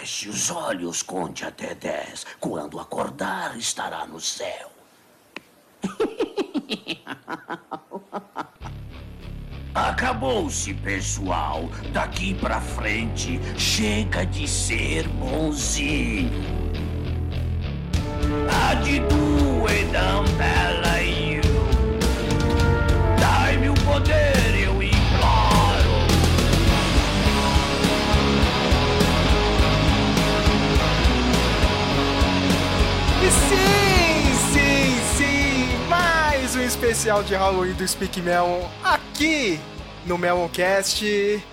Feche os olhos, conte até dez. Quando acordar, estará no céu. Acabou-se, pessoal. Daqui pra frente, chega de ser bonzinho. I did do sim, sim, sim, mais um especial de Halloween do Speak Melon aqui no Meloncast.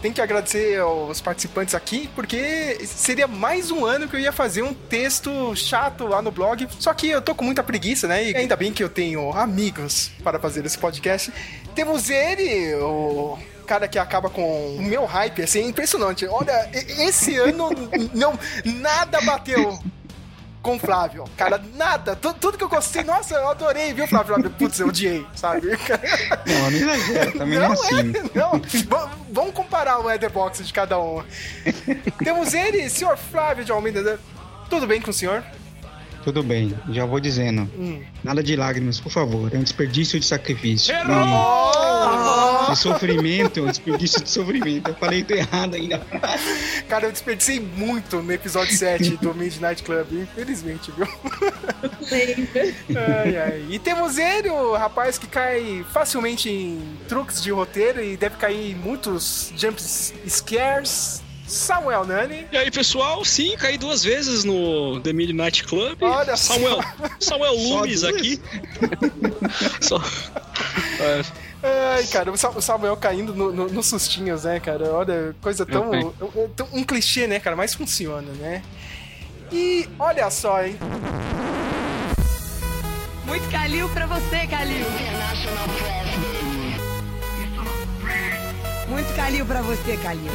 Tem que agradecer aos participantes aqui, porque seria mais um ano que eu ia fazer um texto chato lá no blog. Só que eu tô com muita preguiça, né? E ainda bem que eu tenho amigos para fazer esse podcast. Temos ele, o cara que acaba com o meu hype, assim, é impressionante. Olha, esse ano não nada bateu com o Flávio. Cara, nada. Tu- tudo que eu gostei, nossa, eu adorei, viu, Flávio? Flávio? Putz, eu odiei, sabe? Não, não exagera, também não é Não assim. é, não. V- vamos comparar o Leatherbox de cada um. Temos ele, senhor Flávio de Almeida. Tudo bem com o senhor? Tudo bem, já vou dizendo. Hum. Nada de lágrimas, por favor. É um desperdício de sacrifício. Oh! De sofrimento, é um desperdício de sofrimento. Eu falei tudo errado ainda. Cara, eu desperdicei muito no episódio 7 do Midnight Club, infelizmente, viu? Ai, ai. E temos ele, o rapaz que cai facilmente em truques de roteiro e deve cair em muitos jump scares. Samuel Nani. E aí, pessoal, sim, caí duas vezes no The Midnight Club. Olha só. Samuel, Samuel Só Lumes duas? aqui. Só. É, Ai, cara, o Sa- o Samuel caindo no, no- nos sustinhos, né, cara? Olha, coisa tão, tão- Um clichê, né, cara? Mas funciona, né? E olha só, hein? Muito Calil pra você, Calil. Muito Calil pra você, Calil.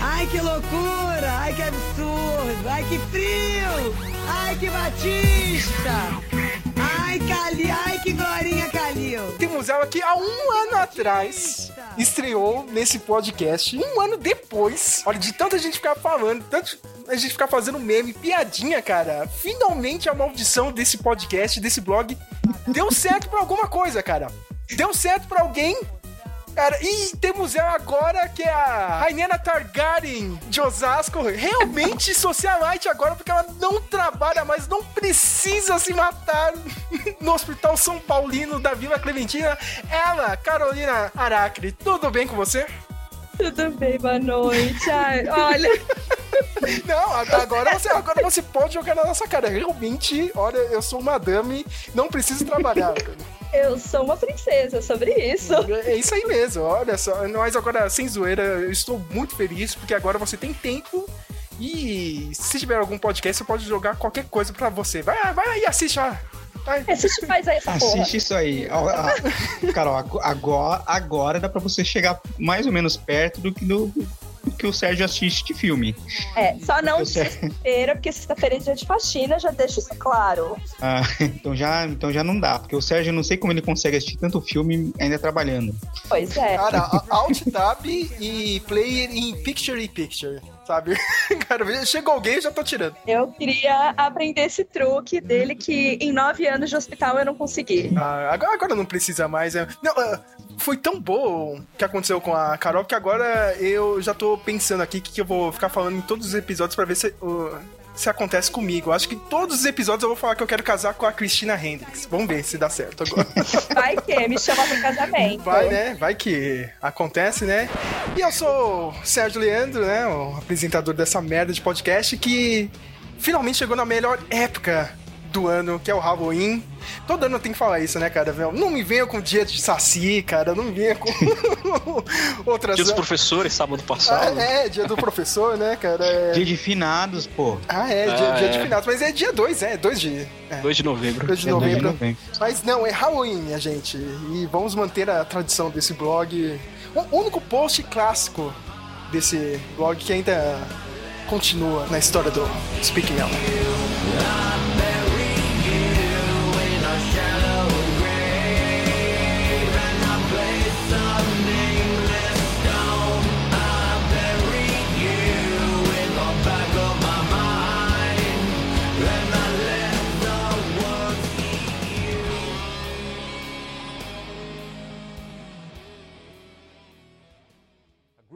Ai, que loucura! Ai, que absurdo! Ai, que frio! Ai, que batista! Ai, Calil! Ai, que glorinha, Calil! Temos ela que há um ano atrás estreou nesse podcast. Um ano depois, olha, de tanta gente ficar falando, tanto a gente ficar fazendo meme, piadinha, cara. Finalmente a maldição desse podcast, desse blog, deu certo pra alguma coisa, cara. Deu certo pra alguém. Cara, e temos ela agora, que é a Rainha Targaryen de Osasco, realmente socialite agora, porque ela não trabalha mais, não precisa se matar no Hospital São Paulino da Vila Clementina. Ela, Carolina Aracre, tudo bem com você? Tudo bem, boa noite. Ai, olha, Não, agora você, agora você pode jogar na nossa cara. Realmente, olha, eu sou uma dame, não preciso trabalhar. eu sou uma princesa sobre isso. É isso aí mesmo, olha só. Nós agora, sem zoeira, eu estou muito feliz porque agora você tem tempo. E se tiver algum podcast, você pode jogar qualquer coisa pra você. Vai, vai aí, assiste lá. Vai. Assiste faz aí essa porra. Assiste isso aí. Carol, ago- agora, agora dá pra você chegar mais ou menos perto do que, do, que o Sérgio assiste de filme. É, só não sexta-feira, porque sexta-feira é dia de faxina, já deixo isso claro. Ah, então, já, então já não dá, porque o Sérgio eu não sei como ele consegue assistir tanto filme ainda trabalhando. Pois é. Cara, Alt Tab e Play em Picture in Picture, sabe? Cara, chegou alguém, já tô tirando. Eu queria aprender esse truque dele que em nove anos de hospital eu não consegui. Ah, agora, agora não precisa mais. é. Não, ah, foi tão bom o que aconteceu com a Carol que agora eu já tô pensando aqui que, que eu vou ficar falando em todos os episódios pra ver se, uh, se acontece comigo. Acho que todos os episódios eu vou falar que eu quero casar com a Cristina Hendricks. Vamos ver se dá certo agora. Vai que me chama pro casamento. Vai, né? Vai que acontece, né? E eu sou o Sérgio Leandro, né? O apresentador dessa merda de podcast que finalmente chegou na melhor época do ano, que é o Halloween. Todo ano eu tenho que falar isso, né, cara? Não me venha com dia de saci, cara. Não me venha com outras... dia dos professores, sábado passado. Ah, é, dia do professor, né, cara? É- Dia de finados, pô. Ah, é, dia, Ah, dia de é. finados. Mas é dia 2, é, 2 de... É. 2 de novembro. 2 de É dois de novembro. novembro. Mas não, é Halloween, minha gente. E vamos manter a tradição desse blog. O único post clássico desse blog que ainda continua na história do Speaking Out.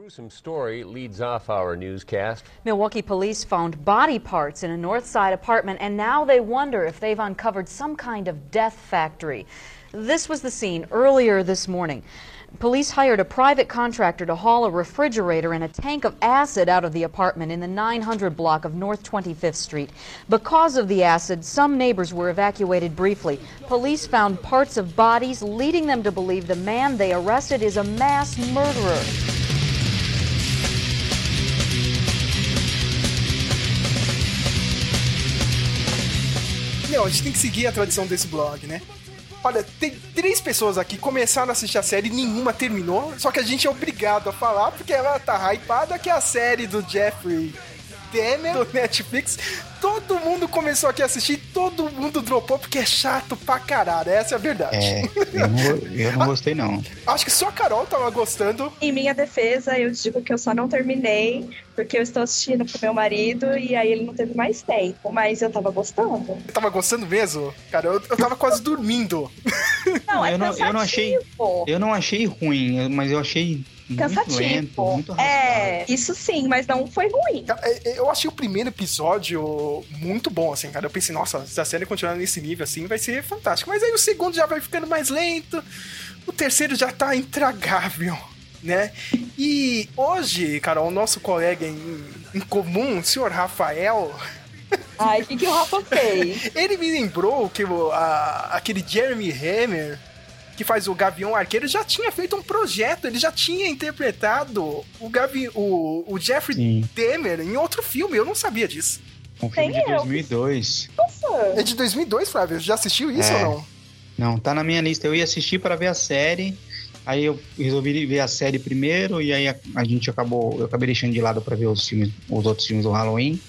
Gruesome story leads off our newscast. Milwaukee police found body parts in a north side apartment, and now they wonder if they've uncovered some kind of death factory. This was the scene earlier this morning. Police hired a private contractor to haul a refrigerator and a tank of acid out of the apartment in the 900 block of North 25th Street. Because of the acid, some neighbors were evacuated briefly. Police found parts of bodies, leading them to believe the man they arrested is a mass murderer. Meu, a gente tem que seguir a tradição desse blog, né? Olha, tem três pessoas aqui começaram a assistir a série e nenhuma terminou. Só que a gente é obrigado a falar porque ela tá hypada, que é a série do Jeffrey Dahmer do Netflix. Todo mundo começou aqui a assistir, todo mundo dropou porque é chato pra caralho. Essa é a verdade. É, eu não, eu não gostei, não. Acho que só a Carol tava gostando. Em minha defesa, eu digo que eu só não terminei porque eu estou assistindo com meu marido e aí ele não teve mais tempo, mas eu tava gostando. Eu tava gostando mesmo? Cara, eu, eu tava quase dormindo. Não, é eu, não, eu não achei. Eu não achei ruim, mas eu achei muito Cansativo. lento, muito é, isso sim, mas não foi ruim. Cara, é- é- Eu achei o primeiro episódio muito bom, assim, cara. Eu pensei, nossa, se a série continuar nesse nível assim, vai ser fantástico. Mas aí o segundo já vai ficando mais lento, o terceiro já tá intragável, né? E hoje, cara, o nosso colega em, em comum, o senhor Rafael, Ai, o que, que o Rafa fez? ele me lembrou que o- a- aquele Jeremy Hammer, que faz o Gavião Arqueiro, já tinha feito um projeto, ele já tinha interpretado o, Gavi, o, o Jeffrey Sim, Dahmer em outro filme, eu não sabia disso. um filme Nem de eu. 2002. Nossa, É de 2002, Flávio? Já assistiu isso É. ou não? Não, tá na minha lista. Eu ia assistir para ver a série. Aí eu resolvi ver a série primeiro e aí a, a gente acabou, eu acabei deixando de lado para ver os filmes, os outros filmes do Halloween.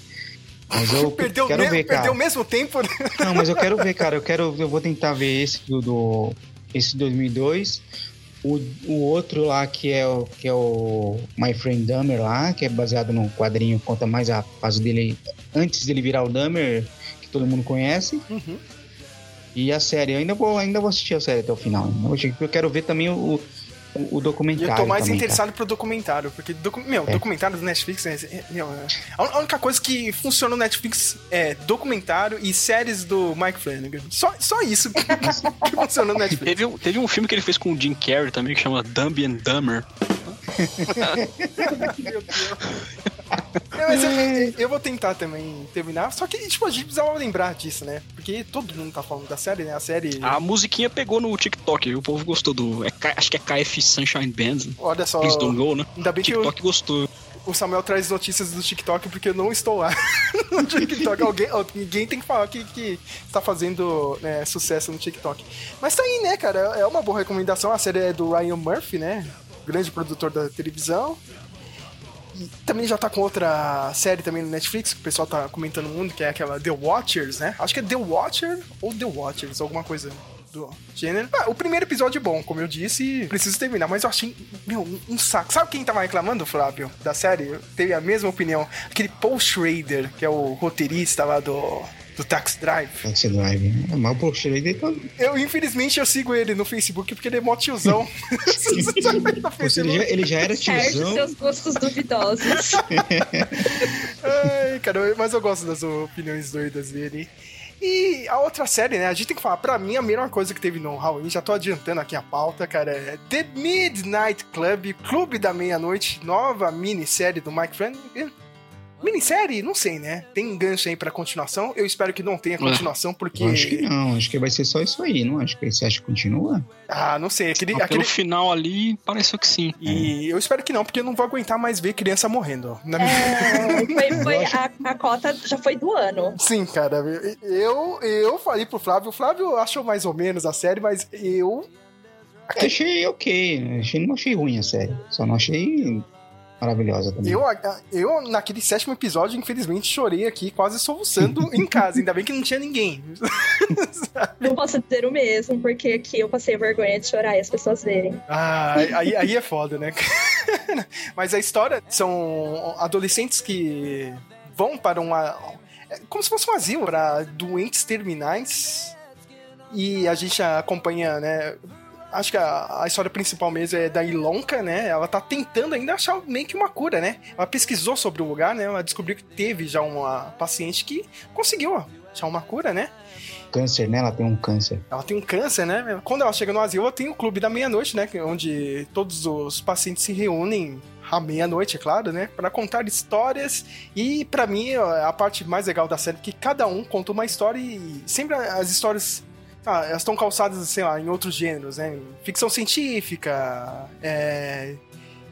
Mas eu Perdeu, quero me- ver, cara. perdeu o mesmo tempo, né? Não, mas eu quero ver, cara. Eu quero, eu vou tentar ver esse do, do esse 2002. O, o outro lá que é o que é o My Friend Dahmer lá, que é baseado no quadrinho, conta mais a fase dele antes dele virar o Dahmer, que todo mundo conhece. Uhum. E a série, eu ainda vou, ainda vou assistir a série até o final. Eu eu quero ver também o, o, o E documentário. eu tô mais também, interessado pro documentário, porque, docu meu, É. documentário do Netflix, é, é- meu, é- a única coisa que funciona no Netflix é documentário e séries do Mike Flanagan. Só, só isso que, que funciona no Netflix. Teve, um- teve um filme que ele fez com o Jim Carrey também, que chama Dumb and Dumber. Meu Deus. Não, mas eu, eu- eu vou tentar também terminar, só que, tipo, a gente precisava lembrar disso, né? Porque todo mundo tá falando da série, né? A série... A musiquinha pegou no TikTok, o povo gostou do. é acho que é KF Sunshine Band. Olha só, Please Don't Go, né? ainda bem que o, TikTok gostou. o Samuel traz notícias do TikTok porque eu não estou lá no TikTok. Alguém, alguém tem que falar que, que tá fazendo né, sucesso no TikTok. Mas tá aí, né, cara? É uma boa recomendação. A série é do Ryan Murphy, né? Grande produtor da televisão. E também já tá com outra série também no Netflix, que o pessoal tá comentando muito, que é aquela The Watchers, né? Acho que é The Watcher ou The Watchers, alguma coisa do gênero. Ah, o primeiro episódio é bom, como eu disse, preciso terminar, mas eu achei, meu, um, saco. Sabe quem tava reclamando, Flávio, da série? Teve a mesma opinião. Aquele Paul Schrader, que é o roteirista lá do, do Taxi Drive. Taxi Drive. É, Mas o poxa, ele tá... Eu, infelizmente, eu sigo ele no Facebook porque ele é mó tiozão. Se ele, já, ele já era Perde tiozão. seus gostos duvidosos. Ai, cara, mas eu gosto das opiniões doidas dele. E a outra série, né? A gente tem que falar, pra mim, a melhor coisa que teve no Halloween, já tô adiantando aqui a pauta, cara, é The Midnight Club, Clube da Meia-Noite, nova minissérie do Mike Flanagan. Minissérie? Não sei, né? Tem gancho aí pra continuação. Eu espero que não tenha continuação, porque. Eu acho que não, acho que vai ser só isso aí, não acho que você acha que continua? Ah, não sei. Aquele, Mas aquele... Final ali, pareceu que sim. E eu espero que não, porque eu não vou aguentar mais ver criança morrendo. Na minha... É, foi, foi- a, a cota já foi do ano. Sim, cara. Eu, eu falei pro Flávio. O Flávio achou mais ou menos a série, mas eu. Eu achei ok, achei, não achei ruim a série, só não achei maravilhosa também. Eu, eu, naquele sétimo episódio, infelizmente, chorei aqui, quase soluçando em casa. Ainda bem que não tinha ninguém. Não posso dizer o mesmo, porque aqui eu passei vergonha de chorar e as pessoas verem. Ah, aí, aí é foda, né? Mas a história são adolescentes que vão para uma. é Como se fosse um asilo para doentes terminais. E a gente acompanha, né? Acho que a, a história principal mesmo é da Ilonka, né? Ela tá tentando ainda achar meio que uma cura, né? Ela pesquisou sobre o lugar, né? Ela descobriu que teve já uma paciente que conseguiu achar uma cura, né? Câncer, né? Ela tem um câncer. Ela tem um câncer, né? Quando ela chega no asilo, ela tem o clube da meia-noite, né? que- Onde todos os pacientes se reúnem à meia-noite, é claro, né? Pra contar histórias. E pra mim, ó, a parte mais legal da série é que cada um conta uma história e sempre as histórias. Ah, elas estão calçadas, sei lá, em outros gêneros, né? Ficção científica, é,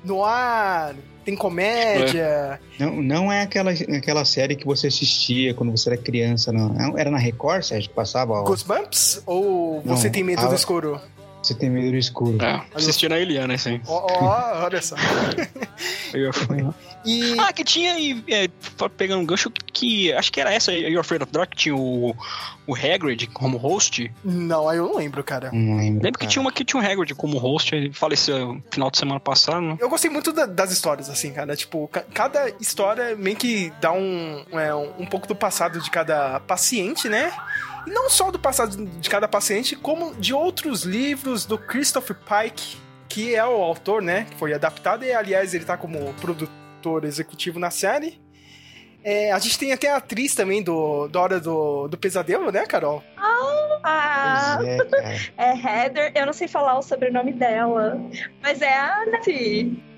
noir, tem comédia. Não, não é aquela, aquela série que você assistia quando você era criança, não. Era na Record, Sérgio, que passava? ó. Goosebumps? Ou Não, você tem medo a- do escuro? Você tem medo do escuro. É, assistindo a Eliana, aí. Ó, ó, olha só. Eu fui. E. Ah, que tinha, e, é, pegando um gancho, que, que acho que era essa, You're Afraid of Dark, que tinha o, o Hagrid como host. Não, aí eu não lembro, cara. Não lembro. Lembro que tinha uma que tinha o Hagrid como host, ele faleceu no final de semana passado, né? Eu gostei muito da- das histórias, assim, cara. Tipo, ca- cada história meio que dá um, é, um, um pouco do passado de cada paciente, né? E não só do passado de cada paciente, como de outros livros do Christopher Pike, que é o autor, né? Que foi adaptado e, aliás, ele tá como produtor executivo na série. É, a gente tem até a atriz também do, da Hora do, do Pesadelo, né, Carol? Ah, é, é Heather, eu não sei falar o sobrenome dela, mas é a Nath.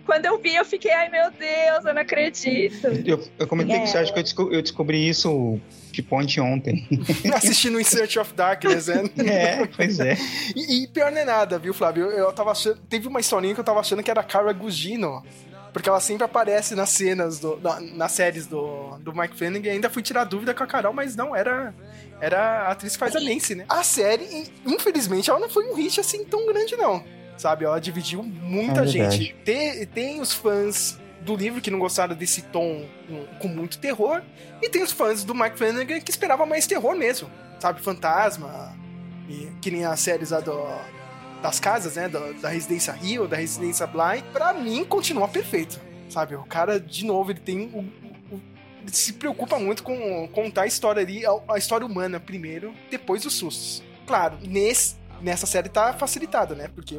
Quando eu vi, eu fiquei, ai meu Deus, eu não acredito. Eu, eu comentei com o É. Sérgio que eu, desco- eu descobri isso tipo ontem. Assistindo In Search of Darkness, né? É, pois é. E, e pior não é nada, viu, Flávio? Eu, eu tava achando. Teve uma historinha que eu tava achando que era a Cara Gugino. Porque ela sempre aparece nas cenas, do, na- nas séries do, do Mike Flanagan. E ainda fui tirar dúvida com a Carol, mas não, era. Era a atriz que faz a Nancy, né? A série, infelizmente, ela não foi um hit assim tão grande, não. Sabe? Ela dividiu muita É gente. Tem, tem os fãs do livro que não gostaram desse tom com muito terror. E tem os fãs do Mike Flanagan que esperavam mais terror mesmo. Sabe? Fantasma, e, que nem as séries lá do, das casas, né? do- da Residência Rio, da Residência Bly. Pra mim, continua perfeito. Sabe? O cara, de novo, ele tem. o- o- ele se preocupa muito com contar a história ali, a, a história humana primeiro, depois os sustos. Claro, nesse, nessa série tá facilitado, né? Porque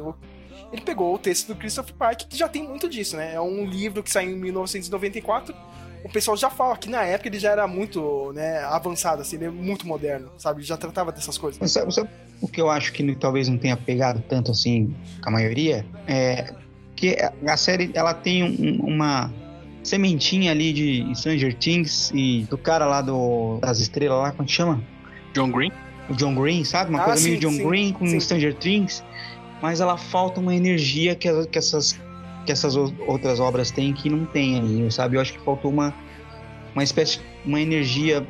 ele pegou o texto do Christopher Pike, que já tem muito disso, né? É um livro que saiu em 1994. O pessoal já fala que na época ele já era muito né, avançado, assim, ele é muito moderno, sabe? Ele já tratava dessas coisas. Mas sabe, sabe o que eu acho que talvez não tenha pegado tanto assim com a maioria? É que a série ela tem um- uma sementinha ali de Stranger Things e do cara lá do, das estrelas lá, como que chama? John Green. O John Green, sabe? Uma Ah, coisa meio sim, John sim, Green com sim. Stranger Things, mas ela falta uma energia que, que essas que essas outras obras têm que não tem ali, sabe? Eu acho que faltou uma uma espécie uma energia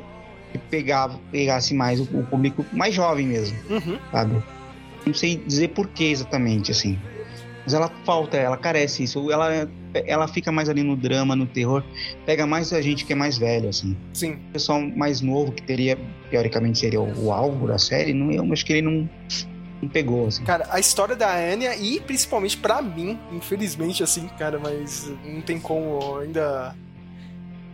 que pegava, pegasse mais o, o público mais jovem mesmo, Uhum. sabe? Não sei dizer por que exatamente, assim. Mas ela falta, ela carece isso. Ela, ela fica mais ali no drama, no terror. Pega mais a gente que é mais velho, assim. Sim. O pessoal mais novo, que teria, teoricamente, seria o, o alvo da série, não, eu acho que ele não, não pegou, assim. Cara, a história da Anya, e principalmente pra mim, infelizmente, assim, cara, mas não tem como ainda.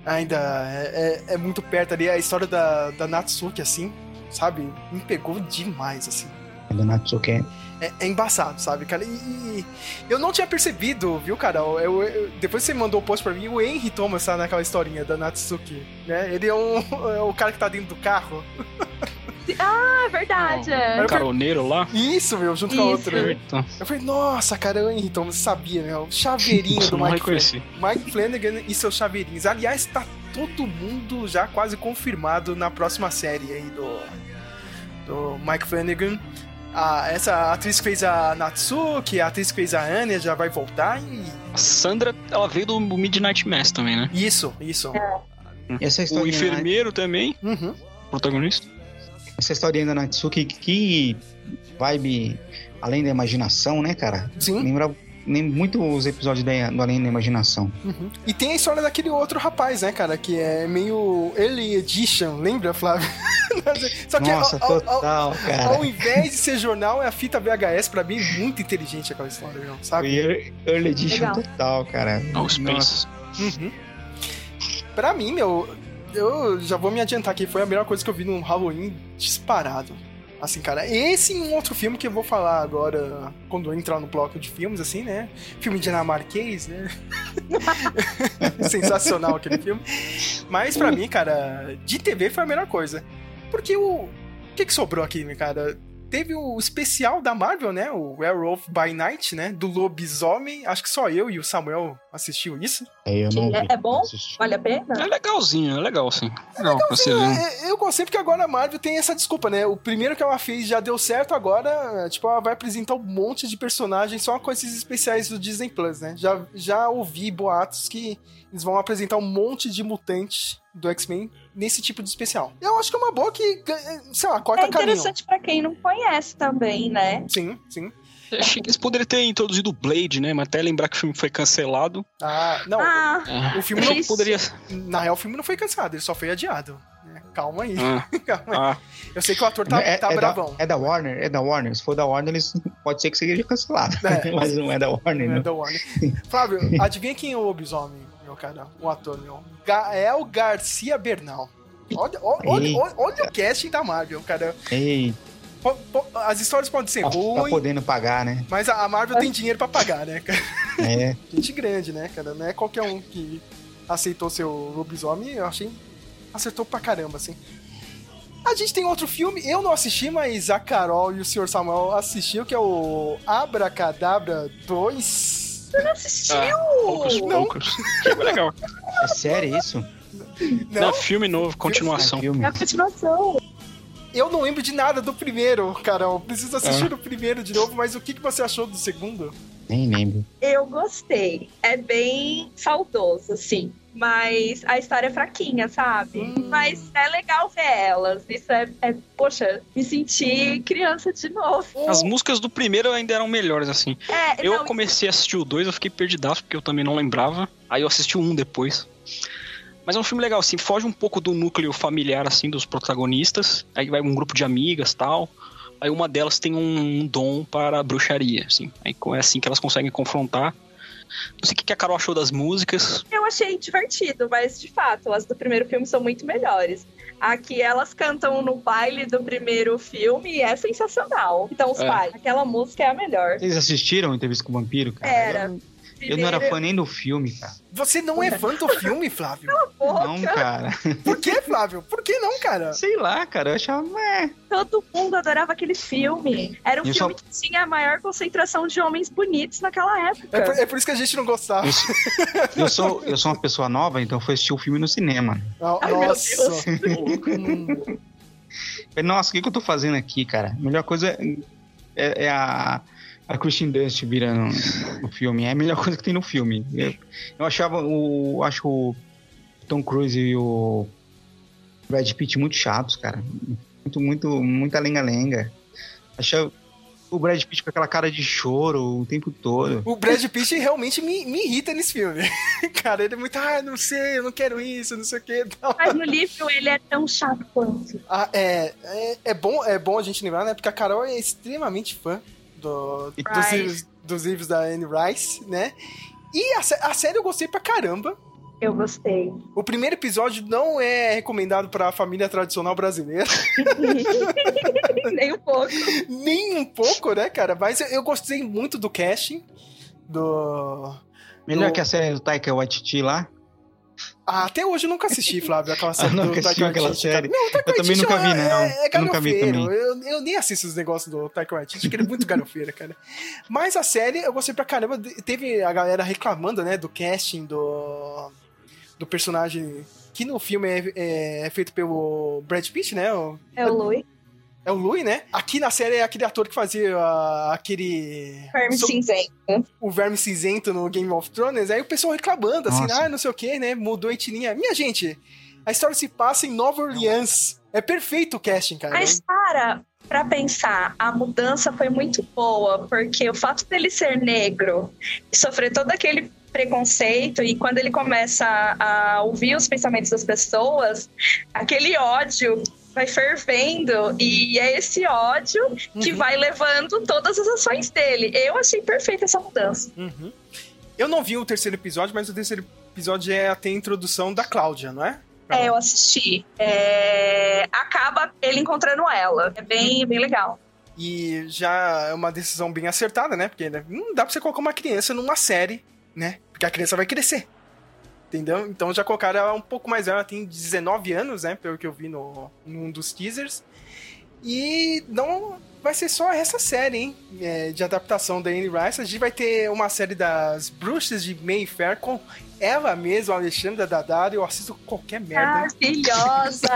Ainda é, é- é muito perto ali. A história da, da Natsuki, assim, sabe? Me pegou demais, assim. A do Natsuki é- É, é embaçado, sabe, cara? E, e eu não tinha percebido, viu, cara? Eu, eu- depois que você mandou o post pra mim, o Henry Thomas tá naquela historinha da Natsuki, né? Ele é, um, é o cara que tá dentro do carro. Ah, é verdade. é. O caroneiro lá. Isso, meu, junto com a Isso. outra. Eita. Eu falei, nossa, cara, eu Henry Thomas sabia, né? O chaveirinho Nossa, do Mike reconheci. Flanagan. Mike Flanagan e seus chaveirinhos. Aliás, tá todo mundo já quase confirmado na próxima série aí do, do Mike Flanagan. Ah, essa atriz que fez a Natsuki, a atriz que fez a Anya já vai voltar e. A Sandra, ela veio do Midnight Mass também, né? Isso, isso. Essa O historinha, enfermeiro também, Uhum. protagonista. Essa historinha da Natsuki, que vibe além da imaginação, né, cara? Sim. Lembra, lembra muito os episódios da, do Além da Imaginação. Uhum. E tem a história daquele outro rapaz, né, cara? Que é meio Early Edition, lembra, Flávio? Só que Nossa, ao, ao- total, cara. ao invés de ser jornal, é a fita VHS, pra mim, muito inteligente aquela história, viu? sabe? Foi ear- Early Edition Legal. total, cara. O Nossa. Space. Uhum. Pra mim, meu, eu já vou me adiantar aqui, foi a melhor coisa que eu vi no Halloween disparado. Assim, cara, esse e um outro filme que eu vou falar agora, quando eu entrar no bloco de filmes, assim, né? Filme dinamarquês, né? Sensacional aquele filme. Mas pra mim, cara, de TV foi a melhor coisa. Porque o. O que, que sobrou aqui, cara? Teve o especial da Marvel, né? O Werewolf by Night, né? Do lobisomem. Acho que só eu e o Samuel assistiu isso. É, eu não É, é bom? Assisti. Vale a pena? É legalzinho, é legal, sim. Legal pra você ver. É, Eu gostei porque agora a Marvel tem essa desculpa, né? O primeiro que ela fez já deu certo, agora, tipo, ela vai apresentar um monte de personagens só com esses especiais do Disney Plus, né? Já, já ouvi boatos que eles vão apresentar um monte de mutantes do X-Men nesse tipo de especial. Eu acho que é uma boa que, sei lá, corta É caminho. interessante pra quem não conhece também, né? Sim, sim. Eu Achei que eles poderiam ter introduzido o Blade, né? Mas até lembrar que o filme foi cancelado. Ah, não, Ah, É. o filme não poderia. Na real, o filme não foi cancelado, ele só foi adiado. né? Calma aí. Ah, Calma aí. ah, Eu sei que o ator tá, é, tá é bravão. Da, é da Warner, é da Warner. Se for da Warner, eles pode ser que seja cancelado. É. Mas não é da Warner, Não é não. da Warner. Flávio, adivinha quem é o lobisomem, meu cara? O ator, meu. Gael Garcia Bernal. Olha, olha, olha, olha- o casting da Marvel, cara. As histórias podem ser tá, tá ruins, podendo pagar, né? mas a a Marvel tem dinheiro pra pagar, né, cara? É. Gente grande, né, cara? Não é qualquer um que aceitou seu lobisomem, eu achei. Acertou pra caramba, assim. A gente tem outro filme, eu não assisti, mas a Carol e o Sr. Samuel assistiu, que é o Abracadabra 2. Você não assistiu? poucos, Não. poucos. Filme legal. É sério isso? Não, filme novo, continuação. É filme. É a continuação. Eu não lembro de nada do primeiro, Carol. Preciso assistir o primeiro de novo, mas o que, que você achou do segundo? Nem lembro. Eu gostei. É bem saudoso, assim. Mas a história é fraquinha, sabe? Hum. Mas é legal ver elas. Isso é, é- Poxa, me senti criança de novo. As músicas do primeiro ainda eram melhores, assim. É, Eu não, comecei a assistir o dois, eu fiquei perdidaço, porque eu também não lembrava. Aí eu assisti o um depois. Mas é um filme legal, assim, foge um pouco do núcleo familiar, assim, dos protagonistas. Aí vai um grupo de amigas tal. Aí uma delas tem um dom para bruxaria, assim. Aí é assim que elas conseguem confrontar. Não sei o que que a Carol achou das músicas. eu achei divertido, mas de fato, as do primeiro filme são muito melhores. Aqui elas cantam no baile do primeiro filme e é sensacional. Então, os É. pais, aquela música é a melhor. Vocês assistiram Entrevista com o Vampiro, cara? Era. Eu, eu não era fã nem do filme, cara. Você não é fã do filme, Flávio? Não, cara. Por que, Flávio? Por que não, cara? Sei lá, cara. Eu achava. É. Todo mundo adorava aquele filme. Era um Eu filme só- que tinha a maior concentração de homens bonitos naquela época. É por, é por isso que a gente não gostava. Eu, sou- eu, sou, eu sou uma pessoa nova, então fui assistir o filme no cinema. Ai, meu Nossa. Nossa, o que, que eu tô fazendo aqui, cara? A melhor coisa é, é a, a Christian Dust virando o filme. É a melhor coisa que tem no filme. Eu, eu achava o. Acho o Tom Cruise e o Brad Pitt muito chatos, cara. Muito, muito, muita lenga-lenga. Achava o Brad Pitt com aquela cara de choro o tempo todo. O Brad Pitt realmente me, me irrita nesse filme. Cara, ele é muito, ah, não sei, eu não quero isso, não sei o que. Mas no livro ele é tão chato quanto. Ah, é, é, é, bom, é bom a gente lembrar, né? Porque a Carol é extremamente fã do, dos, livros, dos livros da Anne Rice, né? E a, a série eu gostei pra caramba. Eu gostei. O primeiro episódio não é recomendado pra família tradicional brasileira. Nem um pouco. Nem um pouco, né, cara? Mas eu, eu gostei muito do casting. Do. Melhor do- que a série do Taika Waititi lá. Ah, até hoje eu nunca assisti, Flávio, aquela série nunca do Taika aquela Waititi, cara. série? Não, o Taika Eu também nunca vi, é- não. É, é Eu nunca vi também. Eu, eu nem assisto os negócios do Taika Waititi, que ele é muito galhofeiro, cara. Mas a série eu gostei pra caramba. Teve a galera reclamando, né, do casting do, do personagem que no filme é, é feito pelo Brad Pitt, né? O, É o Louis. É o Louis, né? Aqui na série é aquele ator que fazia ah, aquele... Verme So- cinzento. o verme cinzento no Game of Thrones, aí o pessoal reclamando, assim, Nossa. ah, não sei o que, né? Mudou a etnia. Minha gente, a história se passa em Nova Orleans. É perfeito o casting, cara. Mas, cara, pra pensar, a mudança foi muito boa, porque o fato dele ser negro e sofrer todo aquele preconceito, e quando ele começa a ouvir os pensamentos das pessoas, aquele ódio vai fervendo, e é esse ódio que Uhum. vai levando todas as ações dele. Eu achei perfeita essa mudança. Uhum. Eu não vi o terceiro episódio, mas o terceiro episódio é até a introdução da Cláudia, não é? É, eu assisti. É, acaba ele encontrando ela. É bem, bem legal. E já é uma decisão bem acertada, né? Porque né, não dá pra você colocar uma criança numa série, né? Porque a criança vai crescer. Entendeu? Então já colocaram ela um pouco mais velha, ela tem 19 anos, né? Pelo que eu vi no, num dos teasers. E não vai ser só essa série, hein? É, de adaptação da Anne Rice. A gente vai ter uma série das Bruxas de Mayfair com ela mesma, Alexandra Daddario. Eu assisto qualquer merda. Maravilhosa!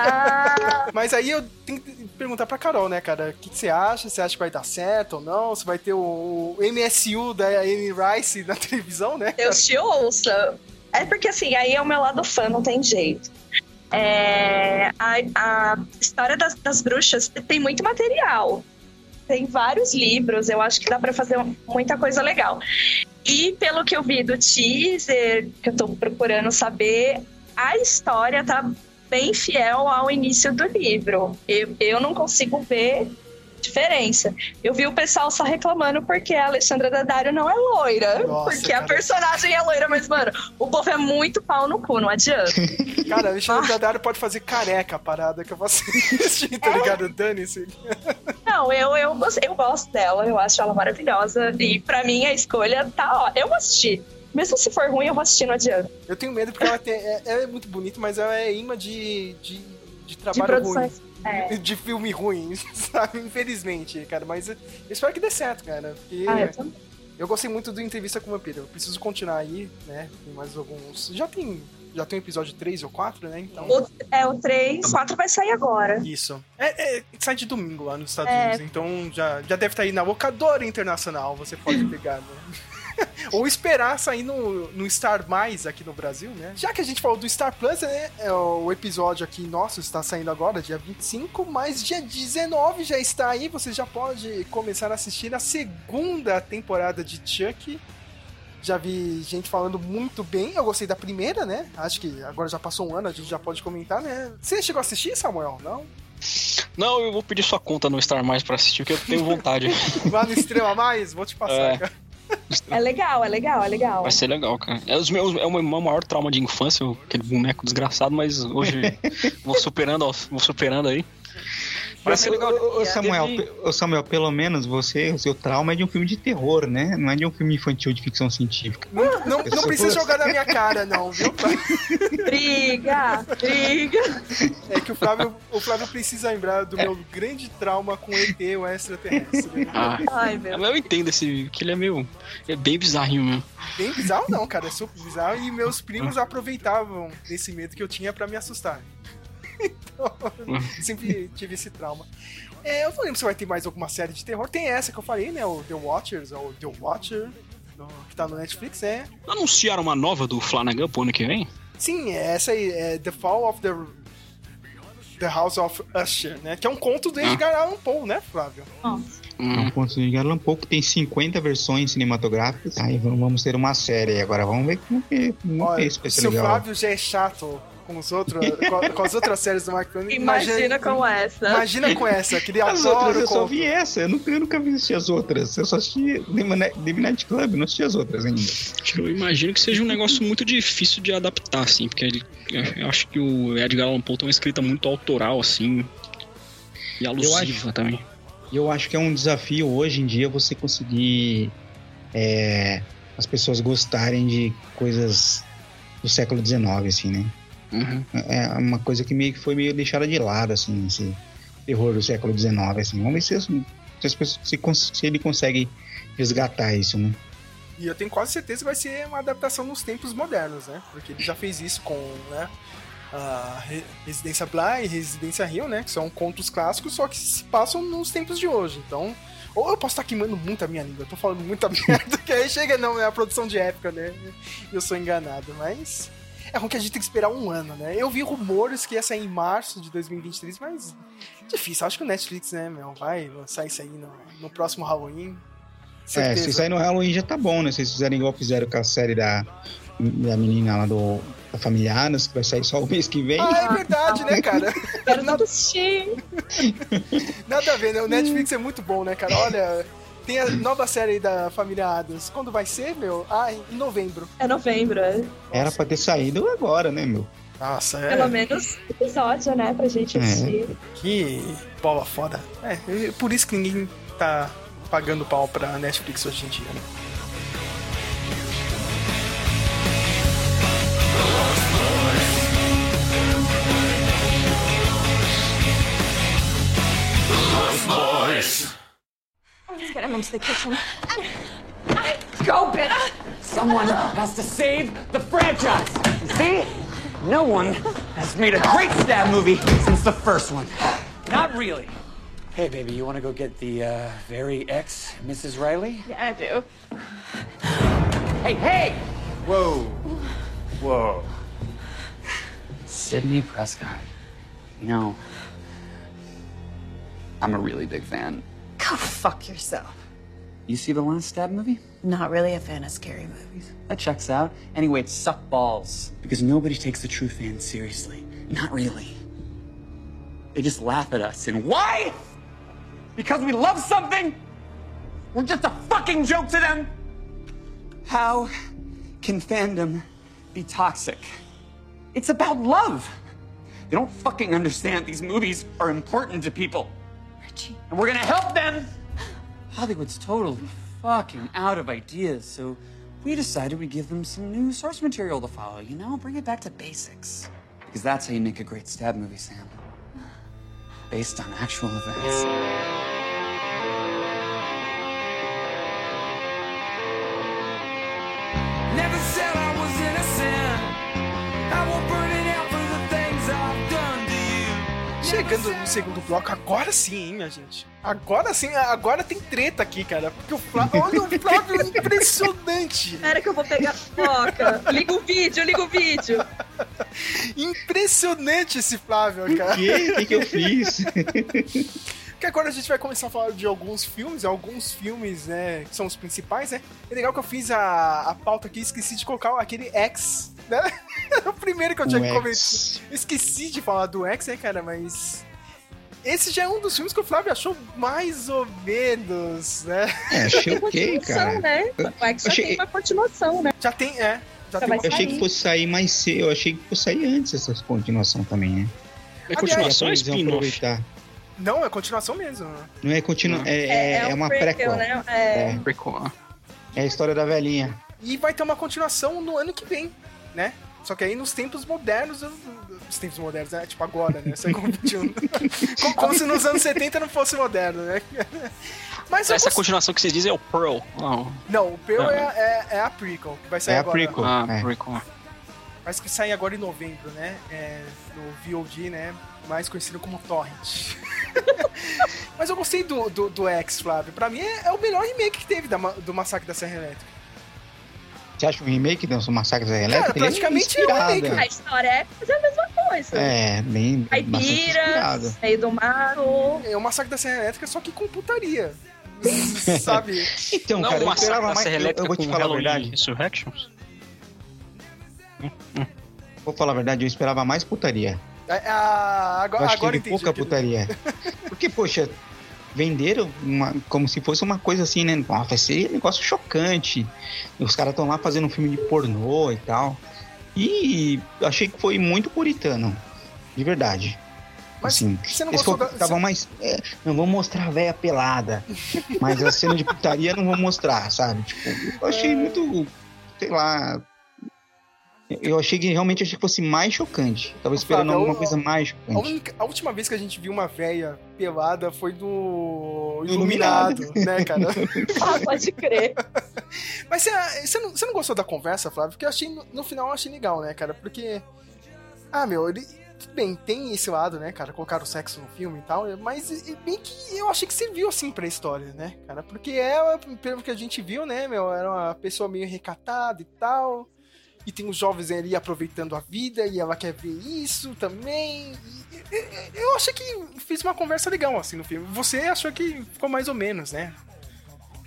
Mas aí eu tenho que perguntar pra Carol, né, cara? O que, que você acha? Você acha que vai dar certo ou não? Você vai ter o, o MSU da Anne Rice na televisão, né? Deus te ouça. É porque assim, aí é o meu lado fã, não tem jeito. É, a, a história das, das bruxas tem muito material. Tem vários livros, eu acho que dá pra fazer muita coisa legal. E pelo que eu vi do teaser, que eu tô procurando saber, a história tá bem fiel ao início do livro. Eu, eu não consigo ver diferença. Eu vi o pessoal só reclamando porque a Alexandra Daddario não é loira. Nossa, porque cara. a personagem é loira, mas, mano, o povo é muito pau no cu, não adianta. Cara, a Alexandra Daddario pode fazer careca a parada que eu vou assistir, tá ligado? Dane-se. Não, eu, eu, eu gosto dela, eu acho ela maravilhosa. E pra mim a escolha tá ó. Eu vou assistir. Mesmo se for ruim, eu vou assistir, não adianta. Eu tenho medo porque ela, tem, é, é muito bonita, mas ela é imã de, de, de De trabalho ruim. É. De filme ruim, sabe? Infelizmente, cara. Mas eu espero que dê certo, cara. Porque Ah, eu também. eu gostei muito do Entrevista com o Vampiro. Eu preciso continuar aí, né? Tem mais alguns. Já tem. Já tem o episódio 3 ou 4, né? Então. O, é, o 3, 4 vai sair agora. Isso. É, é, sai de domingo lá nos Estados É. Unidos, então já, já deve estar aí na locadora internacional, você pode pegar, né? Ou esperar sair no, no Star Mais aqui no Brasil, né? Já que a gente falou do Star Plus, né? É, o episódio aqui nosso está saindo agora, dia 25, mas dia 19 já está aí, você já pode começar a assistir a segunda temporada de Chuck. Já vi gente falando muito bem. Eu gostei da primeira, né? Acho que agora já passou um ano, a gente já pode comentar, né? Você chegou a assistir, Samuel? Não? Não, eu vou pedir sua conta no Star Mais pra assistir, porque eu tenho vontade. Lá no Estrela Mais, vou te passar, É. cara. É legal, é legal, é legal. Vai ser legal, cara. É, os meus, é o meu maior trauma de infância, aquele boneco desgraçado, mas hoje vou superando, ó, vou superando aí. Parece ser legal. Ô, Samuel, ô, Samuel, pelo menos você, o seu trauma é de um filme de terror, né? Não é de um filme infantil de ficção científica. Não, não, não sou- precisa jogar na minha cara, não, viu? Briga, briga. É que o Flávio, o Flávio precisa lembrar do meu grande trauma com ET, o extraterrestre. Ah, Ai, meu. eu entendo esse, que ele é meio, é bem bizarrinho mesmo. Bem bizarro, não, cara. É super bizarro. E meus primos aproveitavam desse medo que eu tinha pra me assustar. Então, sempre tive esse trauma. É, eu não lembro se vai ter mais alguma série de terror. Tem essa que eu falei, né? O The Watchers, ou The Watcher, do- que tá no Netflix, é. Anunciaram uma nova do Flanagan pro ano que vem? Sim, é essa aí, é The Fall of the The House of Usher, né? Que é um conto do Edgar Allan Poe, né, Flávio? É Hum. um ponto de Allan Poe que tem 50 versões cinematográficas. Aí vamos- ter uma série aí. Agora vamos ver como que, como que Olha, vai ser se o. Flávio já é chato com, os outros, com, com as outras séries do Mark Twain, Imagina com essa. Imagina com essa, que ele As adora outras eu só vi essa, eu nunca, eu nunca vi assistir as outras. Eu só assisti The Midnight- Club, não assisti as outras ainda. Eu imagino que seja um negócio muito difícil de adaptar, assim, porque ele, eu acho que o Edgar Allan Poe tem uma escrita muito autoral, assim, e alusiva também. E eu acho que é um desafio hoje em dia você conseguir é, as pessoas gostarem de coisas do século XIX, assim, né? É uma coisa que meio que foi meio deixada de lado, assim, esse terror do século XIX, assim. Vamos ver se, se se, ele consegue resgatar isso, né? E eu tenho quase certeza que vai ser uma adaptação nos tempos modernos, né? Porque ele já fez isso com, né? A Re- Residência Bly e Residência Rio, né? Que são contos clássicos, só que se passam nos tempos de hoje. Então, ou eu posso estar queimando muito a minha língua, eu tô falando muita merda, que aí chega, não, é a produção de época, né? Eu sou enganado, mas. É ruim que a gente tem que esperar um ano, né? Eu vi rumores que ia sair em março de 2023, mas difícil. Acho que o Netflix, né, meu, vai lançar isso aí no, no próximo Halloween. É, Certeza. se sair no Halloween já tá bom, né? Se eles fizerem igual fizeram com a série da, da menina lá do da Família Adams, que vai sair só o mês que vem. Ah, é verdade, né, cara? Quero tanto assistir. Nada a ver, né? O Netflix é muito bom, né, cara? Olha, tem a nova série da família Adams. Quando vai ser, meu? Ah, em novembro. É novembro, é. Era pra ter saído agora, né, meu? Nossa, é. Pelo menos episódio, né? Pra gente É. assistir. Que bola foda. É, é por isso que ninguém tá pagando pau pra Netflix hoje em dia, né? Let's get him into the kitchen. Go, Ben! Someone has to save the franchise. See? No one has made a great stab movie since the first one. Not really. Hey, baby, you want to go get the uh, very ex Mrs. Riley? Yeah, I do. Hey, hey! Whoa. Whoa. Sydney Prescott. You know, I'm a really big fan. Go fuck yourself. You see the last stab movie? Not really a fan of scary movies. That checks out. Anyway, it sucked balls. Because nobody takes the true fans seriously. Not really. They just laugh at us. And why? Because we love something? We're just a fucking joke to them? How can fandom be toxic? It's about love. They don't fucking understand these movies are important to people. And we're gonna help them. Hollywood's totally fucking out of ideas, so we decided we'd give them some new source material to follow, you know? Bring it back to basics. Because that's how you make a great stab movie, Sam. Based on actual events. Chegando no segundo bloco, agora sim, hein, minha gente? Agora sim, agora tem treta aqui, cara. Porque o Flávio. Olha o Flávio impressionante! Espera que eu vou pegar a foca. Liga o vídeo, liga o vídeo. Impressionante esse Flávio, cara. Que? O que, que eu fiz? Que agora a gente vai começar a falar de alguns filmes, alguns filmes, né, que são os principais, né? É legal que eu fiz a, a pauta aqui e esqueci de colocar aquele X, né? Era o primeiro que eu tinha que comentar. Esqueci de falar do X, né, cara, mas... Esse já é um dos filmes que o Flávio achou mais ou menos, né? É, achei ok, continuação, cara. né? O X já achei- tem uma continuação, né? Já tem, é. Já Já tem. Eu achei que fosse sair mais cedo, eu achei que fosse sair antes essa continuação também, né? É continuação ou vão spin-off? aproveitar. Não, é continuação mesmo. Não é continua, é, é, é um uma prequel, prequel. né? É. É. Prequel. É a história da velhinha. E vai ter uma continuação no ano que vem, né? Só que aí nos tempos modernos, os tempos modernos, né? Tipo agora, né? Século XXI. como, como se nos anos 70 não fosse moderno, né? Mas Essa gost- continuação que vocês dizem é o Pearl. Não. Não, o Pearl é, é, é a prequel, que vai sair É a agora. prequel. Ah, É. prequel. Mas que sai agora em novembro, né? É, no VOD, né? Mais conhecido como Torrent. Mas eu gostei do, do, do X, Flávio. Pra mim é, é o melhor remake que teve da do Massacre da Serra Elétrica. Você acha um remake do Massacre da Cara, Elétrica? Ele praticamente é um remake. A história é fazer a mesma coisa. É, bem. Caipiras, meio do mato. É o Massacre da Serra Elétrica, só que com putaria. Sabe? Então, Não, cara, o eu Massacre esperava da mais. Serra Eu, Elétrica eu vou te com falar a Halloween verdade. Resurrections? Vou falar a verdade, eu esperava mais putaria. É, ah, agora, Eu acho agora entendi. pouca putaria. Porque, poxa, venderam uma- como se fosse uma coisa assim, né? Nossa, vai ser um negócio chocante. Os caras estão lá fazendo um filme de pornô e tal. E achei que foi muito puritano. De verdade. Mas assim, você não gostou da- estavam mais. é, não vão mostrar a véia pelada. mas a cena de putaria não vão mostrar, sabe? Tipo, eu achei muito. Sei lá. Eu achei que realmente achei que fosse mais chocante. Tava esperando Flávio, alguma eu- coisa mais A, chocante. única- a última vez que a gente viu uma véia pelada foi do Iluminado. Iluminado, né, cara? Ah, pode crer. Mas você, você, não, não gostou da conversa, Flávio? Porque eu achei, no, final eu achei legal, né, cara? Porque. Ah, meu, ele. Tudo bem, tem esse lado, né, cara? Colocar o sexo no filme e tal, mas bem que eu achei que você viu assim pra história, né, cara? Porque ela, pelo que a gente viu, né, meu, era uma pessoa meio recatada e tal. E tem os jovens ali aproveitando a vida e ela quer ver isso também. E- eu achei que fiz uma conversa legal assim no filme. Você achou que ficou mais ou menos, né?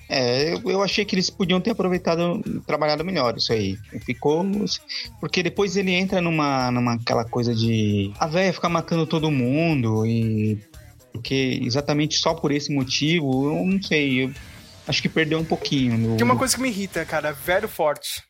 É, eu, eu achei que eles podiam ter aproveitado, trabalhado melhor isso aí. Ficou. Porque depois ele entra numa, numa aquela coisa de. A véia ficar matando todo mundo e. Porque exatamente só por esse motivo, eu não sei. Eu acho que perdeu um pouquinho. do- Tem uma coisa que me irrita, cara, velho forte.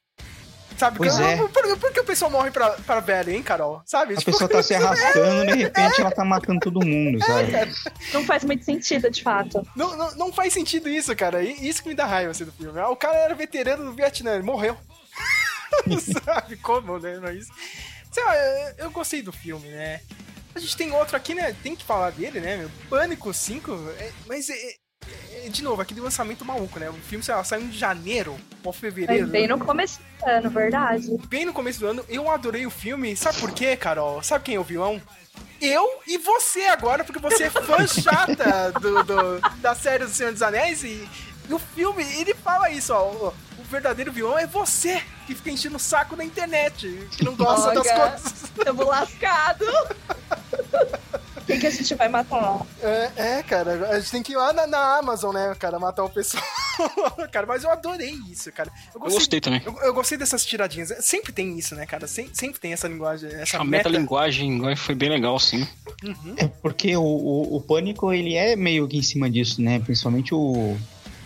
Sabe? Pois Por- é. por, por, por que o pessoal morre pra, pra velho, hein, Carol? Sabe? A Tipo, pessoa tá se arrastando, de repente ela tá matando todo mundo, É, sabe? cara. Não faz muito sentido, de fato. Não, não, não faz sentido isso, cara. Isso que me dá raiva assim, do filme. Ah, O cara era veterano do Vietnã, ele morreu. Sabe como, né? Mas. Sei lá, eu, eu gostei do filme, né? A gente tem outro aqui, né? Tem que falar dele, né? meu? Pânico 5. é- mas, é, é- de novo, aquele lançamento maluco, né? O filme, sei lá, saiu de janeiro ou Foi fevereiro. bem no começo do ano, verdade. Bem no começo do ano, eu adorei o filme. Sabe por quê, Carol? Sabe quem é o vilão? Eu e você agora, porque você é fã chata do, do- da série do Senhor dos Anéis e, e o filme, ele fala isso, ó. O, verdadeiro vilão é você, que fica enchendo o saco na internet, que não gosta das Olha, coisas. Tamo lascado. Quem que a gente vai matar? É, é, cara, a gente tem que ir lá na, na Amazon, né, cara, matar o pessoal. cara, mas eu adorei isso, cara. Eu gostei também. Eu, eu gostei dessas tiradinhas. Sempre tem isso, né, cara? Sem- sempre tem essa linguagem, essa A meta. metalinguagem foi bem legal, sim. Uhum. É porque o, o, o Pânico, ele é meio que em cima disso, né? Principalmente o...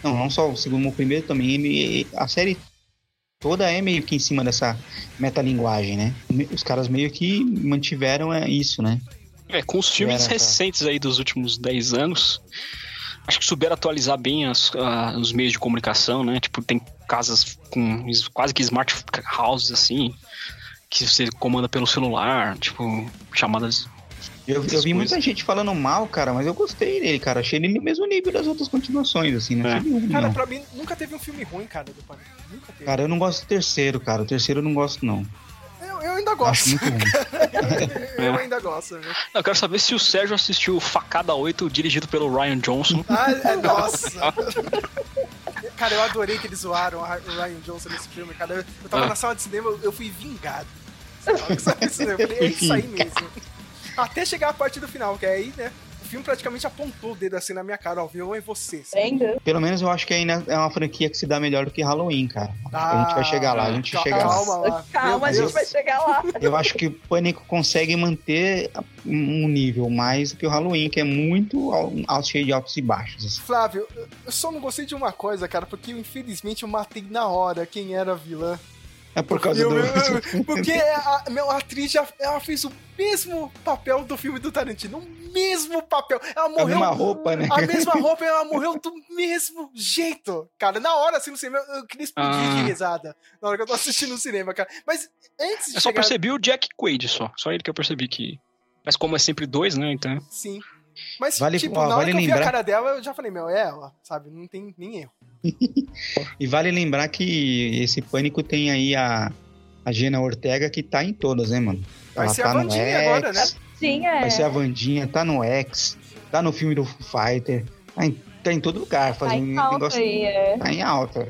Não, não só o segundo, o primeiro também. a série toda é meio que em cima dessa metalinguagem, né? Os caras meio que mantiveram é, isso, né? É, com os filmes Era, tá. recentes aí dos últimos 10 anos, acho que souberam atualizar bem as- ah, os meios de comunicação, né? Tipo, tem casas com quase que smart houses, assim, que você comanda pelo celular, tipo, chamadas... Eu, eu vi muita gente falando mal, cara, mas eu gostei dele, cara. Achei ele no mesmo nível das outras continuações, assim, não É. Cara, não. pra mim, nunca teve um filme ruim, cara, do Pânico. Nunca teve. Cara, eu não gosto do terceiro, cara. O terceiro eu não gosto, não. Ainda Acho gosto. muito ruim. eu É. ainda gosto, viu? Eu quero saber se o Sérgio assistiu Facada 8, dirigido pelo Ryan Johnson. Ah, é, nossa. cara, eu adorei que eles zoaram o Ryan Johnson nesse filme, cara. Eu, eu tava Ah. na sala de cinema, eu, eu fui vingado. Eu falei, é isso aí mesmo. Até chegar a parte do final, que aí, né? O filme praticamente apontou o dedo assim na minha cara, ó, viu? É você. Vendo? Pelo menos eu acho que ainda é uma franquia que se dá melhor do que Halloween, cara. a gente vai chegar lá, a gente cal- chega lá. calma lá. Calma, Meu a gente vai chegar lá. Eu acho que o Pânico consegue manter um nível mais do que o Halloween, que é muito cheio de altos e baixos. assim. Flávio, eu só não gostei de uma coisa, cara, porque infelizmente eu matei na hora quem era a vilã. É por causa Eu- do. eu- porque a, meu, a atriz já ela fez o mesmo papel do filme do Tarantino. O mesmo papel. Ela A morreu. mesma roupa, né? A mesma roupa, ela morreu do mesmo jeito. Cara, na hora, assim, no cinema, eu queria explodir Ah. de risada. Na hora que eu tô assistindo no cinema, cara. Mas antes de Eu só chegar... percebi o Jack Quaid só. Só ele que eu percebi que. Mas como é sempre dois, né? Então. Sim. Mas, Vale- tipo, ó, na hora vale que eu vi a lembrar- cara dela, eu já falei, meu, é ela, sabe? Não tem nem erro. E vale lembrar que esse Pânico tem aí a, a Gena Ortega que tá em todas, né, mano? Vai Ela ser tá a no Vandinha X, agora, né? Sim, é. Vai ser a Vandinha, tá no X, tá no filme do Foo Fighter, tá em, tá em todo lugar, Tá fazendo em um alta negócio. aí, é. Tá em alta.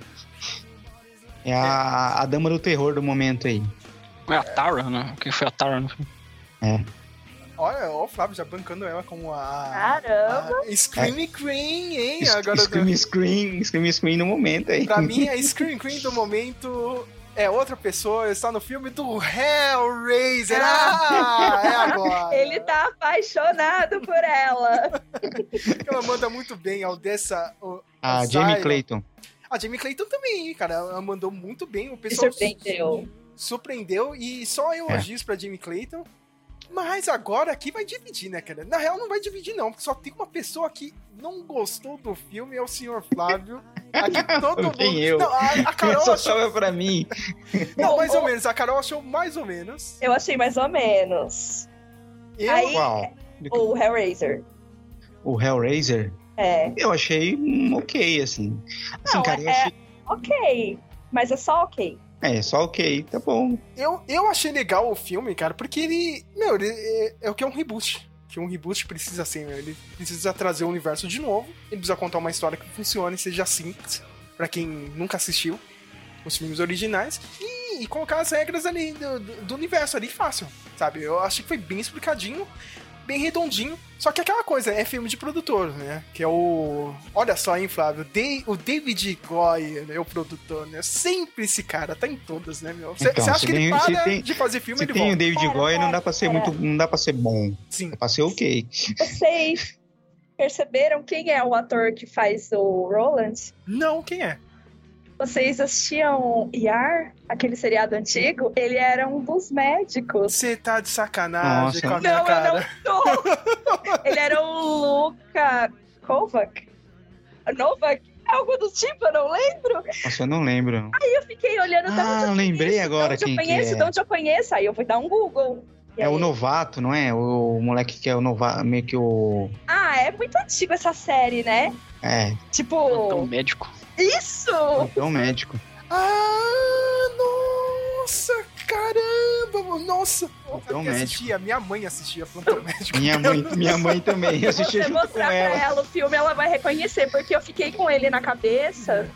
É a, a dama do terror do momento aí. É a Tara, né? Quem foi a Tara no filme? É. Olha, ó, o Flávio já bancando ela como a. Caramba. a Scream Queen, hein? Agora, Scream Scream, Scream Scream no momento aí. pra mim, a Scream Queen do momento é outra pessoa, está no filme do Hellraiser. Ah, é agora. Ele tá apaixonado por ela. Ela manda muito bem ao dessa. o- A ao Jamie. Clayton. A Jamie Clayton também, cara. Ela mandou muito bem. O Me pessoal surpreendeu. surpreendeu e só elogios pra Jamie Clayton. Mas agora aqui vai dividir, né, cara? Na real, não vai dividir, não, porque só tem uma pessoa que não gostou do filme, é o senhor Flávio. Aqui todo mundo. Tem eu. Não, a, a Carol Só achou. pra mim. Não, mais ou menos. A Carol achou mais ou menos. Eu achei mais ou menos. Eu, Aí- Qual? O Hellraiser. O Hellraiser? É. Eu achei hum, ok, assim. Assim, Não, cara, eu é- achei. Ok. Mas é só ok. É, só ok, tá bom. eu, eu achei legal o filme, cara, porque ele. Meu, ele é, é o que é um reboot. Que um reboot precisa ser, meu. Ele precisa trazer o universo de novo. Ele precisa contar uma história que funcione seja simples. Pra quem nunca assistiu os filmes originais. E, e colocar as regras ali do, do- do universo ali fácil. Sabe? Eu achei que foi bem explicadinho. Bem redondinho. Só que aquela coisa, é filme de produtor, né? Que é o. Olha só, hein, Flávio? Dei- o David Goyer é o produtor, né? Sempre esse cara, tá em todas, né, meu? Você Então, acha se que ele para tem- de fazer filme, Se ele tem volta. o David Goyer, não dá pra ser muito. Não dá pra ser bom. Sim. É pra ser ok. Vocês perceberam quem é o ator que faz o Roland? Não, quem é? Vocês assistiam IAR, aquele seriado antigo? Ele era um dos médicos. Você tá de sacanagem Nossa. com a minha Não, cara. eu não tô. Ele era o Luca Kovac. Novak? Algo do tipo, eu não lembro. Nossa, eu não lembro. Aí eu fiquei olhando Ah, eu lembrei conheço, agora de onde quem eu que conheço, é. de onde eu conheço. Aí eu fui dar um Google. E É o novato, não é? O moleque que é o novato, meio que o. Ah, é muito antigo essa série, né? É, Tipo. Então, médico. Isso! então médico. Ah, nossa, caramba, nossa. Plantão quem médico. assistia? Minha mãe assistia Plantão Médico. Minha mãe, minha mãe também. Eu Se assistia você junto com mostrar pra ela. ela o filme, ela vai reconhecer, porque eu fiquei com ele na cabeça.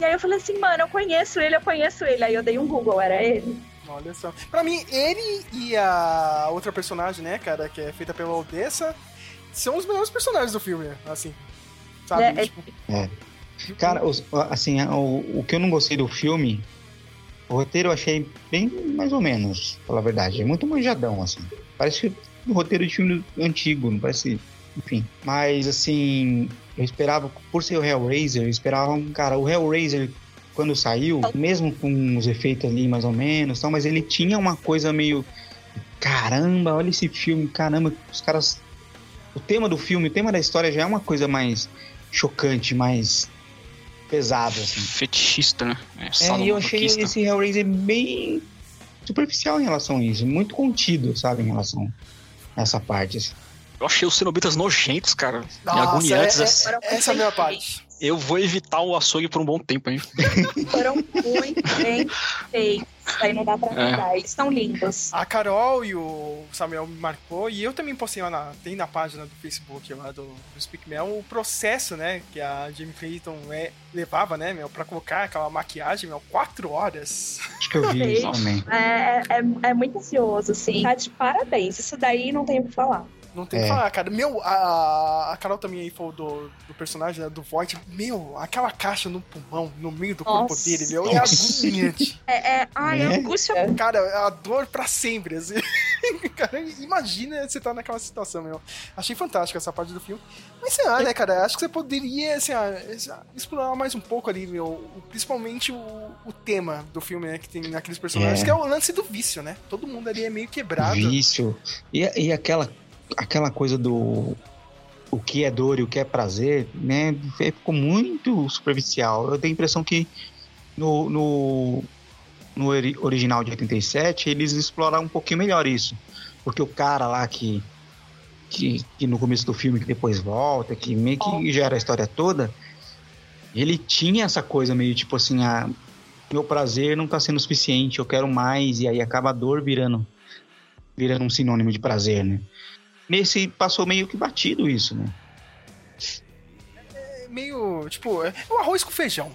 E aí eu falei assim, mano, eu conheço ele, eu conheço ele. Aí eu dei um Google, era ele. Olha só. Pra mim, ele e a outra personagem, né, cara, que é feita pela Odessa, são os melhores personagens do filme, assim. Sabe? É, é- Tipo, É. Cara, assim, o, o que eu não gostei do filme, o roteiro eu achei bem mais ou menos, pra falar a verdade. É muito manjadão, assim. Parece um roteiro de filme antigo, não parece. Enfim. Mas, assim, eu esperava, por ser o Hellraiser, eu esperava. Cara, o Hellraiser, quando saiu, mesmo com os efeitos ali mais ou menos, tal, mas ele tinha uma coisa meio. Caramba, olha esse filme, caramba, os caras. O tema do filme, o tema da história já é uma coisa mais chocante, mais pesado, assim. Fetichista, né? É, É, e eu achei esse Hellraiser bem superficial em relação a isso, muito contido, sabe, em relação a essa parte. assim. Eu achei os cenobitas nojentos, cara. e Nossa, agoniantes. é- assim. é- essa é a minha parte. Eu vou evitar o açougue por um bom tempo, hein? Foram muito bem feitos. Aí não dá pra É. negar. Eles são lindos. A Carol e o Samuel me marcou, e eu também postei lá na, tem na página do Facebook lá do, do Speak Mel o processo, né, que a Jamie Clayton é, levava, né, meu, pra colocar aquela maquiagem, meu, quatro horas. Acho que eu vi isso. É, é, é muito ansioso, assim. Tá de parabéns. Isso daí não tem o que falar. Não tem o É. que falar, cara. Meu, a, a Carol também aí falou do, do personagem, né, do Void. Meu, aquela caixa no pulmão, no meio do corpo Nossa. dele, meu, é agoniante. É, é, ai, É? a angústia. Cara, é a dor pra sempre, assim. cara, imagina você tá naquela situação, meu. Achei fantástica essa parte do filme. Mas sei lá, né, cara, acho que você poderia, assim, ah, explorar mais um pouco ali, meu, principalmente o, o tema do filme, né, que tem naqueles personagens, É. que é o lance do vício, né? Todo mundo ali é meio quebrado. Vício. E, e aquela, aquela coisa do o que é dor e o que é prazer, né? Ficou muito superficial. Eu tenho a impressão que no, no, no ori- original de 87 eles exploraram um pouquinho melhor isso. Porque o cara lá que, que, que no começo do filme, que depois volta, que meio que gera a história toda, ele tinha essa coisa meio tipo assim, ah, meu prazer não tá sendo suficiente, eu quero mais, e aí acaba a dor virando virando um sinônimo de prazer, né? Nesse passou meio que batido isso, né? É meio, tipo, é o arroz com feijão.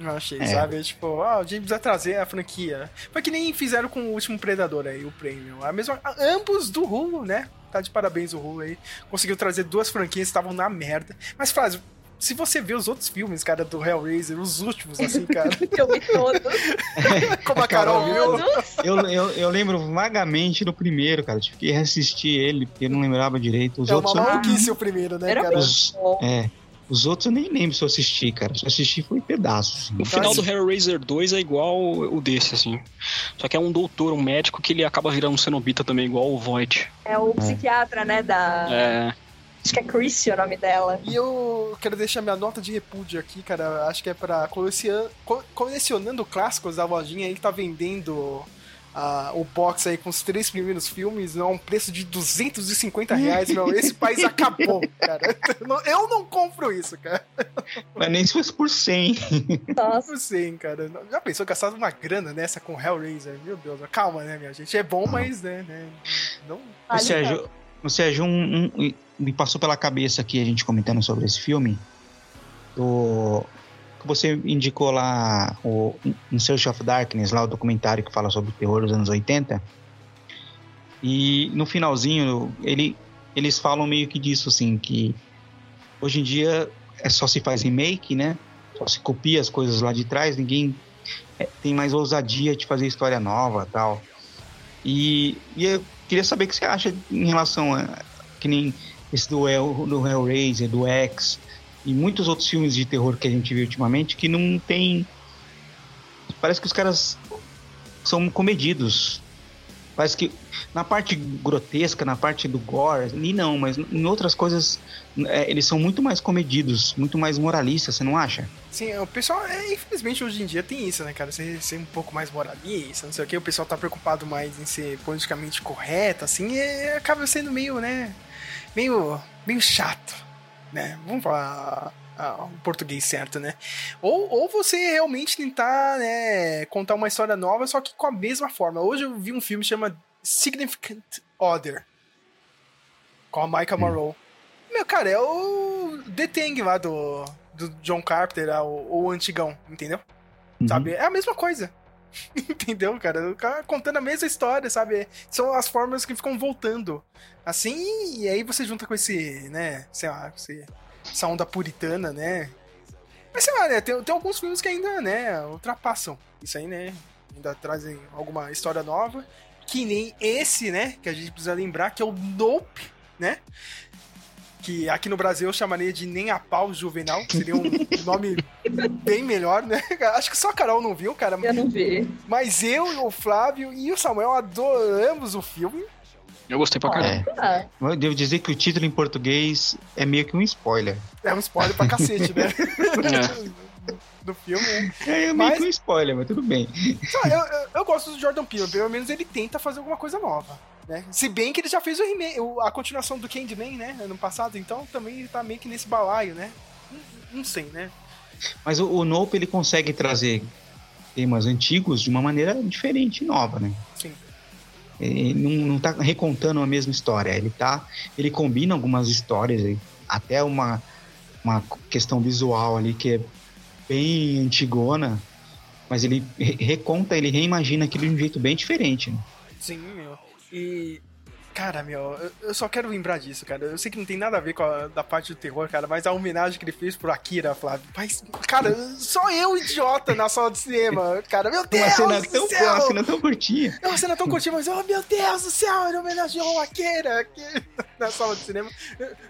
Eu achei, É. sabe? Tipo, ah, o James vai trazer a franquia. Foi que nem fizeram com o último Predador aí, o prêmio. A mesma, ambos do Hulu, né? Tá de parabéns o Hulu aí. Conseguiu trazer duas franquias que estavam na merda. Mas, Flávio, se você vê os outros filmes, cara, do Hellraiser, os últimos, assim, cara, Eu vi todos. como a Carol viu. Eu, eu, eu lembro vagamente do primeiro, cara. Tive que reassistir ele, porque eu não lembrava direito. Os É uma outros. eu- maluquice o primeiro, né, Era cara? os, é, os outros eu nem lembro se eu assisti, cara. Se eu assisti foi em pedaços. assim. O final do Hellraiser 2 é igual o desse, assim. Só que é um doutor, um médico, que ele acaba virando um cenobita também, igual o Void. É o psiquiatra, né? Da. É. Acho que é Chrissy o nome dela. E eu quero deixar minha nota de repúdio aqui, cara. Acho que é pra colecion... co- colecionando clássicos da lojinha aí que tá vendendo ah, o box aí com os três primeiros filmes a um preço de 250 reais, meu. Esse país acabou, cara. Eu não- compro isso, cara. Mas nem se fosse por 100. Nossa. Não sei, cara. Já pensou gastar uma grana nessa com Hellraiser? Meu Deus, calma, né, minha gente? É bom, mas, né, né não... O Vale Sérgio, o Sérgio um- um- me passou pela cabeça aqui a gente comentando sobre esse filme. Que você indicou lá o In Search of Darkness, lá o documentário que fala sobre o terror dos anos 80. E no finalzinho, ele, eles falam meio que disso, assim, que hoje em dia é só se faz remake, né? Só se copia as coisas lá de trás, ninguém é, tem mais ousadia de fazer história nova tal. E, e eu queria saber o que você acha em relação a que nem esse do, El, do Hellraiser, do X e muitos outros filmes de terror que a gente viu ultimamente que não tem parece que os caras são comedidos. Parece que na parte grotesca, na parte do gore, ali não, mas em outras coisas é, eles são muito mais comedidos, muito mais moralistas, você não acha? Sim, o pessoal, é, infelizmente hoje em dia tem isso, né, cara? Ser, ser um pouco mais moralista, não sei o que, o pessoal tá preocupado mais em ser politicamente correto, assim, e acaba sendo meio, né, meio, meio chato, né? Vamos falar o português certo, né? Ou, ou você realmente tentar, né, contar uma história nova, só que com a mesma forma. Hoje eu vi um filme que chama Significant Other, com a Micah Monroe. Meu, cara, é o The Thing lá do, do John Carpenter, o, antigão, entendeu? Sabe? É a mesma coisa. entendeu, cara? O cara contando a mesma história, sabe? São as formas que ficam voltando. Assim, e aí você junta com esse, né, sei lá, esse, essa onda puritana, né? Mas sei lá, né? Tem, tem alguns filmes que ainda, né, ultrapassam isso aí, né? Ainda trazem alguma história nova. Que nem esse, né? Que a gente precisa lembrar, que é o Nope, né? Que aqui no Brasil eu chamaria de Nem a Pau Juvenal, seria um nome bem melhor, né? Acho que só a Carol não viu, cara. Eu não vi. Mas eu, o Flávio e o Samuel adoramos o filme. Eu gostei pra caramba. Ah, Eu devo dizer que o título em português é meio que um spoiler. É um spoiler pra cacete, né? Do filme, né? É meio Mas- que um spoiler, mas tudo bem. Eu, eu, eu gosto do Jordan Peele, pelo menos ele tenta fazer alguma coisa nova. Né? Se bem que ele já fez o a continuação do Candyman, né? Ano passado, então também ele tá meio que nesse balaio, né? Não, não sei, né? Mas o, o Nope ele consegue trazer temas antigos de uma maneira diferente nova, né? Sim. Ele não, não tá recontando a mesma história. Ele tá. Ele combina algumas histórias, até uma, uma questão visual ali que é bem antigona, mas ele re- reconta, ele reimagina aquilo de um jeito bem diferente. Né? Sim, meu. E. Cara, meu, eu- só quero lembrar disso, cara. Eu sei que não tem nada a ver com a da parte do terror, cara, mas a homenagem que ele fez pro Akira, Flávio. Mas, cara, só eu, idiota, na sala de cinema. Cara, meu Deus! Uma cena do tão, céu! uma cena tão curtinha. É uma cena tão curtinha, mas, oh meu Deus do céu, ele homenageou o Akira aqui na sala de cinema.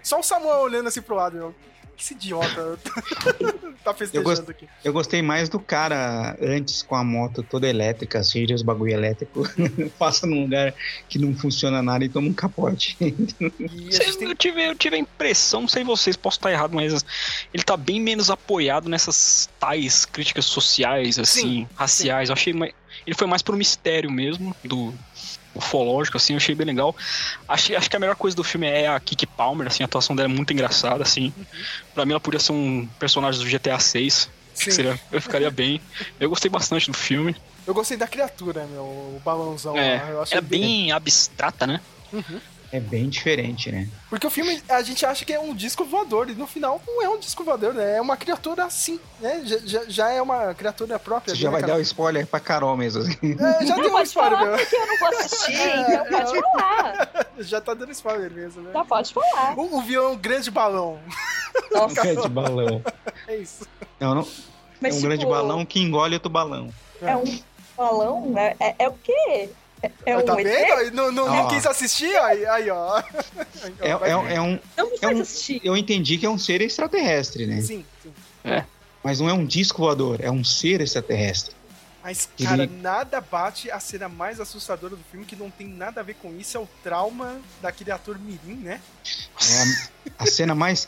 Só o Samuel olhando assim pro lado, meu. Que esse idiota tá Eu, festejando gost- aqui. eu gostei mais do cara antes com a moto toda elétrica, assim, os bagulho elétrico, passa num lugar que não funciona nada e toma um capote. Tem- eu, tive, eu tive a impressão, não sei vocês, posso estar errado, mas ele tá bem menos apoiado nessas tais críticas sociais, assim, Sim, raciais. Eu achei mais, ele foi mais pro mistério mesmo, do ufológico, assim, eu achei bem legal. Achei, acho que a melhor coisa do filme é a Kiki Palmer, assim, a atuação dela é muito engraçada, assim. Pra mim ela podia ser um personagem do GTA 6. Acho Sim. que seria, eu ficaria bem. Eu gostei bastante do filme. Eu gostei da criatura, meu, o balãozão É, lá. É bem abstrata, né? Uhum. É bem diferente, né? Porque o filme, a gente acha que é um disco voador, e no final não é um disco voador, né? É uma criatura assim, né? Já, já, já é uma criatura própria. Você já né, vai cara? dar o spoiler pra Carol mesmo. assim. É, já Não, deu um spoiler, falar meu. porque eu não vou assistir, então pode falar. Já tá dando spoiler mesmo, né? Já pode falar. O, o vilão grande balão. Nossa, Grande balão. É isso. Não, não. mas é um tipo, grande balão que engole outro balão. É um balão? É, é, é o quê? É, é tá um ET? vendo? Não, não, quis assistir? Aí, aí ó. É, é, é um. Não me É faz um- assistir. Eu entendi que é um ser extraterrestre, né? Sim, sim. Mas não é um disco voador, é um ser extraterrestre. Mas, Ele- cara, nada bate a cena mais assustadora do filme, que não tem nada a ver com isso, é o trauma daquele ator Mirim, né? É a, a cena mais.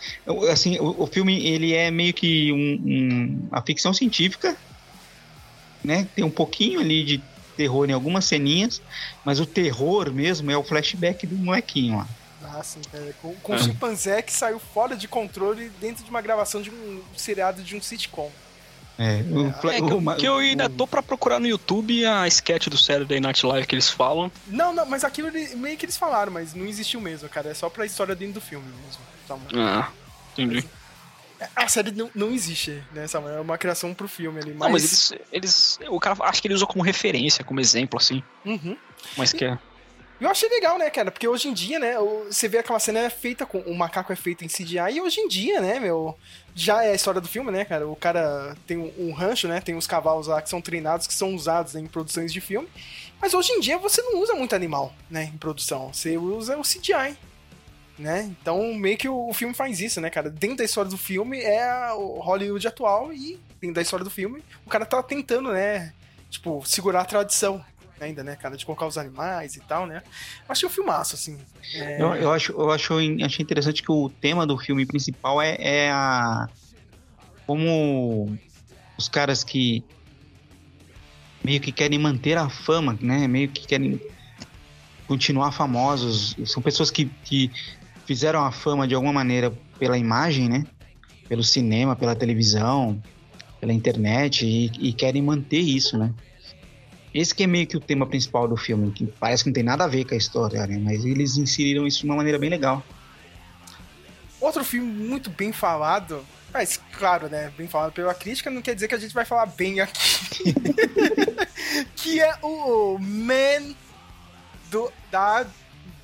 Assim, o, o filme ele é meio que um, um- a ficção científica, né? Tem um pouquinho ali de terror em algumas ceninhas, mas o terror mesmo é o flashback do molequinho lá. Ah, sim, cara. Com, com É. um chimpanzé que saiu fora de controle dentro de uma gravação de um seriado de um sitcom. É, o, É, que, ma- que eu ainda tô pra procurar no YouTube a sketch do Saturday Night Live que eles falam. Não, não, mas aquilo meio que eles falaram, mas não existiu mesmo, cara. É só pra história dentro do filme mesmo. Samuel. Ah, entendi. A série não, não existe, né, Samuel? É uma criação pro filme ali. Mas... Não, mas eles, eles. O cara acho que ele usou como referência, como exemplo, assim. Uhum. Mas que é. Eu achei legal, né, cara? Porque hoje em dia, né, você vê aquela cena é feita com. O macaco é feito em CGI, e hoje em dia, né, meu. Já é a história do filme, né, cara? O cara tem um, um rancho, né? Tem os cavalos lá que são treinados, que são usados né, em produções de filme. Mas hoje em dia você não usa muito animal, né, em produção. Você usa o CGI. Né? Então, meio que o, o filme faz isso, né, cara? Dentro da história do filme é o Hollywood atual e dentro da história do filme o cara tá tentando, né, tipo, segurar a tradição ainda, né, cara, de colocar os animais e tal, né. Achei um filmaço, assim. É, Eu, eu acho, eu acho, achei interessante que o tema do filme principal é, é a. Como os caras que meio que querem manter a fama, né? Meio que querem continuar famosos. São pessoas que, que fizeram a fama de alguma maneira pela imagem, né? Pelo cinema, pela televisão, pela internet e, e querem manter isso, né? Esse que é meio que o tema principal do filme, que parece que não tem nada a ver com a história, né? Mas eles inseriram isso de uma maneira bem legal. Outro filme muito bem falado, mas claro, né, bem falado pela crítica, não quer dizer que a gente vai falar bem aqui. que é o Man do, da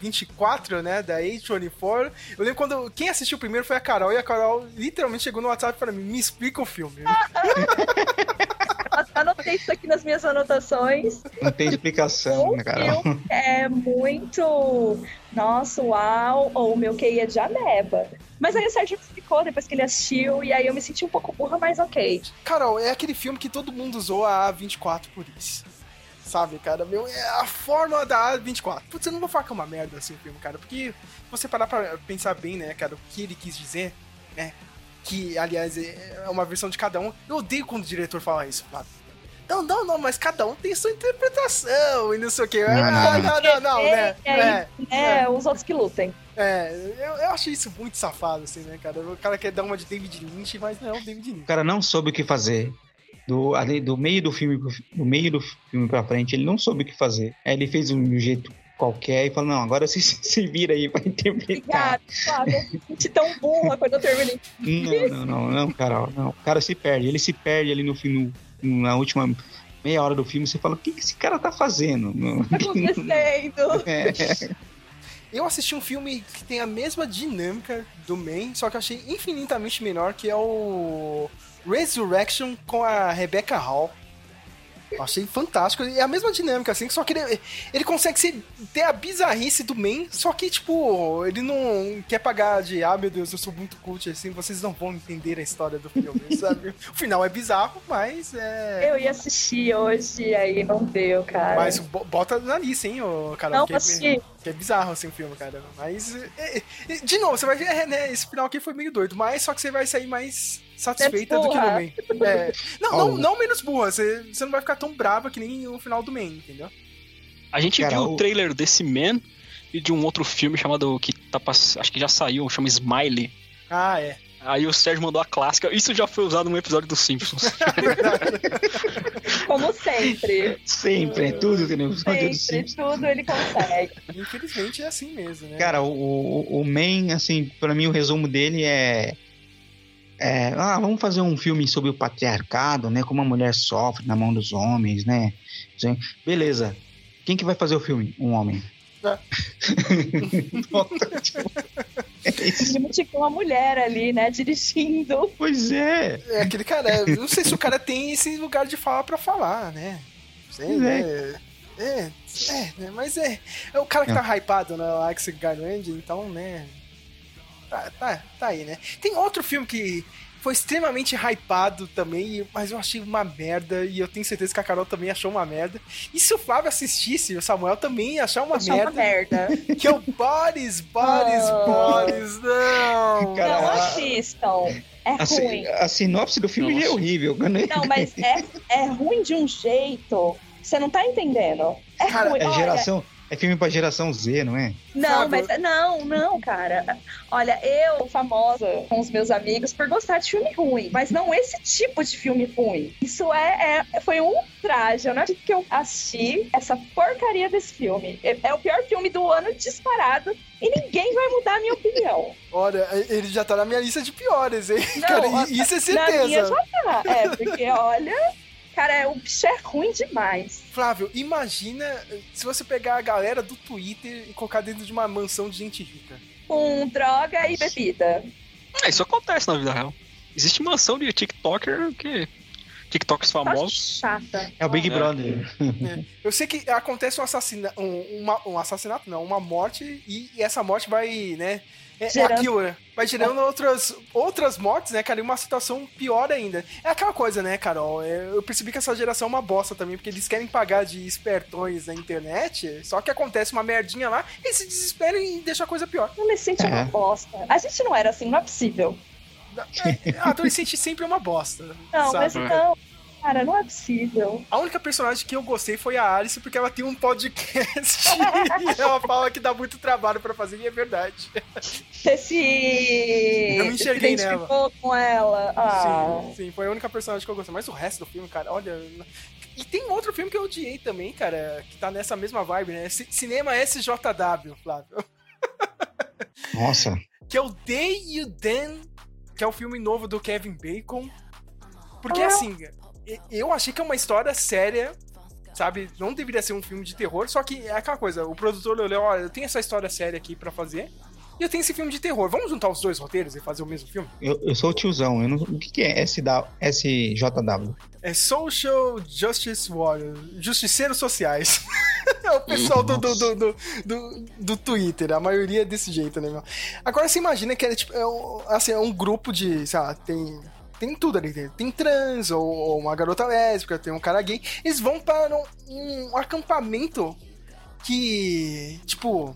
24, né, da A24. Eu lembro quando, quem assistiu primeiro foi a Carol, e a Carol literalmente chegou no WhatsApp pra mim, me explica o filme. Anotei isso aqui nas minhas anotações. Não tem explicação, né, Carol? filme é muito. Nossa, uau! Ou o meu QI é de ameba. Mas aí o Sérgio explicou depois que ele assistiu, e aí eu me senti um pouco burra, mas ok. Carol, é aquele filme que todo mundo usou a A24 por isso. Sabe, cara? Meu, é a fórmula da A24. Putz, eu não vou falar que é uma merda assim o filme, cara. Porque se você parar pra pensar bem, né, cara, o que ele quis dizer, né? Que, aliás, é uma versão de cada um. Eu odeio quando o diretor fala isso, Flávio. Não, não, não, mas cada um tem sua interpretação e não sei o quê. Não, Não, não, não, não, não, né? É, É, é, os outros que lutem. é, eu, eu acho isso muito safado, assim, né, cara? O cara quer dar uma de David Lynch, mas não é o David O Lynch. cara não soube o que fazer. Do, ali, do meio do filme do meio do filme pra frente, ele não soube o que fazer. Aí ele fez um jeito qualquer e falou: Não, agora você se, se vira aí pra interpretar. Obrigada, Flávio. Eu me senti tão burra quando eu terminei. Não, não, não, não, Carol. Não. O cara se perde. Ele se perde ali no no- na última meia hora do filme. Você fala: O que, que esse cara tá fazendo? Tá acontecendo. É. Eu assisti um filme que tem a mesma dinâmica do Man, só que eu achei infinitamente menor, que é o Resurrection com a Rebecca Hall. Eu achei fantástico. É a mesma dinâmica, assim, só que ele, ele consegue ser, ter a bizarrice do Man, só que, tipo, ele não quer pagar de, ah, meu Deus, eu sou muito cult, assim, vocês não vão entender a história do filme, sabe? O final é bizarro, mas é... Eu ia assistir hoje, aí não deu, cara. Mas bo- bota na lista, hein, Carol? Não, assisti. Que é bizarro assim o filme, cara. Mas. é, é, de novo, você vai ver, é, né? Esse final aqui foi meio doido, mas só que você vai sair mais satisfeita do que no burra. main. É, não, não, não menos burra, você, você não vai ficar tão brava que nem o final do main, entendeu? A gente Cara, viu o- trailer desse Man e de um outro filme chamado que tá acho que já saiu, chama Smiley. Ah, é. Aí o Sérgio mandou a clássica. Isso já foi usado num episódio dos Simpsons. Como sempre. Sempre, é tudo que nem Sempre, tudo ele consegue. Infelizmente é assim mesmo, né? Cara, o, o, o Man, assim, pra mim o resumo dele é, é. Ah, vamos fazer um filme sobre o patriarcado, né? Como a mulher sofre na mão dos homens, né? Beleza. Quem que vai fazer o filme? Um homem. É. É isso. Ele tinha uma mulher ali, né, dirigindo. Pois é. É aquele cara. Não sei se o cara tem esse lugar de fala pra falar, né? Não sei, Pois né? É, é, né? Mas é. É o cara que tá hypado no Alex Garland, então, né? Tá, tá, tá aí, né? Tem outro filme que foi extremamente hypado também, mas eu achei uma merda e eu tenho certeza que a Carol também achou uma merda. E se o Flávio assistisse, o Samuel também ia achar uma Achou merda. uma merda. Que é o Boris, Boris, Ah. Boris, não. Cara, não assistam. É A, ruim. a sinopse do filme é Nossa. horrível. Não, mas é, é ruim de um jeito. que Você não tá entendendo. É Cara, ruim. É Olha, geração. É filme pra geração Z, não é? Não, Sabe? mas não, não, cara. Olha, eu famosa com os meus amigos por gostar de filme ruim, mas não esse tipo de filme ruim. Isso é, é- foi um traje. Eu não acredito que eu assisti essa porcaria desse filme. É, é o pior filme do ano disparado e ninguém vai mudar a minha opinião. Olha, ele já tá na minha lista de piores, hein? Não, cara, isso é Na minha certeza. já tá. É, porque olha, cara, o bicho é ruim demais. Flávio, imagina se você pegar a galera do Twitter e colocar dentro de uma mansão de gente rica. Com droga e bebida. É, isso acontece na vida real. Existe mansão de TikToker que. TikTokers Só famosos. chata. É o Big É. Brother. Eu sei que acontece um assassinato, um, um assassinato não, uma morte, e, e essa morte vai, né, é, é Gerando- aquilo, gerando outras, outras mortes, né, cara? E uma situação pior ainda. É aquela coisa, né, Carol? É, Eu percebi que essa geração é uma bosta também, porque eles querem pagar de espertões na internet, só que acontece uma merdinha lá, eles se desesperam e deixam a coisa pior. Adolescente é uma É. bosta. A gente não era assim, não é possível. É, adolescente sempre é uma bosta. Não, sabe? mas não. Cara, não é possível. A única personagem que eu gostei foi a Alice, porque ela tem um podcast e ela fala que dá muito trabalho pra fazer, e é verdade. Você se. Eu me enxerguei se identificou com ela. Ah. Sim, sim, foi a única personagem que eu gostei. Mas o resto do filme, cara, olha. E tem outro filme que eu odiei também, cara, que tá nessa mesma vibe, né? C- Cinema SJW, Flávio. Nossa. Que é o Day You Then, que é o filme novo do Kevin Bacon. Porque Ah. assim, eu achei que é uma história séria, sabe? Não deveria ser um filme de terror, só que é aquela coisa, o produtor olhou, olha, eu tenho essa história séria aqui pra fazer. E eu tenho esse filme de terror. Vamos juntar os dois roteiros e fazer o mesmo filme? Eu, eu sou o tiozão. Eu não, o que, que é SW, SJW? É Social Justice Warrior, Justiceiros Sociais. é o pessoal do, do, do, do, do, do Twitter, a maioria é desse jeito, né, meu? Agora você imagina que é, tipo, é, um, assim, é um grupo de, sei lá, tem, tem tudo ali. Tem, tem trans, ou, ou uma garota lésbica, tem um cara gay. Eles vão para um, um acampamento que, tipo...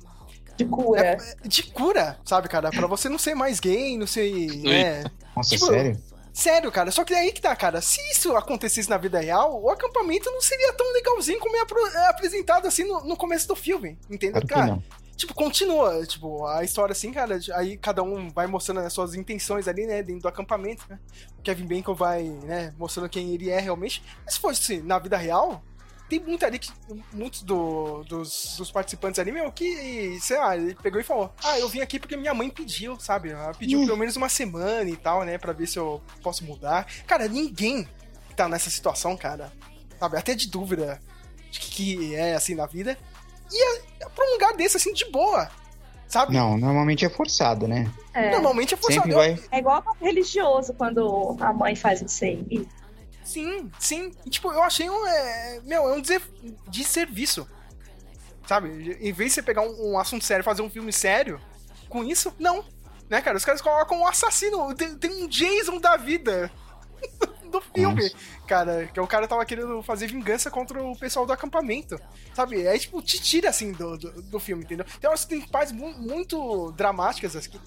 De cura. de cura, sabe, cara? Pra você não ser mais gay, não ser... né? Nossa, Tipo, sério? Sério, cara. Só que é aí que tá, cara. Se isso acontecesse na vida real, o acampamento não seria tão legalzinho como é, é apresentado assim no, no começo do filme. Entendeu, Claro que cara? Tipo, continua. Tipo, a história assim, cara. Aí cada um vai mostrando as suas intenções ali, né? Dentro do acampamento, né? O Kevin Bacon vai, né? Mostrando quem ele é realmente. Mas se fosse na vida real. Tem muito ali que. Muitos do- dos, dos participantes ali, meu, que, sei lá, ele pegou e falou: Ah, eu vim aqui porque minha mãe pediu, sabe? Ela pediu pelo menos uma semana e tal, né? Pra ver se eu posso mudar. Cara, ninguém tá nessa situação, cara. Sabe? Até de dúvida de que, que é assim na vida. E é pra um lugar desse, assim, de boa. Sabe? Não, normalmente é forçado, né? É. Normalmente é forçado. Sempre vai. É igual a religioso quando a mãe faz isso aí. Sim, sim. E, tipo, eu achei um. É, meu, é um dizer, de serviço. Sabe? Em vez de você pegar um, um assunto sério e fazer um filme sério com isso, não. Né, cara? Os caras colocam um assassino. Tem, tem um Jason da vida do filme. Nossa. Cara, que o cara tava querendo fazer vingança contra o pessoal do acampamento. Sabe? É tipo, te tira assim do, do, do filme, entendeu? Então acho que tem partes mu- muito dramáticas dentro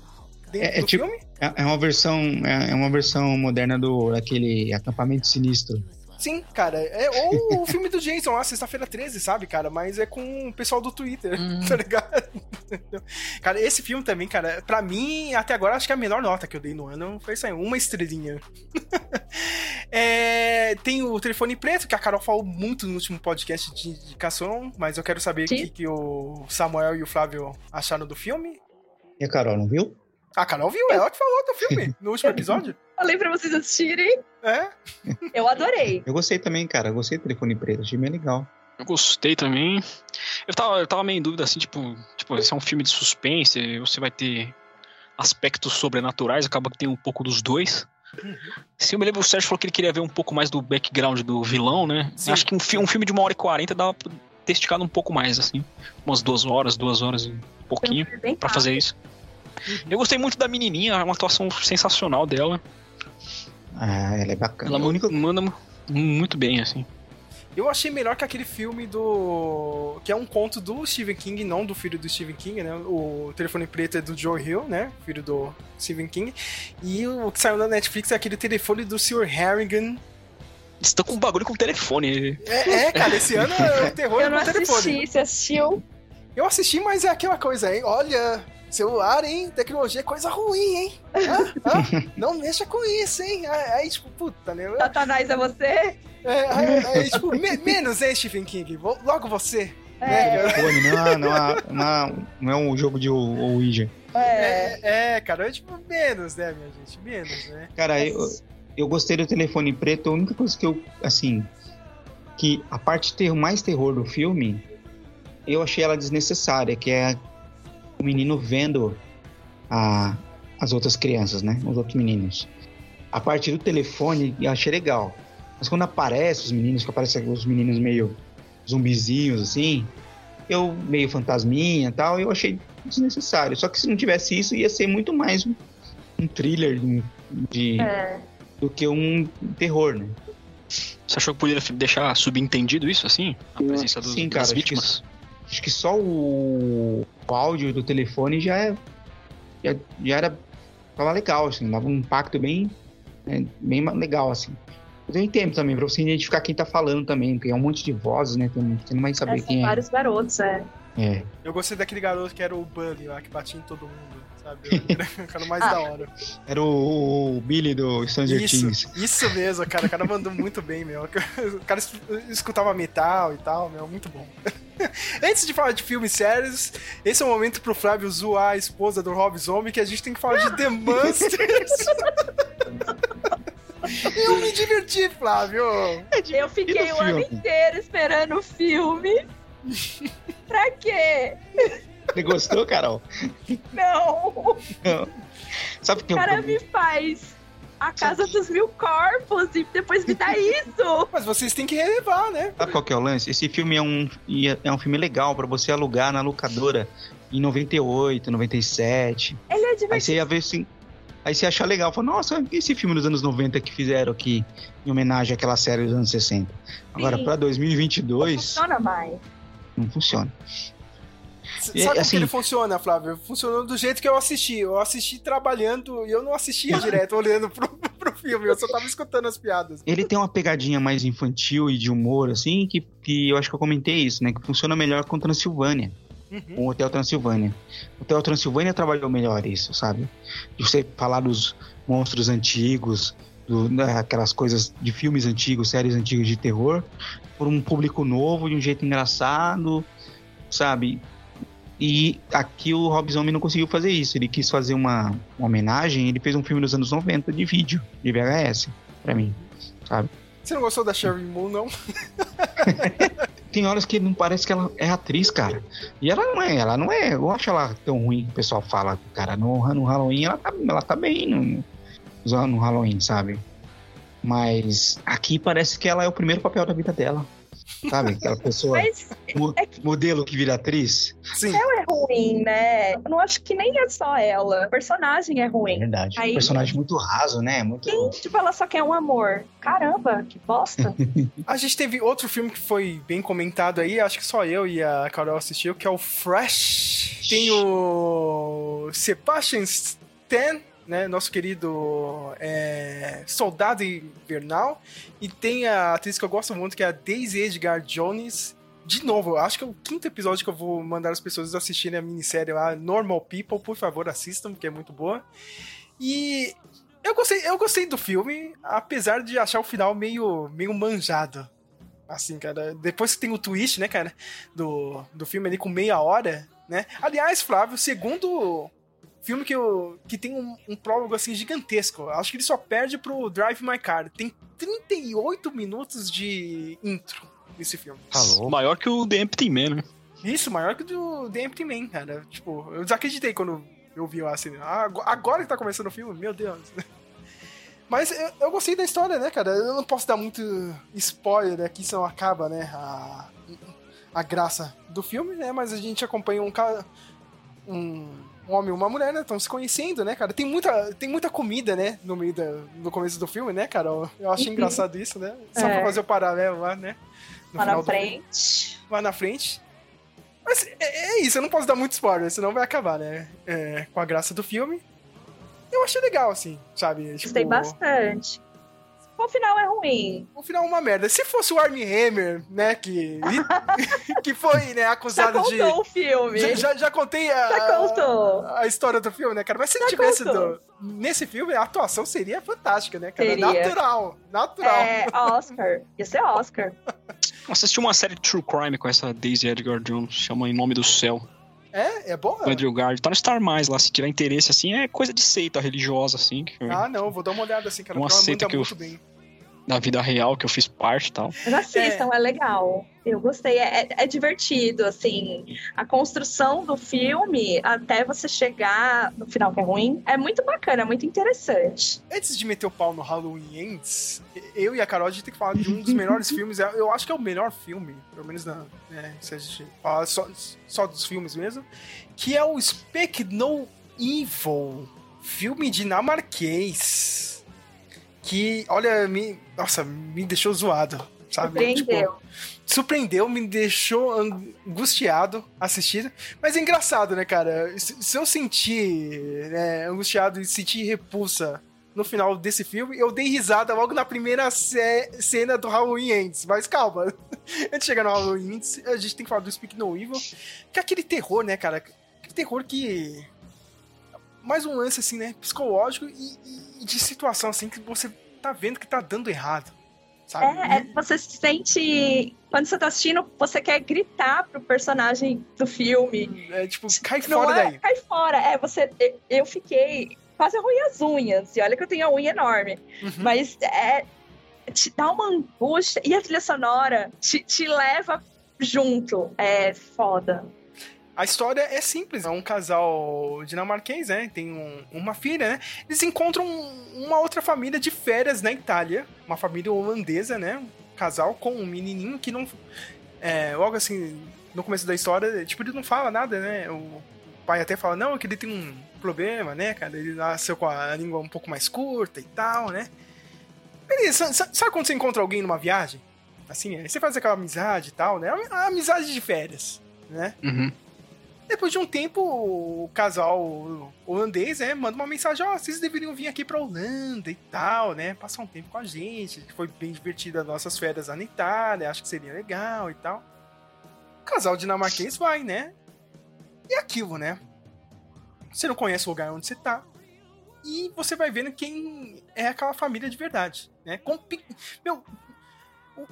É, é do tipo- filme. É é uma versão, é é uma versão moderna do daquele acampamento sinistro. Sim, cara. É, ou o filme do Jason lá, sexta-feira 13, sabe, cara? Mas é com o pessoal do Twitter, tá ligado? cara, esse filme também, cara, pra mim, até agora, acho que a menor nota que eu dei no ano foi isso aí, uma estrelinha. É, tem o telefone preto, que a Carol falou muito no último podcast de indicação, mas eu quero saber o que, que o Samuel e o Flávio acharam do filme. E a Carol, não viu? A Carol viu, ela que falou do filme no último episódio. Falei pra vocês assistirem. É? Eu adorei. Eu gostei também, cara. Eu gostei do telefone preto, achei bem legal. Eu gostei também. Eu tava, eu tava meio em dúvida, assim, tipo, tipo, esse é um filme de suspense, você vai ter aspectos sobrenaturais, acaba que tem um pouco dos dois. Se eu me lembro, o Sérgio falou que ele queria ver um pouco mais do background do vilão, né? Sim. Acho que um, fi- um filme de uma hora e quarenta dava pra ter esticado um pouco mais, assim. Umas duas horas, duas horas e um pouquinho pra fazer isso. Eu gostei muito da menininha, é uma atuação sensacional dela. Ah, ela é bacana. Ela manda mu- muito bem, assim. Eu achei melhor que aquele filme do. que é um conto do Stephen King, não do filho do Stephen King, né? O Telefone Preto é do Joe Hill, né? Filho do Stephen King. E o que saiu na Netflix é aquele telefone do Sr. Harrigan. Estão com um bagulho com telefone. É, é, cara, esse ano é o terror Eu não com telefone. assisti. Você assistiu? Eu assisti, mas é aquela coisa, hein? Olha, celular, hein? Tecnologia é coisa ruim, hein? Hã? Hã? Não mexa com isso, hein? Aí, aí, tipo, puta, né? Satanás é você? É, aí, aí, tipo, me- menos, hein, Stephen King? Logo você. É. Né, não, é- não, é- não, é- não é um jogo de o- Ouija. É. É, é, cara, é tipo menos, né, minha gente? Menos, né? Cara, eu, eu gostei do telefone preto. A única coisa que eu, assim, que a parte ter mais terror do filme, eu achei ela desnecessária, que é o menino vendo a, as outras crianças, né? Os outros meninos. A parte do telefone eu achei legal. Mas quando aparece os meninos, que aparecem os meninos meio zumbizinhos, assim, eu meio fantasminha e tal, eu achei desnecessário. Só que se não tivesse isso, ia ser muito mais um, um thriller de, de- É. do que um terror, né? Você achou que poderia deixar subentendido isso, assim? A presença dos, Sim, cara, das acho que vítimas? Acho que só o, o áudio do telefone já, é, já, já era tava legal, assim, dava um impacto bem, né, bem legal, assim. Mas eu entendo também, pra você identificar quem tá falando também, porque é um monte de vozes, né? Tem, você não vai saber É, quem é. vários garotos, é. É. Eu gostei daquele garoto que era o Bully lá, que batia em todo mundo, sabe? Era o cara mais da hora. Era o, o Billy do Stranger Isso, Things. isso mesmo, cara. O cara mandou muito bem, meu. O cara es- escutava metal e tal, meu. Muito bom. Antes de falar de filmes sérios, esse é o momento pro Flávio zoar a esposa do Rob Zombie, que a gente tem que falar de The Monsters. Eu me diverti, Flávio. Eu fiquei o ano inteiro esperando o filme. pra quê? Você gostou, Carol? Não! Não. Sabe o que O eu cara me faz a casa dos mil corpos e depois me dá isso. Mas vocês têm que relevar, né? Sabe qual que é o lance? Esse filme é um, é um filme legal pra você alugar na locadora em 98, 97. Ele é Aí divertido. você ia ver assim. Aí você achar legal. Fala, nossa, e esse filme dos anos 90 que fizeram aqui em homenagem àquela série dos anos 60. Agora, pra 2022, Funciona mais. não funciona. Sabe como assim- que ele funciona, Flávio? Funcionou do jeito que eu assisti. Eu assisti trabalhando e eu não assistia direto olhando pro, pro filme, eu só tava escutando as piadas. Ele tem uma pegadinha mais infantil e de humor, assim, que, que eu acho que eu comentei isso, né? Que funciona melhor com Transilvânia. Com o Hotel Transilvânia. O Hotel Transilvânia trabalhou melhor isso, sabe? De você falar dos monstros antigos, do, né, aquelas coisas de filmes antigos, séries antigas de terror, por um público novo, de um jeito engraçado, sabe? E aqui o Rob Zombie não conseguiu fazer isso. Ele quis fazer uma, uma homenagem, ele fez um filme dos anos 90 de vídeo, de VHS, pra mim, sabe? Você não gostou da Sherry Moon, não? Tem horas que não parece que ela é atriz, cara. E ela não é, ela não é. Eu acho ela tão ruim que o pessoal fala, cara. No, no Halloween ela tá, ela tá bem no, no Halloween, sabe? Mas aqui parece que ela é o primeiro papel da vida dela. Sabe? Aquela pessoa. Mas mo- modelo que vira atriz. Sim. ela é ruim, né? Eu não acho que nem é só ela. O personagem é ruim. Verdade. Aí- Um personagem muito raso, né? Muito. Sim, tipo, ela só quer um amor. Caramba, que bosta. A gente teve outro filme que foi bem comentado aí, acho que só eu e a Carol assistiu, que é o Fresh. Tem o Sebastian Stan, né, nosso querido é, soldado invernal, e tem a atriz que eu gosto muito, que é a Daisy Edgar Jones. De novo, acho que é o quinto episódio que eu vou mandar as pessoas assistirem a minissérie lá, Normal People, por favor, assistam, porque é muito boa. E eu gostei, eu gostei do filme, apesar de achar o final meio, meio manjado. Assim, cara. Depois que tem o twist, né, cara, do, do filme ali com meia hora, né? Aliás, Flávio, segundo filme que, eu, que tem um, um prólogo assim gigantesco. Acho que ele só perde pro Drive My Car. Tem 38 minutos de intro nesse filme. Maior que o The Empty Man, né? Isso, maior que o do The Empty Man, cara. Tipo, eu desacreditei quando eu vi lá assim. Ah, ago- agora que tá começando o filme, meu Deus. Mas eu, eu gostei da história, né, cara? Eu não posso dar muito spoiler aqui, senão acaba, né, a, a graça do filme, né? Mas a gente acompanha um cara. Um, um homem e uma mulher, né? Estão se conhecendo, né, cara? Tem muita, tem muita comida, né? No meio da, no começo do filme, né, cara? Eu, achei Uhum. engraçado isso, né? Só É. pra fazer o paralelo lá, né? No Lá na final do frente. lá na frente. Mas é, é isso, eu não posso dar muito spoiler, senão vai acabar, né? É, com a graça do filme. Eu achei legal, assim, sabe? Tipo, Gostei bastante. O final é ruim. O final é uma merda. Se fosse o Armie Hammer, né, que, que foi, né, Já acusado de... contou o filme. Já, já, já contei a, Já contou. a história do filme, né, cara? Mas se ele Já tivesse do- nesse filme, a atuação seria fantástica, né, cara? Seria. Natural, natural. É, Oscar. Ia ser Oscar. Assisti uma série de True Crime com essa Daisy Edgar Jones, chama Em Nome do Céu. É? É boa? Com o Andrew Garfield. Tá no Star Mais lá, se tiver interesse, assim, é coisa de seita religiosa, assim, que Ah, não, vou dar uma olhada assim, cara. Uma seita que eu- muito bem. Da vida real, que eu fiz parte e tal. Mas assistam, é. legal. Eu gostei. É, é- é divertido, assim. A construção do filme, até você chegar no final que é ruim, é muito bacana, é muito interessante. Antes de meter o pau no Halloween Ends, eu e a Carol a gente tem que falar de um dos melhores filmes. Eu acho que é o melhor filme, pelo menos na, né, se a gente falar só, só dos filmes mesmo, que é o Speak No Evil. filme dinamarquês que, olha, me, nossa, me deixou zoado, sabe? Surpreendeu. Tipo, surpreendeu, me deixou angustiado assistindo. Mas é engraçado, né, cara? Se, eu sentir né, angustiado e sentir repulsa no final desse filme, eu dei risada logo na primeira ce- cena do Halloween Ends. Mas calma, antes de chegar no Halloween Ends, a gente tem que falar do Speak No Evil, que é aquele terror, né, cara? Aquele terror que. Mais um lance, assim, né? Psicológico e, e- de situação, assim, que você tá vendo que tá dando errado. Sabe? É, é, você se sente. Quando você tá assistindo, você quer gritar pro personagem do filme. É tipo, cai Não fora é, daí. Cai fora. É, você. Eu fiquei. Quase ruim as unhas. E olha que eu tenho a unha enorme. Uhum. Mas é. Te dá uma angústia. E a trilha sonora te, te leva junto. É foda. A história é simples. É um casal dinamarquês, né? Tem um- uma filha, né? Eles encontram um- uma outra família de férias na Itália. Uma família holandesa, né? Um casal com um menininho que não... é, logo assim, no começo da história, tipo, ele não fala nada, né? O pai até fala, não, é que ele tem um problema, né, cara? Ele nasceu com a língua um pouco mais curta e tal, né? Beleza, sa- sabe quando você encontra alguém numa viagem? Assim, aí você faz aquela amizade e tal, né? A amizade de férias, né? Uhum. Depois de um tempo, o casal holandês, né, manda uma mensagem, ó, vocês deveriam vir aqui pra Holanda e tal, né, passar um tempo com a gente, foi bem divertida as nossas férias lá na Itália, acho que seria legal e tal. O casal dinamarquês vai, né, e aquilo, né, você não conhece o lugar onde você tá, e você vai vendo quem é aquela família de verdade, né, com, meu,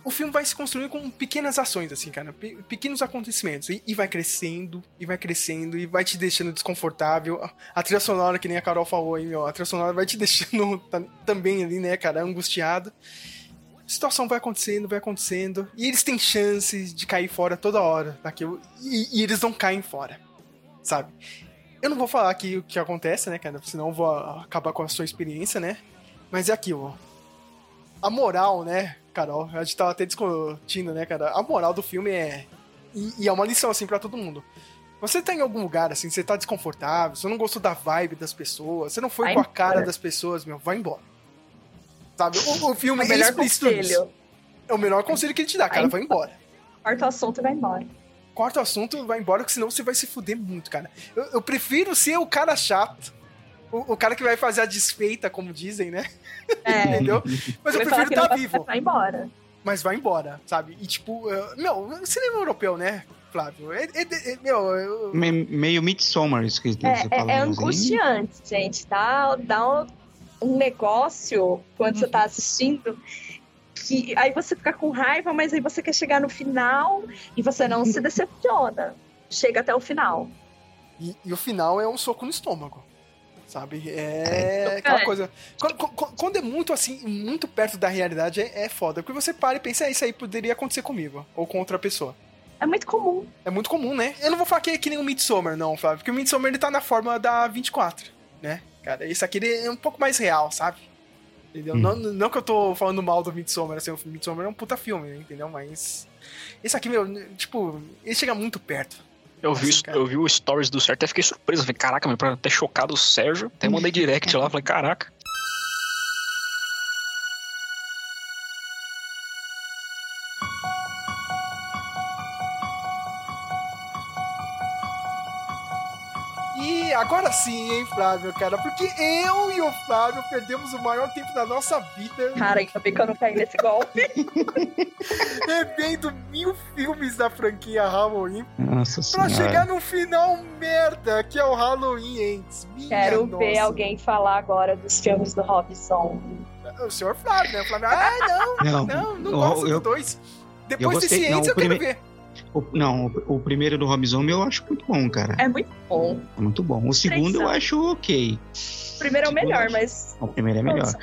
o, filme vai se construindo com pequenas ações, assim, cara. pe- pequenos acontecimentos. E, e vai crescendo, e vai crescendo, e vai te deixando desconfortável. A, a trilha sonora, que nem a Carol falou aí, meu, a trilha sonora vai te deixando ta- também ali, né, cara, angustiado. A situação vai acontecendo, vai acontecendo. E eles têm chances de cair fora toda hora daquilo. E, e eles não caem fora, sabe? Eu não vou falar aqui o que acontece, né, cara? Senão eu vou acabar com a sua experiência, né? Mas é aquilo, a moral, né, Carol? A gente tava até discutindo, né, cara? A moral do filme é. E, e é uma lição, assim, pra todo mundo. Você tá em algum lugar, assim, você tá desconfortável, você não gostou da vibe das pessoas, você não foi Vai com a cara embora. das pessoas, meu, vai embora. Sabe? O, o filme É o melhor conselho. nisso. É o melhor conselho que ele te dá, cara, vai embora. Corta o assunto e vai embora. Corta o assunto, vai embora, que senão você vai se fuder muito, cara. Eu, eu prefiro ser o cara chato. O, o cara que vai fazer a desfeita, como dizem, né? É. Entendeu? Mas eu falar prefiro não estar vai- vivo. Vai embora. mas vai embora, sabe? E tipo, uh, meu, cinema europeu, né, Flávio? É, é- é- meu, eu- Me- meio Midsommar, isso que você É, falou. é, é assim. angustiante, gente. Dá, dá um, um negócio quando você tá assistindo. Que aí você fica com raiva, mas aí você quer chegar no final e você não se decepciona. Chega até o final. e, e o final é um soco no estômago. Sabe? É aquela É. coisa. Quando, quando- é muito assim, muito perto da realidade, é, é foda. Porque você para e pensa, "É, isso aí poderia acontecer comigo. Ou com outra pessoa. É muito comum. É muito comum, né? Eu não vou falar que é que nem o Midsommar, não, Flávio. Porque o Midsommar ele tá na forma da 24, né? Cara, esse aqui ele é um pouco mais real, sabe? Entendeu? Hum. Não, não que eu tô falando mal do Midsommar, assim, o Midsommar é um puta filme, né? entendeu? Mas. Esse aqui, meu, tipo, ele chega muito perto. Eu vi, Assim, eu vi o stories do Sérgio, até fiquei surpreso. Falei, caraca, meu, até chocado o Sérgio. Até mandei direct lá, falei, caraca. Agora sim, hein, Flávio, cara? Porque eu e o Flávio perdemos o maior tempo da nossa vida Cara, ainda bem que eu não caí nesse golpe. revendo mil filmes da franquia Halloween Nossa pra senhora. chegar no final merda, que é o Halloween Ends. Minha Quero nossa. ver alguém falar agora dos filmes do Robson. O senhor Flávio, né? O Flávio, ah, não, Não, não, não eu- gosto eu- do dois. Depois eu gostei- desse não, Ends o eu quero ver. O- não, o, o primeiro do Rob Zombie eu acho muito bom, cara. É muito bom. É muito bom. O segundo eu acho ok. O primeiro é o melhor, acho- mas. O primeiro é melhor.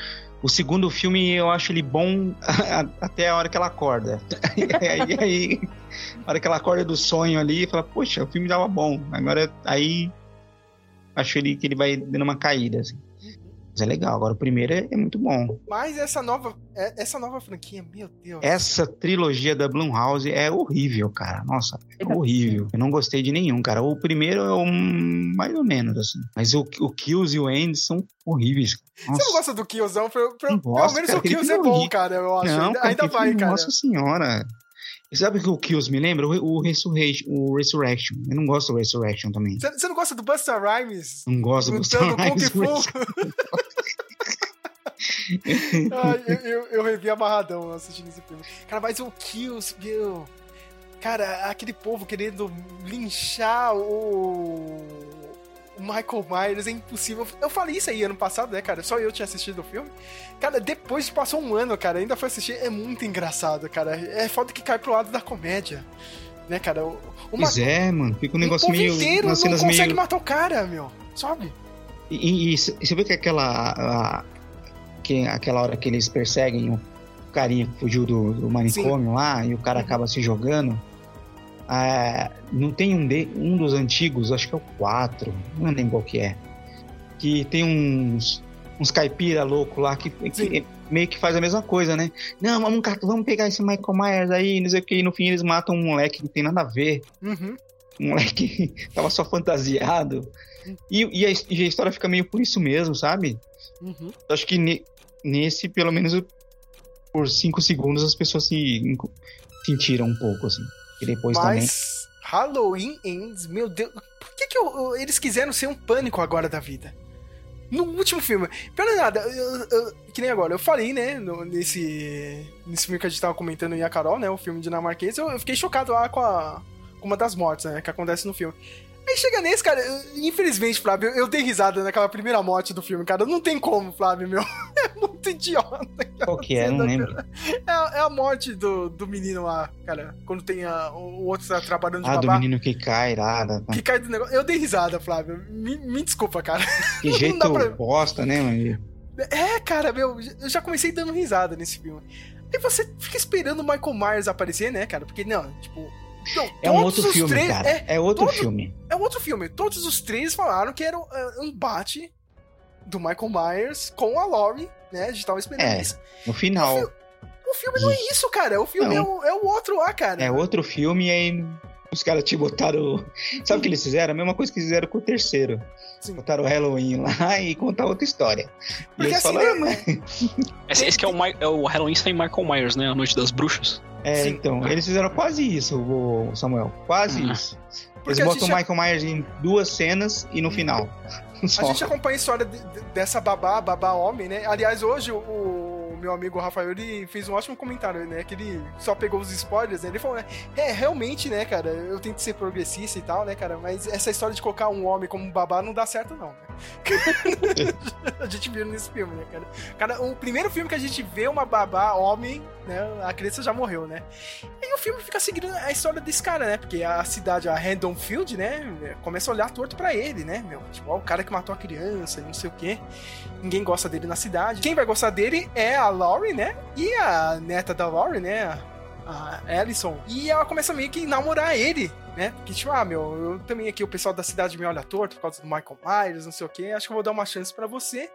O segundo filme eu acho ele bom até a hora que ela acorda. aí, aí, a hora que ela acorda do sonho ali, fala, poxa, o filme tava bom. Agora aí acho ele que ele vai dando uma caída, assim. Mas é legal. Agora o primeiro é, é muito bom. Mas essa nova, é- essa nova franquia, meu Deus. Essa trilogia da Blumhouse é horrível, cara. Nossa, é horrível. Eu não gostei de nenhum, cara. O primeiro é um mais ou menos, assim. Mas o, o Kills e o End são horríveis. Você Nossa, não gosta do Killzão? Pelo, pelo, Não pelo menos cara, o Kills é filme bom, horrível. cara, eu acho. Não, ainda cara, ainda vai, filme, cara. Nossa senhora. Sabe o que o Kills me lembra? O, o, Resurrection, o Resurrection. Eu não gosto do Resurrection também. Você, não gosta do Busta Rhymes? Não gosto do Busta Rhymes. Ai, eu, eu, eu revi amarradão assistindo esse filme. Cara, mas o Kills, meu. Cara, aquele povo querendo linchar o. O Michael Myers é impossível. Eu falei isso aí ano passado, né, cara? Só eu tinha assistido o filme. Cara, depois passou um ano, cara, ainda foi assistir. É muito engraçado, cara. É foda que cai pro lado da comédia. Né, cara? O, o Pois é, mano. Fica um negócio o povo meio. inteiro não consegue meio... matar o cara, meu. Sabe? E, e- e você vê que aquela. a- que, aquela hora que eles perseguem o carinha que fugiu do, do manicômio lá e o cara acaba se jogando. Ah, não tem um, de, um dos antigos, acho que é o 4, não lembro qual que é. Que tem uns, uns caipira louco lá que, que meio que faz a mesma coisa, né? Não, vamos, vamos pegar esse Michael Myers aí, não sei o que, e no fim eles matam um moleque que não tem nada a ver. Uhum. Um moleque tava só fantasiado. E, e, a, e a história fica meio por isso mesmo, sabe? Uhum. Acho que ne- nesse, pelo menos por cinco segundos, as pessoas se sentiram um pouco, assim. Depois também. Mas Halloween Ends, meu Deus. Por que, que eu- eu- eles quiseram ser um pânico agora da vida? No último filme. Pelo nada, eu- eu- que nem agora, eu falei, né, no- nesse, nesse filme que a gente tava comentando e a Carol, né, o filme dinamarquês, eu fiquei chocado lá com, a, com uma das mortes, né, que acontece no filme. Aí chega nesse, cara, infelizmente, Flávio, eu, dei risada naquela primeira morte do filme, cara. Não tem como, Flávio, meu. É muito idiota. Qual que é? Não lembro. É a, é a morte do, do menino lá, cara. Quando tem a, o outro tá trabalhando de Ah, do menino que cai lá. da- Que cai do negócio. Eu dei risada, Flávio. Me, me desculpa, cara. Que Não jeito pra- bosta, né, mano? É, cara, meu, eu já comecei dando risada nesse filme. Aí você fica esperando o Michael Myers aparecer, né, cara? Porque, não, tipo. Não, É um outro filme, três- cara. É, É, outro todo- filme. é um outro filme. Todos os três falaram que era um, é, um bate do Michael Myers com a Laurie, né? A gente tava esperando É, isso. no final. O filme não é isso, cara. O filme é o, é o outro lá, cara. É outro filme e aí os caras te botaram. Sabe o que eles fizeram? A mesma coisa que fizeram com o terceiro. Botaram o Halloween lá e contar outra história. E Porque assim, falaram, né? Esse, esse que é o, é o Halloween sem Michael Myers, né? A Noite das Bruxas. É, então, eles fizeram quase isso, o Samuel. Quase Ah. isso. Porque Eles botam o Michael Myers em duas cenas e no final. A gente acompanha a história de- de- dessa babá, babá homem, né? Aliás, hoje o meu amigo Rafael, ele fez um ótimo comentário, né? Que ele só pegou os spoilers, né? Ele falou, né? É, realmente, né, cara? Eu tento ser progressista e tal, né, cara? Mas essa história de colocar um homem como babá não dá certo, não, né? a gente viu nesse filme, né, cara? Cara, o primeiro filme que a gente vê uma babá homem, né? A criança já morreu, né? E o filme fica seguindo a história desse cara, né? Porque a cidade, a Haddonfield, né? Começa a olhar torto pra ele, né, meu? Tipo, ó, o cara que matou a criança e não sei o quê. Ninguém gosta dele na cidade. Quem vai gostar dele é a Laurie, né? E a neta da Laurie, né? A Alison. E ela começa meio que namorar ele, né? Porque, tipo, ah, meu, eu também aqui, o pessoal da cidade me olha torto por causa do Michael Myers, não sei o quê. Acho que eu vou dar uma chance pra você.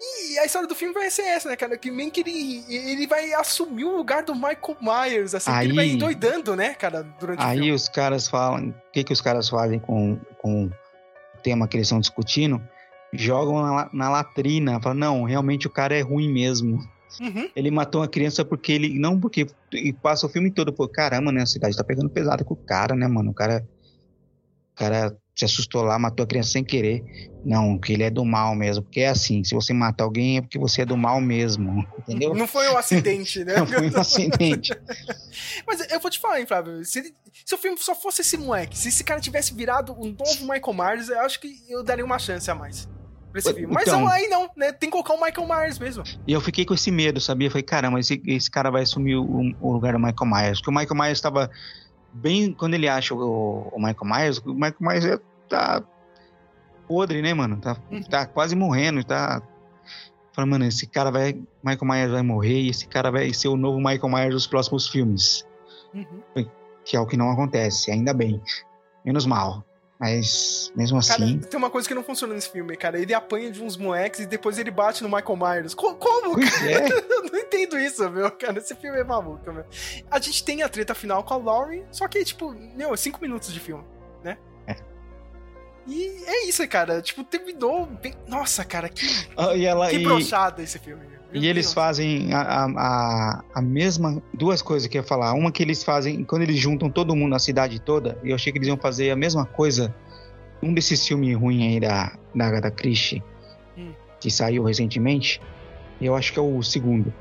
E a história do filme vai ser essa, né, cara? Que meio que ele, ele vai assumir o lugar do Michael Myers, assim, que ele vai Aí- endoidando, né, cara, durante o Aí filme. os caras falam. O que, que os caras fazem com, com o tema que eles estão discutindo? Jogam na, na latrina. Falam, não, realmente o cara é ruim mesmo. Uhum. Ele matou uma criança porque ele. Não porque. E passa o filme todo, pô, caramba, né? A cidade tá pegando pesado com o cara, né, mano? O cara. O cara se assustou lá, matou a criança sem querer. Não, que ele é do mal mesmo. Porque é assim, se você mata alguém é porque você é do mal mesmo. Entendeu? Não foi um acidente, né? Não foi um acidente. Mas eu vou te falar, hein, Flávio. Se, ele- se o filme só fosse esse moleque, se esse cara tivesse virado um novo Michael Myers, eu acho que eu daria uma chance a mais pra esse filme. Mas Então- não, aí não, né? Tem que colocar o Michael Myers mesmo. E eu fiquei com esse medo, sabia? Falei, caramba, esse, esse cara vai assumir o, o lugar do Michael Myers. Porque o Michael Myers estava bem. Quando ele acha o, o Michael Myers, o Michael Myers é- tá podre, né, mano? Tá, tá quase morrendo, tá. Falei, mano, esse cara vai. Michael Myers vai morrer e esse cara vai ser o novo Michael Myers dos próximos filmes. Que é o que não acontece, ainda bem. Menos mal. Mas, mesmo Cara, assim. tem uma coisa que não funciona nesse filme, cara. Ele apanha de uns moleques e depois ele bate no Michael Myers. Co- como, Pois cara? é. Eu não entendo isso, meu, cara. Esse filme é maluco, meu. A gente tem a treta final com a Laurie, só que, tipo, meu, é cinco minutos de filme, né? É. E é isso, cara. Tipo, terminou bem. Nossa, cara, que, Ah, e ela, que e, brochada esse filme. meu e eles Deus. fazem a, a, a, mesma. Duas coisas que eu ia falar. Uma que eles fazem quando eles juntam todo mundo na cidade toda. E eu achei que eles iam fazer a mesma coisa. Um desses filmes ruins aí da, da Agatha Christie, Hum. que saiu recentemente. Eu acho que é o segundo.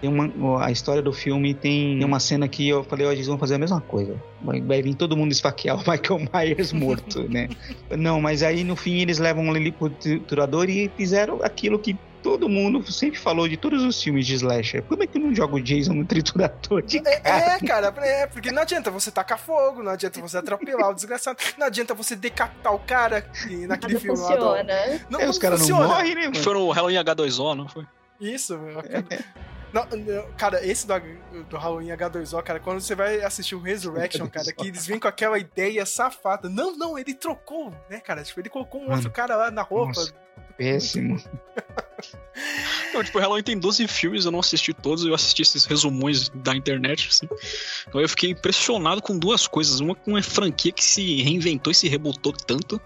Tem uma, a história do filme tem, uma cena que eu falei, ó, eles vão fazer a mesma coisa. Vai, vai vir todo mundo esfaquear o Michael Myers morto, né? Não, mas aí no fim eles levam ele pro triturador e fizeram aquilo que todo mundo sempre falou de todos os filmes de slasher. Como é que eu não jogo o Jason no triturador de É, é, cara, é, porque não adianta você tacar fogo, não adianta você atropelar o desgraçado, não adianta você decapitar o cara que naquele Nada filme lá. do- funciona. Não, É, não os caras não funciona. morrem, né, mano? Foi no Halloween H2O, não foi? Isso, meu. Cara, Não, não, cara, esse do, do Halloween H2O, cara, quando você vai assistir o Resurrection, cara, que eles vêm com aquela ideia safada. Não, não, ele trocou, né, cara? Tipo, ele colocou um outro Mano, cara lá na roupa. nossa. Péssimo. Não, tipo, Halloween tem 12 filmes, eu não assisti todos, eu assisti esses resumões da internet, assim. Então eu fiquei impressionado com duas coisas. Uma com uma franquia que se reinventou e se rebutou tanto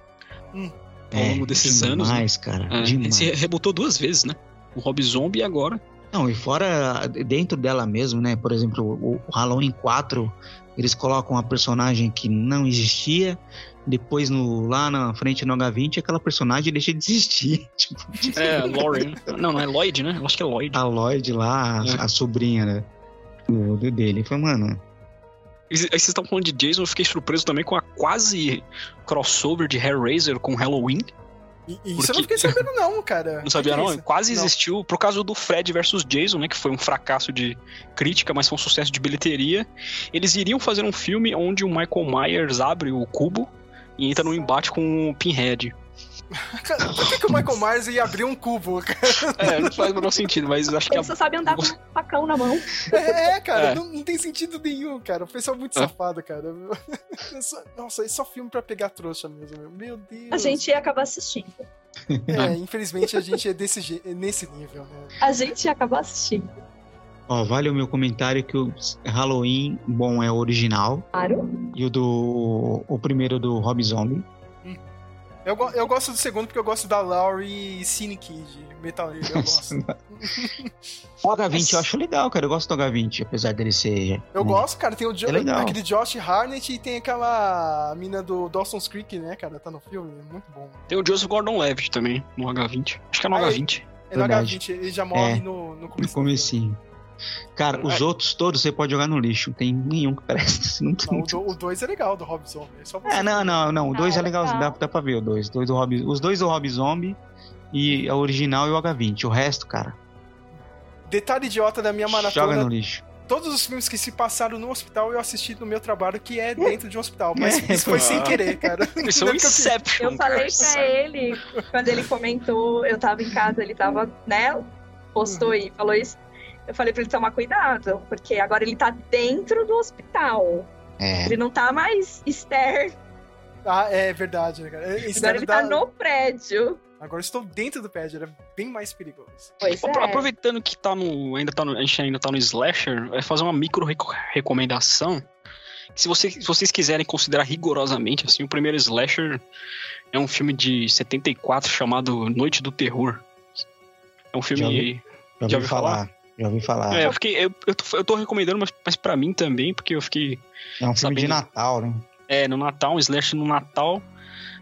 Hum. ao longo desses anos. né? demais, cara. É, demais. se rebutou duas vezes, né? O Rob Zombie e agora. Não, e fora dentro dela mesmo, né? Por exemplo, o, o Halloween 4, eles colocam uma personagem que não existia. Depois, no, lá na frente no H20, aquela personagem deixa de existir. Tipo, É, Lauren. né? Não, não é Lloyd, né? Eu acho que é Lloyd. a Lloyd lá, a, É. a sobrinha né, do, do dele. Foi, mano. Aí vocês estão falando de Jason, eu fiquei surpreso também com a quase crossover de Hellraiser com Halloween. E, e isso eu não fiquei sabendo, não, cara. Não sabia, é não? isso? Quase Não. existiu por causa do Fred versus Jason, né? Que foi um fracasso de crítica, mas foi um sucesso de bilheteria. Eles iriam fazer um filme onde o Michael Myers abre o cubo e entra num embate com o Pinhead. Por que, que o Michael Myers ia abrir um cubo, cara? É, não faz o menor sentido, mas acho que Ele só sabe andar com um facão na mão. É, cara, É. Não, não tem sentido nenhum, cara. O pessoal é muito É. safado, cara. É só- Nossa, é só filme pra pegar trouxa mesmo, meu. Deus. A gente ia acabar assistindo. É, infelizmente a gente é desse é nesse nível, né? A gente ia acabar assistindo. Ó, vale o meu comentário que o Halloween bom é o original. Claro. E o do. O primeiro do Rob Zombie. Eu, go- eu gosto do segundo porque eu gosto da Laurie Cine Kid, metaleiro, eu gosto. O H20 eu acho legal, cara. Eu gosto do H20, apesar dele ser. Eu né, gosto, cara. Tem o jo É legal. aquele Josh Harnett e tem aquela mina do Dawson's Creek, né, cara? Tá no filme, muito bom. Tem o Joseph Gordon-Levitt também, no H20. Acho que é no Ah, H20. É no Verdade. H20, ele já morre É. no, no No começo. comecinho. Cara, os É. outros todos você pode jogar no lixo. Tem nenhum que presta. Não tem... Não, o 2 é legal, do Rob Zombie. É. É, não, não, não. O 2 Ah, é legal, legal. dá, dá pra ver o 2. Dois do Rob- os dois do Rob Zombie e a original e o H20. O resto, cara, Detalhe idiota da minha joga maratona. no lixo. Todos os filmes que se passaram no hospital eu assisti no meu trabalho, que é dentro de um hospital. Mas É, isso foi ah. sem querer, cara. Isso é um é eu quis- Inception. Eu falei pra ele, quando ele comentou, eu tava em casa, ele tava, né? Postou e falou isso. Eu falei pra ele tomar cuidado, porque agora ele tá dentro do hospital. É. Ele não tá mais externo, Ah, é verdade, né, cara? Agora ele tá no prédio. Agora eu estou dentro do pad, era bem mais perigoso. Pois é. Aproveitando que tá no, ainda tá no, a gente ainda tá no Slasher, vai fazer uma micro reco- recomendação. Se, você- se vocês quiserem considerar rigorosamente, assim, o primeiro Slasher é um filme de 74 chamado Noite do Terror. É um Já filme. ouvi- Já ouvi ouviu falar. Já ouvi falar. É, eu fiquei. Eu, eu, tô, eu tô recomendando, mas, mas pra mim também, porque eu fiquei. É um filme de sabendo- Natal, né? É, no Natal, um slash no Natal.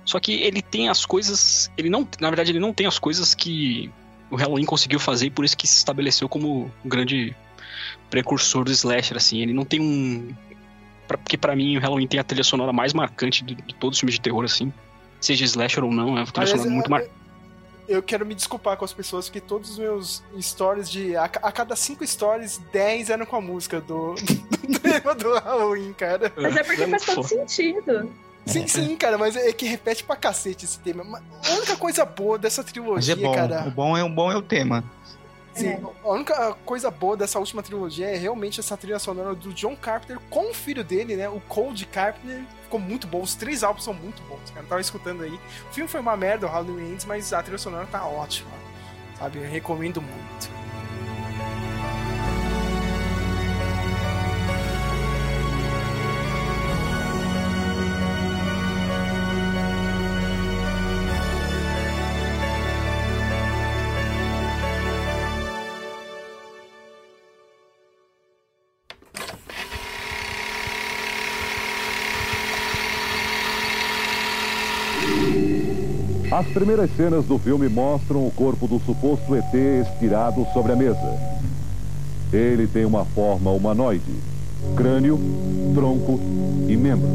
Só que ele tem as coisas. Ele não. Na verdade, ele não tem as coisas que o Halloween conseguiu fazer e por isso que se estabeleceu como um grande precursor do slasher, assim. Ele não tem um. pra- Porque pra mim o Halloween tem a trilha sonora mais marcante de, de todos os filmes de terror, assim. Seja slasher ou não, é uma trilha Aliás, sonora muito eu- marcante. Eu quero me desculpar com as pessoas, porque todos os meus stories de. A, a cada cinco stories, 10 eram com a música do, do tema do Halloween, cara. Mas é porque faz todo sentido. Sim, sim, cara, mas é que repete pra cacete esse tema. A única coisa boa dessa Mas trilogia, é bom. cara. O bom é o bom é o tema. Sim, a única coisa boa dessa última trilogia é realmente essa trilha sonora do John Carpenter com o filho dele, né? O Cold Carpenter. Ficou muito bom. Os três álbuns são muito bons, cara. Eu tava escutando aí. O filme foi uma merda, o Halloween Ends, mas a trilha sonora tá ótima. Sabe? Eu recomendo muito. As primeiras cenas do filme mostram o corpo do suposto ET estirado sobre a mesa. Ele tem uma forma humanoide: crânio, tronco e membros.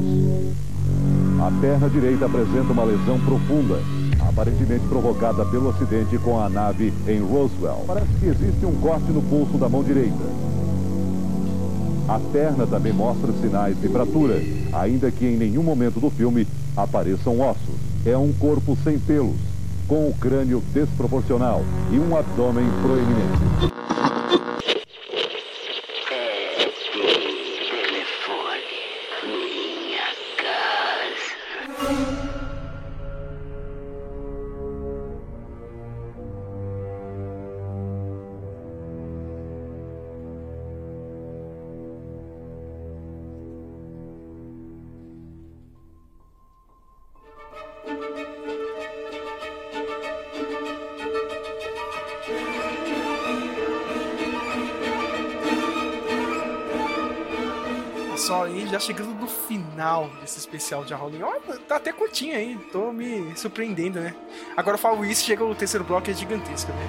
A perna direita apresenta uma lesão profunda, aparentemente provocada pelo acidente com a nave em Roswell. Parece que existe um corte no pulso da mão direita. A perna também mostra sinais de fratura, ainda que em nenhum momento do filme apareçam ossos. É um corpo sem pelos, com o crânio desproporcional e um abdômen proeminente. Final desse especial de Halloween. Ó, tá até curtinho aí, tô me surpreendendo, né? Agora eu falo isso, chega o terceiro bloco, é gigantesco, né?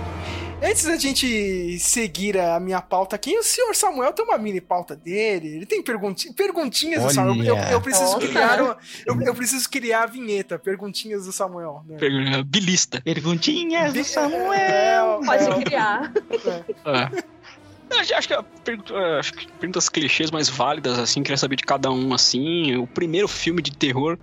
Antes da gente seguir a minha pauta aqui, o senhor Samuel tem uma mini pauta dele, ele tem pergunti perguntinhas do Samuel. Eu, eu preciso Olha. criar uma- eu, eu preciso criar a vinheta, perguntinhas do Samuel. Né? Per- Bilista. Perguntinhas do Samuel. Pode criar. É. Acho que, a pergunta- é, acho que perguntas clichês mais válidas, assim, queria saber de cada um, assim. O primeiro filme de terror,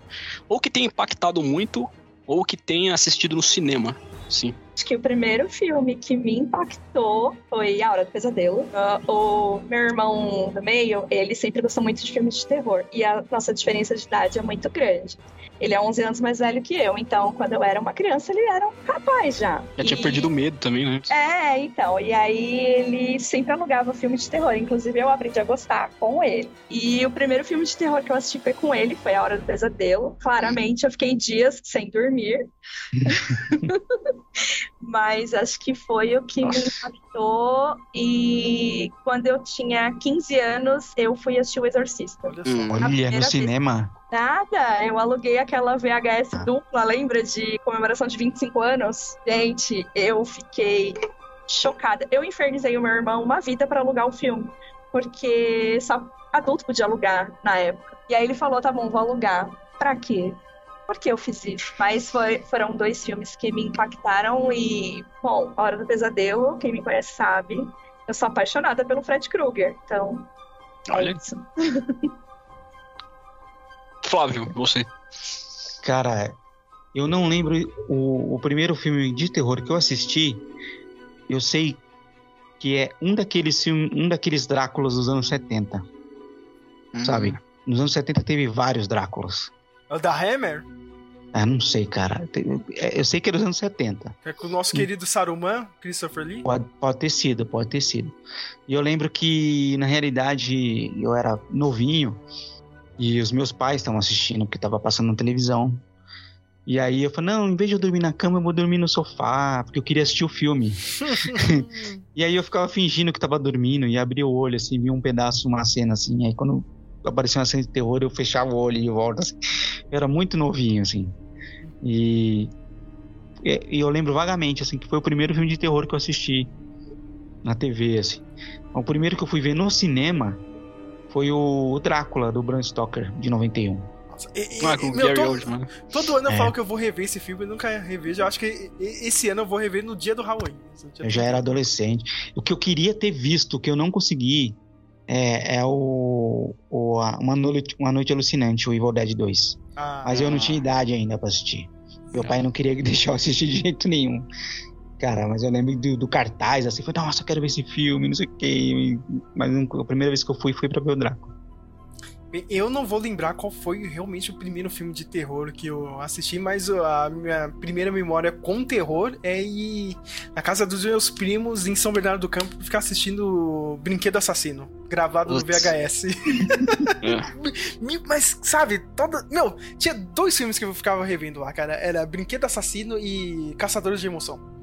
ou que tenha impactado muito, ou que tenha assistido no cinema, sim. Acho que o primeiro filme que me impactou foi A Hora do Pesadelo. Ah, o meu irmão do meio, ele sempre gostou muito de filmes de terror. E a nossa diferença de idade é muito grande. Ele é 11 anos mais velho que eu, então quando eu era uma criança, ele era um rapaz já. Já tinha E- perdido o medo também, né? É, então. E aí ele sempre alugava filme de terror. Inclusive eu aprendi a gostar com ele. E o primeiro filme de terror que eu assisti foi com ele, foi A Hora do Pesadelo. Claramente eu fiquei dias sem dormir. Mas acho que foi o que me impactou. E quando eu tinha 15 anos, eu fui assistir O Exorcista. Olha, primeira no vez. cinema. Nada, eu aluguei aquela VHS dupla, lembra? De comemoração de 25 anos. Gente, eu fiquei chocada. Eu infernizei o meu irmão uma vida pra alugar o filme. Porque só adulto podia alugar na época. E aí ele falou: tá bom, vou alugar. Pra quê? Por que eu fiz isso? Mas foi- foram dois filmes que me impactaram e, bom, A Hora do Pesadelo, quem me conhece sabe, eu sou apaixonada pelo Fred Krueger. Então, é Olha. isso. Flávio, você. Cara, eu não lembro o, o primeiro filme de terror que eu assisti. Eu sei que é um daqueles filmes, um daqueles Dráculas dos anos 70. Sabe? Nos anos 70 teve vários Dráculas. É o da Hammer? Ah, não sei, cara. É, Eu sei que é dos anos 70. É com o nosso querido Saruman, Christopher Lee. Pode, pode ter sido, pode ter sido. E eu lembro que, na realidade, eu era novinho e os meus pais estavam assistindo, porque estava passando na televisão. E aí eu falei, não, em vez de eu dormir na cama, eu vou dormir no sofá, porque eu queria assistir o filme. e aí eu ficava fingindo que tava dormindo e abria o olho, assim, via um pedaço, uma cena assim. Aí quando aparecia uma cena de terror, eu fechava o olho e volta. Assim. Eu era muito novinho, assim. E, e eu lembro vagamente, assim, que foi o primeiro filme de terror que eu assisti na TV, assim. O primeiro que eu fui ver no cinema foi o Drácula, do Bram Stoker, de 91. E- e- Ah, com o meu, Gary to- Oldman. Todo ano eu É. falo que eu vou rever esse filme e nunca revejo. Eu acho que esse ano eu vou rever no dia do Halloween. Dia Eu do- já era adolescente. O que eu queria ter visto, que eu não consegui, é, é o, o a- uma, noite, uma Noite Alucinante, o Evil Dead 2. Ah, Mas eu não tinha idade ainda pra assistir. Meu pai não queria deixar eu assistir de jeito nenhum. cara, mas eu lembro do, do cartaz, assim, foi, nossa, eu quero ver esse filme, não sei o quê. Mas a primeira vez que eu fui, foi pra ver o Draco. Eu não vou lembrar qual foi realmente o primeiro filme de terror que eu assisti, mas a minha primeira memória com terror é ir na casa dos meus primos em São Bernardo do Campo ficar assistindo Brinquedo Assassino, gravado no. VHS. Me- Mas, sabe, toda. Meu, tinha dois filmes que eu ficava revendo lá, cara. Era Brinquedo Assassino e Caçadores de Emoção.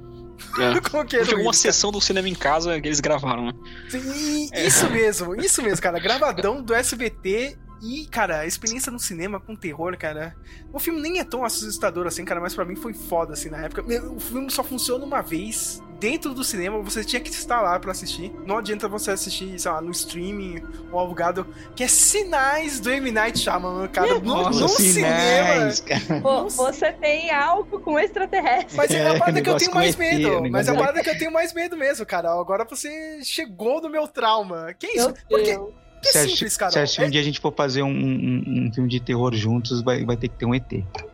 É. Como que uma isso, sessão do cinema em casa que eles gravaram, né? Sim, Isso mesmo, isso mesmo, cara. Gravadão do SBT e, cara, a experiência no cinema com terror, cara. O filme nem é tão assustador assim, cara, mas pra mim foi foda, assim, na época. O filme só funciona uma vez. Dentro do cinema, você tinha que estar lá pra assistir. Não adianta você assistir, sei lá, no streaming ou alugado, que é sinais do M. Night Shyamalan, cara. No, Nossa, no sinais, cinema. cara. Vo- Você tem algo com extraterrestre. Mas é a É, parada que eu tenho mais medo. negócio Mas é a é- parada que eu tenho mais medo mesmo, cara. Agora você chegou no meu trauma. Que isso? Meu Porque Deus. Que Se, simples, acha- cara. se acha que um dia a gente for fazer um, um- um filme de terror juntos, vai, vai ter que ter um ET.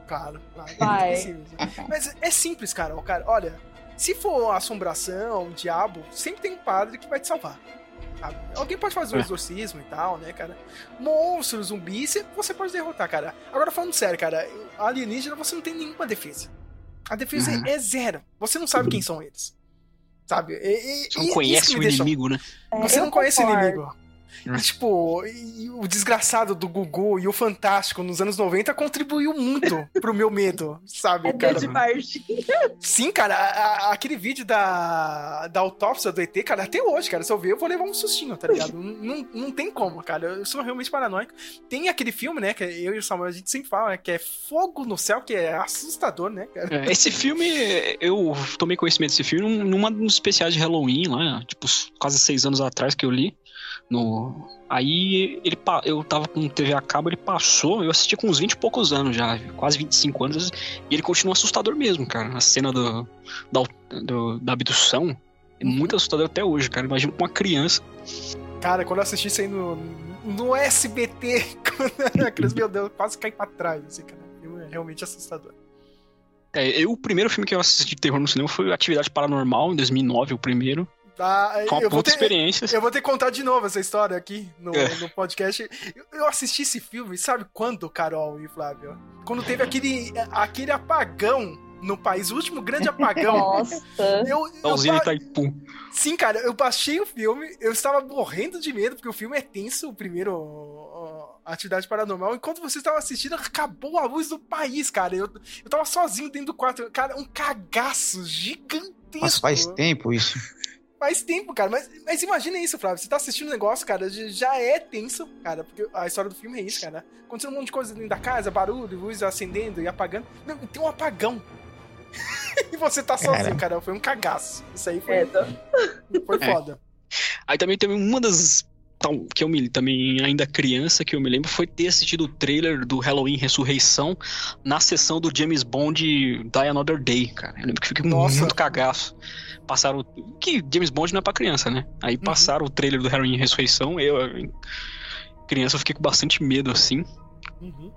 Claro, claro. Vai. É. Mas é simples, cara. Cara. Olha, se for assombração, diabo, sempre tem um padre que vai te salvar. sabe? Alguém pode fazer um É. exorcismo e tal, né, cara? Monstros, zumbis, você- você pode derrotar, cara. Agora, falando sério, cara, alienígena você não tem nenhuma defesa. A defesa Uhum. é zero. Você não sabe quem são eles. Sabe? E- e- Você não conhece o deixa- inimigo, né? Você É, não eu conhece o inimigo. E, tipo, e o desgraçado do Gugu e o Fantástico nos anos 90 contribuiu muito pro meu medo, sabe, É cara? De Varginha. Sim, cara, a- a- aquele vídeo da, da autópsia do ET, cara, até hoje, cara, se eu ver, eu vou levar um sustinho, tá ligado? não, não, tem como, cara, eu sou realmente paranoico. Tem aquele filme, né, que eu e o Samuel, a gente sempre fala, né, que é Fogo no Céu, que é assustador, né, cara? É, Esse filme, eu tomei conhecimento desse filme num- numa dos especiais de Halloween lá, tipo, quase seis anos atrás que eu li. No... Aí ele, eu tava com TV a cabo, ele passou, eu assisti com uns 20 e poucos anos já, quase 25 anos, e ele continua assustador mesmo, cara. A cena do, da, do- da abdução é muito assustador até hoje, cara. Imagina com uma criança. Cara, quando eu assisti isso aí no, no SBT, quando criança, meu Deus, eu quase caí pra trás, assim, cara. É realmente assustador. É, eu, o primeiro filme que eu assisti de terror no cinema foi Atividade Paranormal, em 2009, o primeiro. Tá, Foi uma eu vou puta ter, experiência. Eu vou ter que contar de novo essa história aqui no, É. no podcast. Eu, eu assisti esse filme, sabe quando, Carol e Flávio? Quando teve aquele, aquele apagão no país, o último grande apagão. Nossa. Eu, A eu Itaipu. Sim, cara, eu baixei o filme, eu estava morrendo de medo, porque o filme é tenso, o primeiro Atividade Paranormal. Enquanto você estava assistindo, acabou a luz do país, cara. Eu, eu tava sozinho dentro do quarto. Cara, um cagaço gigantesco. Nossa, faz tempo isso. Faz tempo, cara. Mas, mas imagina isso, Flávio. Você tá assistindo um negócio, cara, já já é tenso, cara. Porque a história do filme é isso, cara. Acontecendo um monte de coisa dentro da casa, barulho, luz acendendo e apagando. Não, tem um apagão. e você tá sozinho, Cara. cara. Foi um cagaço. Isso aí foi, É, tá. foi É. foda. Aí também teve uma das. Tal, Que eu me. Também, ainda criança, que eu me lembro, foi ter assistido o trailer do Halloween Ressurreição na sessão do James Bond Die Another Day, cara. Eu lembro que fiquei Nossa. muito cagaço. Passaram. Que James Bond não é pra criança, né? Aí Uhum. passaram o trailer do Halloween Ressurreição. Eu, criança, eu fiquei com bastante medo, assim. Uhum.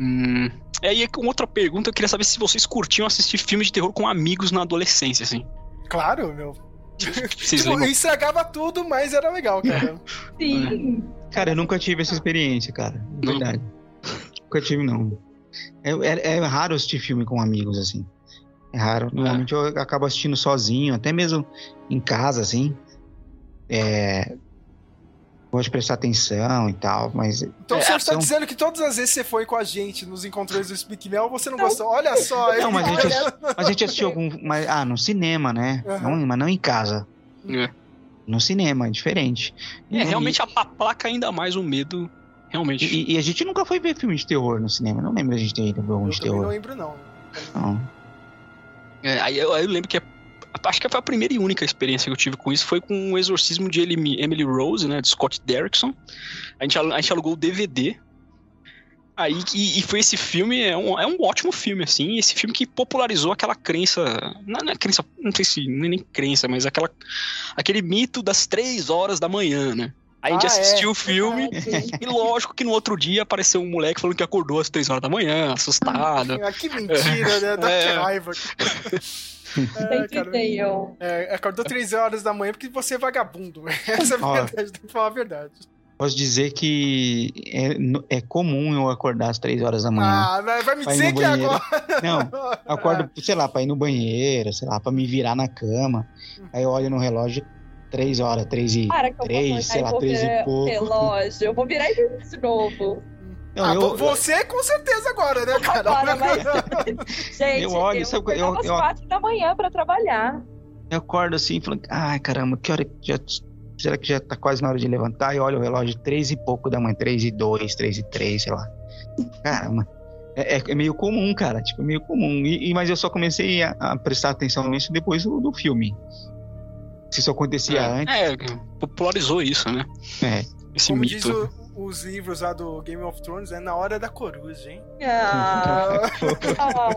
Hum, aí, com outra pergunta, eu queria saber se vocês curtiam assistir filmes de terror com amigos na adolescência, assim. Claro, meu. Tipo, estragava tudo, mas era legal, cara. Sim. Cara, eu nunca tive essa experiência, cara. De verdade. Nunca tive, não. É, é- é raro assistir filme com amigos, assim. É raro. Normalmente eu acabo assistindo sozinho, até mesmo em casa, assim. É. Gosto de prestar atenção e tal, mas. Então é, o senhor está são- dizendo que todas as vezes que você foi com a gente nos encontros do Speak Mel, você não gostou? Olha só. Não, mas a gente, olha- mas a gente assistiu algum. Mas, ah, no cinema, né? Aham. Não, mas não em casa. É. No cinema, é diferente. É, E- realmente a, placa ainda mais o medo. Realmente. E, e a gente nunca foi ver filme de terror no cinema. Não lembro a gente ter ido ver um Eu de também não terror. lembro, não. Não. É, aí, eu, aí eu lembro que a- acho que foi a primeira e única experiência que eu tive com isso foi com o exorcismo de Emily, Rose, né, de Scott Derrickson. A gente, a gente alugou o DVD. Aí, e, e foi esse filme, é um, é um ótimo filme, assim, esse filme que popularizou aquela crença, não, não é crença, não sei se, é nem crença, mas aquela, aquele mito das três horas da manhã, né? Aí a gente Ah, assistiu é. o filme e lógico que no outro dia apareceu um moleque falando que acordou às 3 horas da manhã, assustado. Ah, que mentira, né? Dá É. que raiva. É, cara, Entendeu? é, acordou 3 horas da manhã porque você é vagabundo. Essa é a verdade, tem que falar a verdade. Posso dizer que é, é comum eu acordar às três horas da manhã. Ah, vai me dizer que banheiro. agora. Não, acordo, sei lá, pra ir no banheiro, sei lá, pra me virar na cama. Aí eu olho no relógio, três horas, três e Para que eu vou três, sei e lá, três e pouco. relógio. Eu vou virar e de novo. Não, Ah, eu- vo- você com certeza agora, né, cara? Agora, mas... Gente, Eu olho, eu sabe, eu- às eu- quatro da manhã pra trabalhar. Eu acordo assim, falando, ai caramba, que hora que já. Será que já tá quase na hora de levantar? E olho o relógio, três e pouco da manhã, três e dois, três e três, sei lá. Caramba. É, é- é meio comum, cara, tipo, é meio comum. E, e- mas eu só comecei a, a prestar atenção nisso depois do, do filme. Se isso acontecia antes. É, popularizou isso, né? É. Esse Como mito. diz o- os livros lá do Game of Thrones, é na hora da coruja, hein? Ah.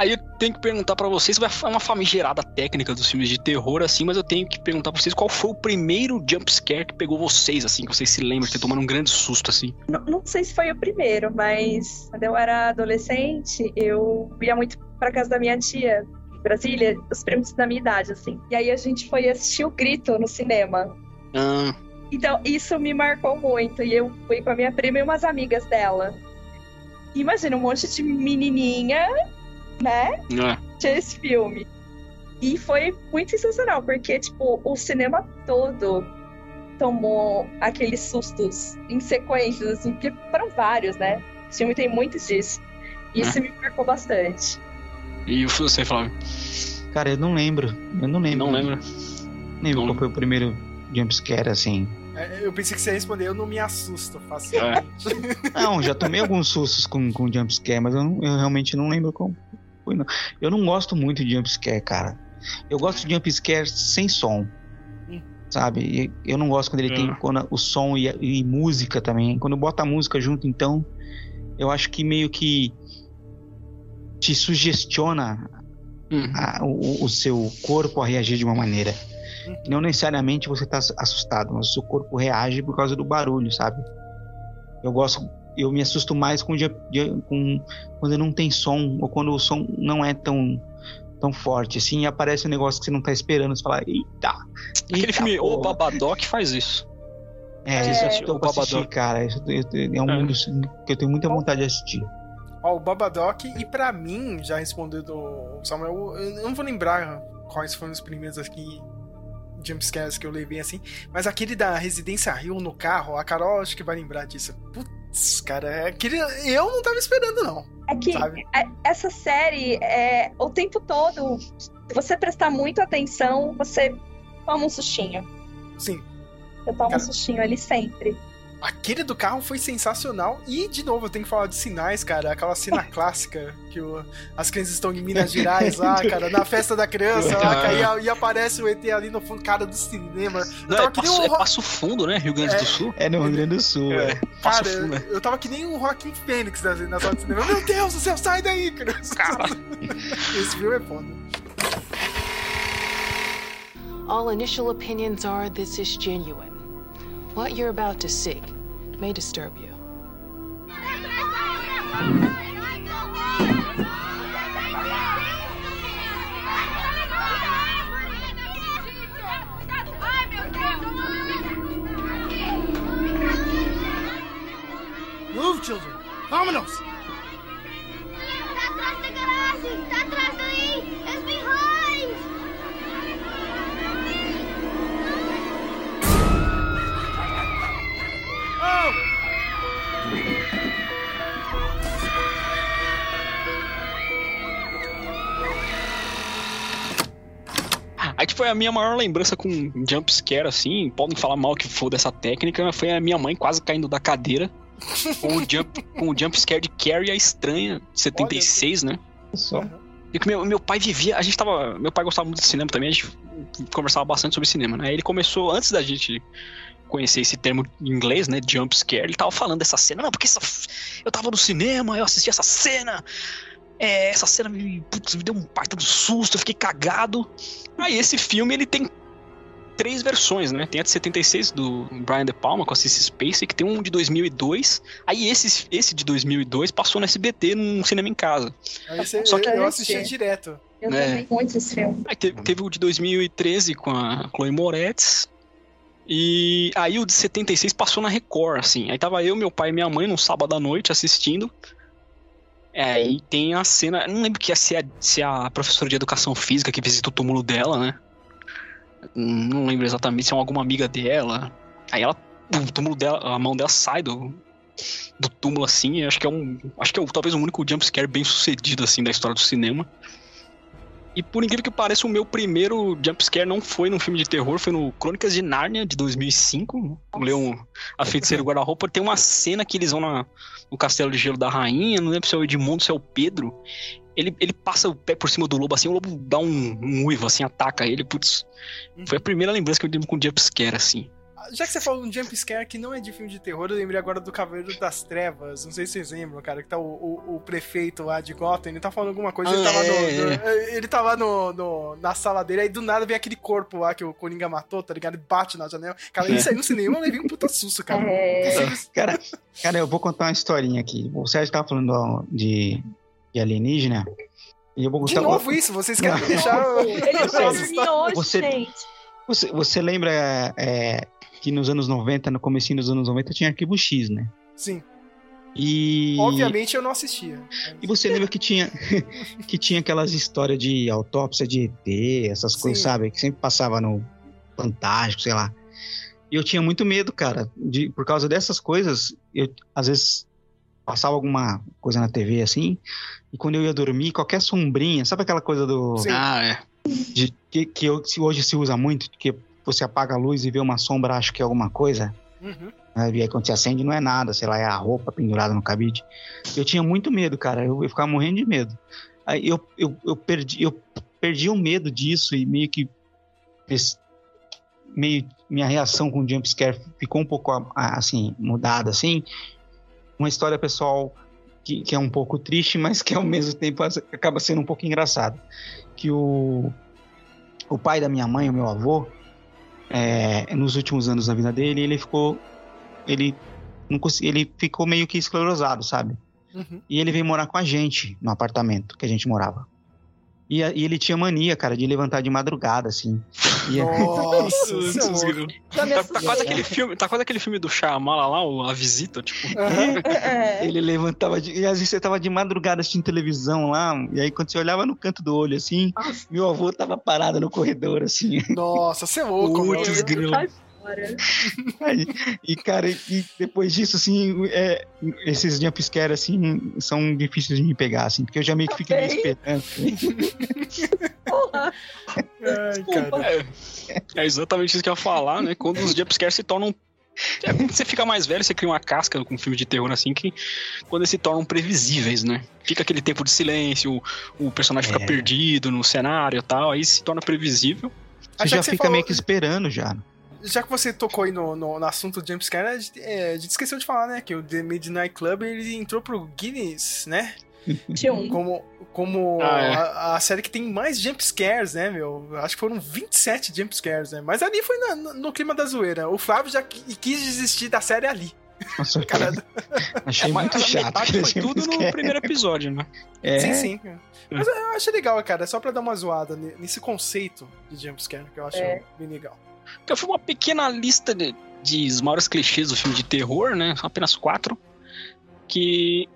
Aí eu tenho que perguntar pra vocês, vai é uma famigerada técnica dos filmes de terror, assim, mas eu tenho que perguntar pra vocês qual foi o primeiro jumpscare que pegou vocês, assim, que vocês se lembram de ter tomado um grande susto, assim. Não, não sei se foi o primeiro, mas quando eu era adolescente, eu ia muito pra casa da minha tia, Brasília, os primos da minha idade, assim. E aí a gente foi assistir o Grito no cinema. Ah, Então, isso me marcou muito. E eu fui com a minha prima e umas amigas dela. Imagina um monte de menininha, né? é. Tinha esse filme. E foi muito sensacional, porque, tipo, o cinema todo tomou aqueles sustos em sequências, assim, porque foram vários, né? O filme tem muitos disso. E isso me marcou bastante. E você, Flávio? Cara, eu não lembro. Eu não lembro. Não? Lembro qual foi o primeiro jumpscare, assim. É, Eu pensei que você ia responder, eu não me assusto facilmente. Não, já tomei alguns sustos com, com jumpscare, mas eu, não- eu realmente não lembro como foi, não. Eu não gosto muito de jumpscare, cara. Eu gosto de jumpscare sem som. Sabe? E Eu não gosto quando ele tem quando o som e, e música também. Quando bota a música junto, então, eu acho que meio que te sugestiona a- o, o seu corpo a reagir de uma maneira. Não necessariamente você tá assustado, mas o seu corpo reage por causa do barulho, sabe? Eu gosto, eu me assusto mais com, jump- ju- com quando não tem som ou quando o som não é tão tão forte assim e aparece um negócio que você não tá esperando, você fala, eita. Aquele eita filme O porra." Babadook faz isso. É, esse assistiu eu tô o pra assistir, cara. Isso eu- eu- é um dos que eu tenho muita vontade de assistir. Ó, o Babadoc, e pra mim, já respondendo o Samuel, eu não vou lembrar quais foram os primeiros aqui jumpscares que eu levei assim, mas aquele da Residência Rio no carro, a Carol acho que vai lembrar disso. Putz, cara, aquele eu não tava esperando, não. É que Sabe? é- essa série, é, o tempo todo, se você prestar muita atenção, você toma um sustinho. Sim. Você toma Cara- um sustinho ali sempre. Aquele do carro foi sensacional. E, de novo, eu tenho que falar de sinais, cara. Aquela cena clássica que o- as crianças estão em Minas Gerais lá, cara, na festa da criança lá, cara, e, e aparece o ET ali no fundo, cara do cinema. Eu Não, tava é, que nem passo, um é Passo Fundo, né? Rio Grande do Sul. É no Rio Grande do Sul, É. é. Passo Cara, Fundo, né? eu tava que nem o Rockin' Fênix na, na sala de cinema. Meu Deus do céu, sai daí, criança. Esse filme é foda. All initial opinions are this is genuine. What you're about to see may disturb you. Move, children. Vámonos. Tá atrás da garagem! Tá atrás daí! Aí, tipo, a minha maior lembrança com jumpscare, assim, podem falar mal que for dessa técnica, foi a minha mãe quase caindo da cadeira com o, jump, com o jumpscare de Carrie a Estranha, de 76, né? Só. E que meu, meu pai vivia, a gente tava, meu pai gostava muito de cinema também, a gente conversava bastante sobre cinema, né? Ele começou, antes da gente conhecer esse termo em inglês, né, jump scare, ele tava falando dessa cena, não, porque essa, eu tava no cinema, eu assisti essa cena, é, essa cena me, putz, me deu um baita do susto, eu fiquei cagado. Aí esse filme, ele tem três versões, né? Tem a de 76 do Brian De Palma com a Cissy Spacek, que tem um de 2002. Aí esse, esse de 2002 passou no SBT num cinema em casa. Aí você- Só que eu assistia direto. Eu É. também muito esse filme. Aí teve, teve o de 2013 com a Chloe Moretz. E aí o de 76 passou na Record, assim. Aí tava eu, meu pai e minha mãe num sábado à noite assistindo. É, e tem a cena. Não lembro que é se é, se é a professora de educação física que visita o túmulo dela, né? Não lembro exatamente se é alguma amiga dela. Aí ela. O túmulo dela, a mão dela sai do, do túmulo assim. Acho que é um. Acho que é talvez o único jumpscare bem sucedido assim da história do cinema. E por incrível que pareça, o meu primeiro jumpscare não foi num filme de terror, foi no Crônicas de Nárnia, de 2005. O Leão, a feiticeira guarda-roupa. Tem uma cena que eles vão na- no castelo de gelo da rainha, não lembro se é o Edmundo, se é o Pedro. Ele, ele passa o pé por cima do lobo assim, o lobo dá um, um uivo, assim, ataca ele. Putz, foi a primeira lembrança que eu tive com jumpscare, assim. Já que você falou um jump scare que não é de filme de terror, eu lembrei agora do Cavaleiro das Trevas. Não sei se vocês lembram, cara, que tá o, o, o prefeito lá de Gotham, ele tá falando alguma coisa, ele Ah, tava, no, é, no- ele tava no, no- na sala dele, aí do nada vem aquele corpo lá que o Coringa matou, tá ligado? Ele bate na janela. Cara, É. isso aí no cinema eu levei um puta susto, cara. Cara, cara, eu vou contar uma historinha aqui. O Sérgio tava falando de, de alienígena. E eu vou De contar novo isso, vocês querem me deixar. Ele hoje, Você- gente. Você, você lembra é, que nos anos 90, no comecinho dos anos 90, tinha Arquivo X, né? Sim. E. Obviamente eu não assistia. E você lembra que tinha que tinha aquelas histórias de autópsia de ET, essas coisas, Sim. sabe? Que sempre passava no Fantástico, sei lá. E eu tinha muito medo, cara, de, por causa dessas coisas. Eu às vezes passava alguma coisa na TV assim, e quando eu ia dormir, qualquer sombrinha, sabe aquela coisa do Sim. Ah, é. de, que, que eu- se hoje se usa muito, que você apaga a luz e vê uma sombra, acho que é alguma coisa. Uhum. né? E aí quando você acende não é nada, sei lá, é a roupa pendurada no cabide. Eu tinha muito medo, cara, eu, eu ficava morrendo de medo. Aí eu, eu, eu, perdi, eu perdi o medo disso e meio que esse- meio minha reação com o jumpscare ficou um pouco assim, mudada assim. Uma história pessoal que, que é um pouco triste, mas que ao mesmo tempo acaba sendo um pouco engraçado. Que o, o pai da minha mãe, o meu avô, é, nos últimos anos da vida dele, ele ficou. Ele, não consegui- ele ficou meio que esclerosado, sabe? Uhum. E ele veio morar com a gente no apartamento que a gente morava. E, e ele tinha mania, cara, de levantar de madrugada, assim. E- Nossa. Tá, tá quase aquele filme, tá quase aquele filme do Shyamala lá, o A Visita, tipo. Ele levantava de, e às vezes você tava de madrugada assistindo televisão lá, e aí quando você olhava no canto do olho assim, meu avô tava parado no corredor assim. Nossa, você é louco, Putz, meu. e cara, e depois disso assim, é, esses jumpscare assim são difíceis de me pegar assim, porque eu já meio que fico meio esperando. Ai, cara. É, é exatamente isso que eu ia falar, né? Quando os jumpscares se tornam. É, quando você fica mais velho, você cria uma casca com um filme de terror assim que quando eles se tornam previsíveis, né? Fica aquele tempo de silêncio, o, o personagem fica É. perdido no cenário e tal, aí se torna previsível. Você Achei já que você fica falou- meio que esperando já. Já que você tocou aí no, no, no assunto do jumpscare, a gente, é, a gente esqueceu de falar, né? Que o The Midnight Club ele entrou pro Guinness, né? Como, como Ah, é. a, a série que tem mais jumpscares, né, meu? Acho que foram 27 jumpscares, né? Mas ali foi na- no, no clima da zoeira. O Flávio já qui- quis desistir da série ali. Nossa, achei Mas muito chato. foi tudo no primeiro episódio, né? É. Sim, sim. Mas eu achei legal, cara. É só pra dar uma zoada ne- nesse conceito de jumpscare, que eu acho É. bem legal. Então foi uma pequena lista de, de os maiores clichês do filme de terror, né? São apenas quatro. Que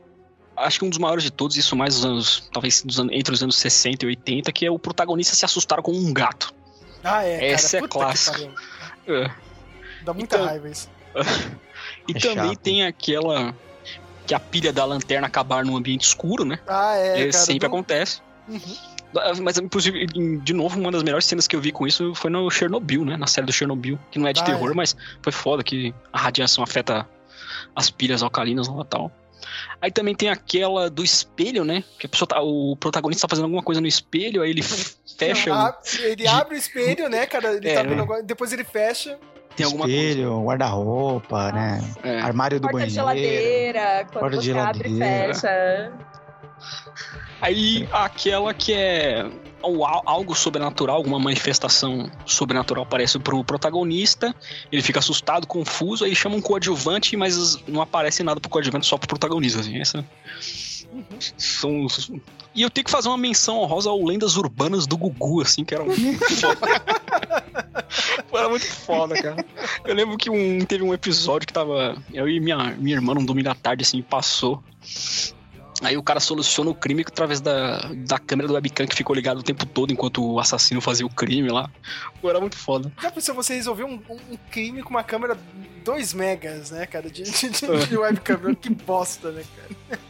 acho que um dos maiores de todos, isso mais dos anos, talvez dos anos- entre os anos 60 e 80, que é o protagonista se assustar com um gato. Ah, é, Essa é cara. Que clássica. É. Dá muita Então- raiva isso. E É também chato. tem aquela que a pilha da lanterna acabar num ambiente escuro, né? Ah, é, É, cara. sempre do- acontece. Uhum. Mas, inclusive, de novo, uma das melhores cenas que eu vi com isso foi no Chernobyl, né? Na série do Chernobyl. Que não é de Ah, terror, é. mas foi foda que a radiação afeta as pilhas alcalinas lá e tal. Aí também tem aquela do espelho, né? Que a pessoa tá, o protagonista tá fazendo alguma coisa no espelho, aí ele fecha. Ah, o- ele abre o espelho, né, cara? Ele É, tá né? vendo agora, depois ele fecha. tem alguma Espelho, guarda-roupa, né? É. Armário do Porta de banheiro. geladeira, quando porta de você abre e geladeira. fecha. Aí aquela que é al- algo sobrenatural, alguma manifestação sobrenatural aparece pro protagonista, ele fica assustado, confuso, aí chama um coadjuvante, mas não aparece nada pro coadjuvante, só pro protagonista, assim, essa... São os- E eu tenho que fazer uma menção honrosa ao Lendas Urbanas do Gugu, assim, que era muito foda. Pô, era muito foda, cara. Eu lembro que um, teve um episódio que tava. Eu e minha, minha irmã, num domingo à tarde, assim, passou. Aí o cara soluciona o crime através da, da câmera do webcam que ficou ligado o tempo todo enquanto o assassino fazia o crime lá. Pô, era muito foda. Já pensou você resolver um, um- crime com uma câmera 2 megas, né, cara, de, de, de, É. webcam? que bosta, né, cara?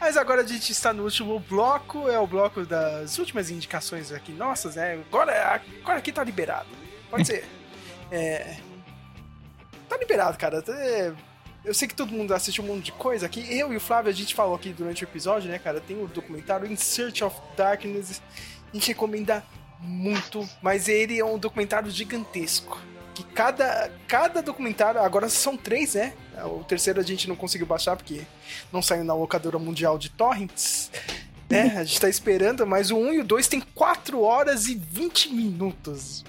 Mas agora a gente está no último bloco, é o bloco das últimas indicações aqui nossas, né? Agora, agora aqui tá liberado. Pode ser. É... Tá liberado, cara. É, Eu sei que todo mundo assistiu um monte de coisa aqui. Eu e o Flávio, a gente falou aqui durante o episódio, né, cara? Tem o documentário In Search of Darkness. A gente recomenda muito, mas ele é um documentário gigantesco. Que cada, cada documentário, agora são três, né? O terceiro a gente não conseguiu baixar porque não saiu na locadora mundial de torrents. Né? A gente tá esperando, mas o 1 e o 2 tem 4 horas e 20 minutos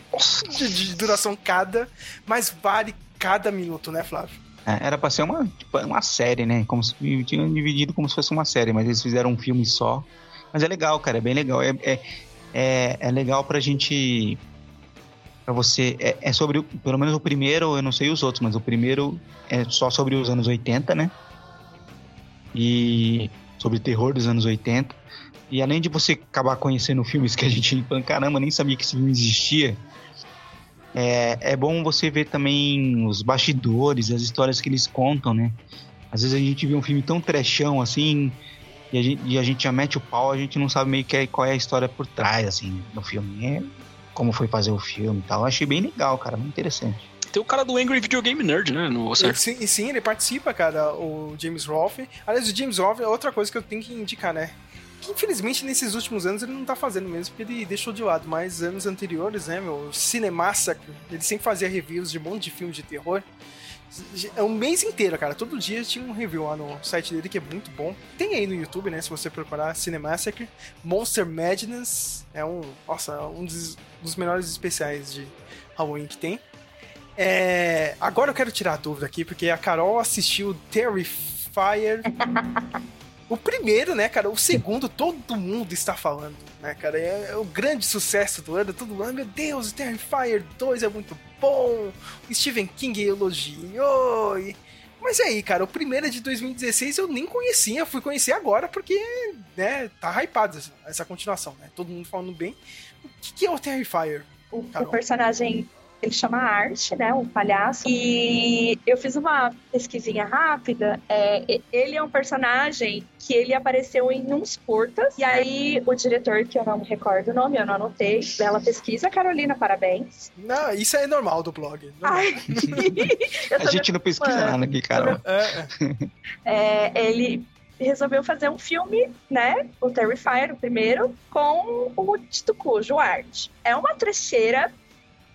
de, de duração cada, mas vale cada minuto, né, Flávio? É, Era pra ser uma, tipo, uma série, né? Como se tinham dividido como se fosse uma série, mas eles fizeram um filme só. Mas é legal, cara, é bem legal. É, é, é, é legal pra gente. Pra você. É, é sobre. Pelo menos o primeiro, eu não sei os outros, mas o primeiro é só sobre os anos 80, né? E. Sobre terror dos anos 80. E além de você acabar conhecendo filmes que a gente, caramba, nem sabia que esse filme existia. É, é bom você ver também os bastidores, as histórias que eles contam, né? Às vezes a gente vê um filme tão trechão assim, e a gente, e a gente já mete o pau, a gente não sabe meio que é- qual é a história por trás, assim, do filme. É, como foi fazer o filme e tal. Eu achei bem legal, cara, muito interessante. Tem o cara do Angry Video Game Nerd, né? No E sim, sim, ele participa, cara, o James Rolfe. Aliás, o James Rolfe é outra coisa que eu tenho que indicar, né? Que infelizmente nesses últimos anos ele não tá fazendo mesmo, porque ele deixou de lado. Mas anos anteriores, né, meu? Cinemassacre, ele sempre fazia reviews de um monte de filmes de terror. É um mês inteiro, cara. Todo dia tinha um review lá no site dele que é muito bom. Tem aí no YouTube, né? Se você procurar Cinemassacre. Monster Madness é um. Nossa, é um dos, dos melhores especiais de Halloween que tem. É, agora eu quero tirar a dúvida aqui, porque a Carol assistiu Terrifier. o primeiro, né, cara? O segundo, todo mundo está falando, né, cara? É, é o grande sucesso do ano. Todo mundo, "Ah, meu Deus, o Terrifier 2 é muito bom. O Stephen King elogiou. E... Mas aí, cara, o primeiro é de 2016 eu nem conhecia, fui conhecer agora porque, né, tá hypado essa, essa continuação, né? Todo mundo falando bem. O que, que é o Terrifier? O personagem ele chama Art, né? Um palhaço. E eu fiz uma pesquisinha rápida. É, ele é um personagem que ele apareceu em uns curtas. E aí o diretor, que eu não me recordo o nome, eu não anotei, bela pesquisa, Carolina, parabéns. Não, isso é normal do blog. Ai, A gente não pesquisa nada aqui, cara. é, ele resolveu fazer um filme, né? O Terrifier, o primeiro, com o Tito Cujo, o Art. É uma trecheira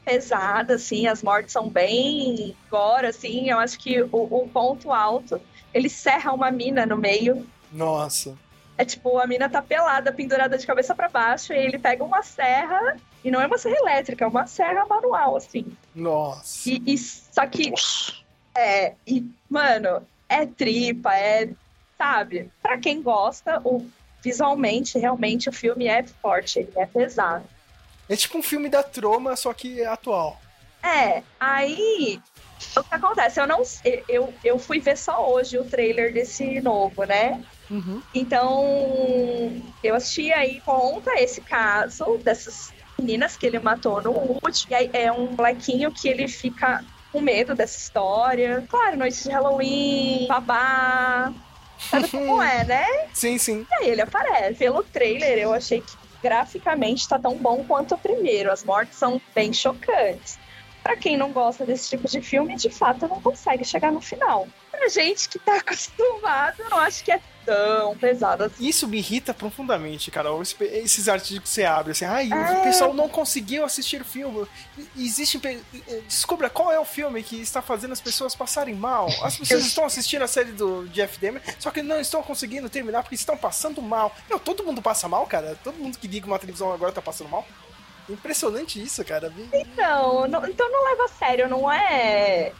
pesada, assim, as mortes são bem gore, assim. Eu acho que o, o ponto alto, ele serra uma mina no meio. Nossa. É tipo, a mina tá pelada, pendurada de cabeça para baixo, e ele pega uma serra, e não é uma serra elétrica, é uma serra manual, assim. Nossa. E, e- só que. É, e, mano, é tripa, é. Sabe? Pra quem gosta, o, visualmente, realmente, o filme é forte, ele é pesado. É tipo um filme da Troma, só que é atual. É, aí. O que acontece? Eu não eu, eu fui ver só hoje o trailer desse novo, né? Então, eu assisti aí, conta esse caso dessas meninas que ele matou no último. E aí é um molequinho que ele fica com medo dessa história. Claro, noite de Halloween, babá. Sabe como é, né? Sim, sim. E aí ele aparece. Pelo trailer, eu achei que graficamente tá tão bom quanto o primeiro. As mortes são bem chocantes. Pra quem não gosta desse tipo de filme, de fato não consegue chegar no final. Pra gente que tá acostumado, eu acho que é tão pesado assim. Isso me irrita profundamente, cara. Esses artigos que você abre, assim, ai, É. o pessoal não conseguiu assistir o filme. Existe. Descubra qual é o filme que está fazendo as pessoas passarem mal. As pessoas estão assistindo a série do Jeff Demer, só que não estão conseguindo terminar porque estão passando mal. Não, todo mundo passa mal, cara. Todo mundo que liga uma televisão agora tá passando mal. Impressionante isso, cara. Então, não, então não leva a sério, não é.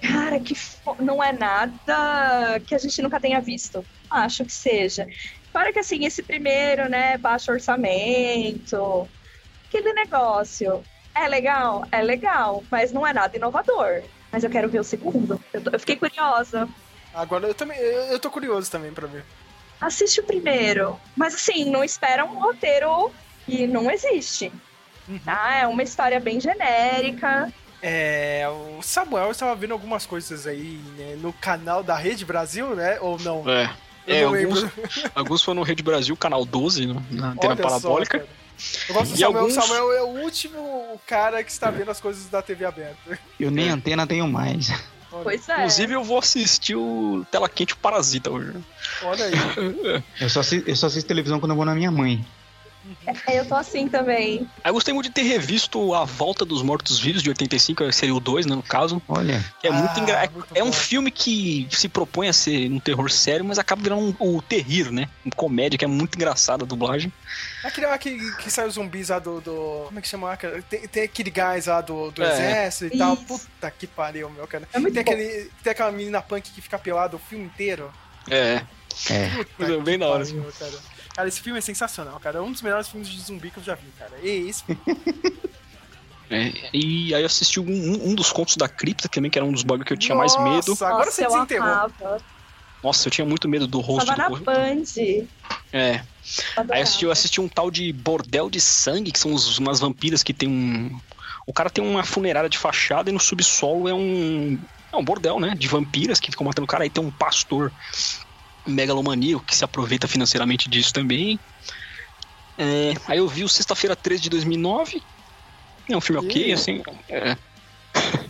Cara, que fo- não é nada que a gente nunca tenha visto. Acho que seja. Claro que assim, esse primeiro, né, baixo orçamento, aquele negócio. É legal? É legal, mas não é nada inovador. Mas eu quero ver o segundo. Eu, tô- eu fiquei curiosa. Agora eu também. Eu, tô curioso também pra ver. Assiste o primeiro. Mas assim, não espera um roteiro que não existe. Tá? É uma história bem genérica. É, o Samuel estava vendo algumas coisas aí né, no canal da Rede Brasil, né? Ou não? É. Eu É, não alguns, lembro. alguns foram no Rede Brasil, canal 12, né, na antena Olha só, parabólica. cara. Eu gosto do E Samuel. alguns- O Samuel é o último cara que está vendo as coisas da TV aberta. Eu nem antena tenho mais. Pois é. Inclusive, eu vou assistir o Tela Quente o Parasita hoje. Olha aí. Eu só, assi- eu só assisto televisão quando eu vou na minha mãe. É, eu tô assim também. Aí eu gostei muito de ter revisto A Volta dos Mortos-Vivos, de 85, seria o 2, né, no caso. Olha. Que é muito Ah, engra... É um filme que se propõe a ser um terror sério, mas acaba virando um, o terrir, né? Uma comédia que é muito engraçada a dublagem. Aquele lá que, que sai os zumbis lá do, do- Como é que chama? cara? Tem, tem aquele gás lá do, do É. exército e tal. Isso. Puta que pariu, meu cara. É muito tem, bom. aquele, tem aquela menina punk que fica pelada o filme inteiro. É. É. Puta bem da hora, pariu, cara. Cara, esse filme é sensacional, cara. É um dos melhores filmes de zumbi que eu já vi, cara. E esse É, e aí eu assisti um, um- um dos contos da cripta também, que era um dos bugs que eu tinha mais Nossa, medo. Agora Nossa, você eu desenterrou. Nossa, eu tinha muito medo do rosto Tava na do Band. É. Adorava. Aí eu assisti, eu assisti um tal de Bordel de Sangue, que são uns- umas vampiras que tem um. O cara tem uma funerária de fachada e no subsolo é um. É um bordel, né? De vampiras que ficam matando o cara. Aí tem um pastor megalomaníaco que se aproveita financeiramente disso também. É, aí eu vi o Sexta-feira 13 de 2009. É um filme ok, Ih. assim. é.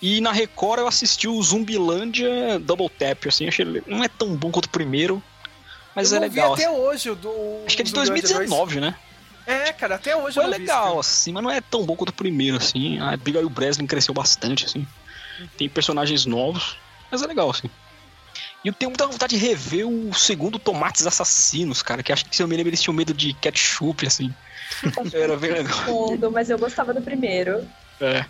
E na Record eu assisti o Zumbilândia Double Tap, assim, achei não é tão bom quanto o primeiro, mas eu é legal. vi até hoje o do. Acho que é de Zumbilândia 2019, né? 2. É, cara, até hoje Foi eu não vi legal, filme. assim, mas não é tão bom quanto o primeiro, assim. A Abigail Breslin cresceu bastante, assim. Tem personagens novos, mas é legal, assim. E eu tenho muita vontade de rever o segundo Tomates Assassinos, cara, que acho que se eu me lembro eles tinham medo de ketchup, assim. Era bem legal. Fundo, mas eu gostava do primeiro. É.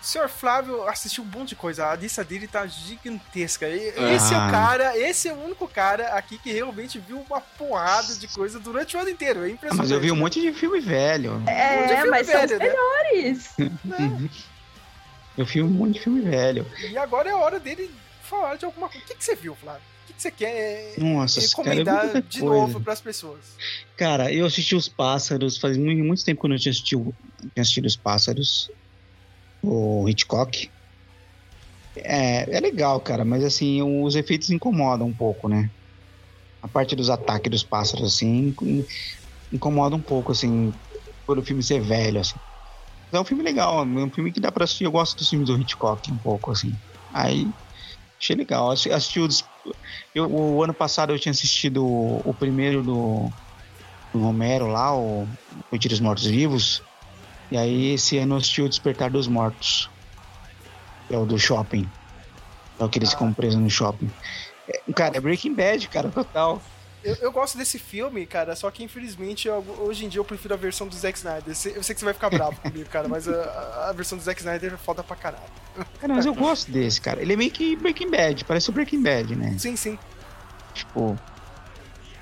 O senhor Flávio assistiu um monte de coisa. A lista dele tá gigantesca. E- Ah. Esse é o cara, esse é o único cara aqui que realmente viu uma porrada de coisa durante o ano inteiro. É Ah, impressionante. mas eu vi um monte de filme velho. É, de filme mas são os velho, né? melhores. Eu vi um monte de filme velho. E agora é a hora dele falar de alguma coisa. O que, que você viu, Flávio? O que, que você quer Nossa, recomendar cara, é de coisa. novo pras pessoas? Cara, eu assisti Os Pássaros faz muito, muito tempo que eu não tinha assistido, tinha assistido Os Pássaros. O Hitchcock. É, é legal, cara, mas assim, os efeitos incomodam um pouco, né? A parte dos ataques dos pássaros, assim, in- incomoda um pouco, assim, por o filme ser velho, assim. Mas é um filme legal, é um filme que dá pra assistir. Eu gosto dos filmes do Hitchcock um pouco, assim. Aí, achei legal. Assisti, os, eu, o ano passado eu tinha assistido o, o primeiro do, do Romero lá, o Noite dos Mortos Vivos. E aí esse ano eu assisti o Despertar dos Mortos. É o do shopping. É o que eles ficam presos no shopping. É, cara, é Breaking Bad, cara, total. Eu, eu gosto desse filme, cara, só que infelizmente eu- hoje em dia eu prefiro a versão do Zack Snyder. Eu sei que você vai ficar bravo comigo, cara, mas a, a versão do Zack Snyder é foda pra caralho. Cara, mas eu gosto desse, cara. Ele é meio que Breaking Bad, parece o Breaking Bad, né? Sim, sim. Tipo.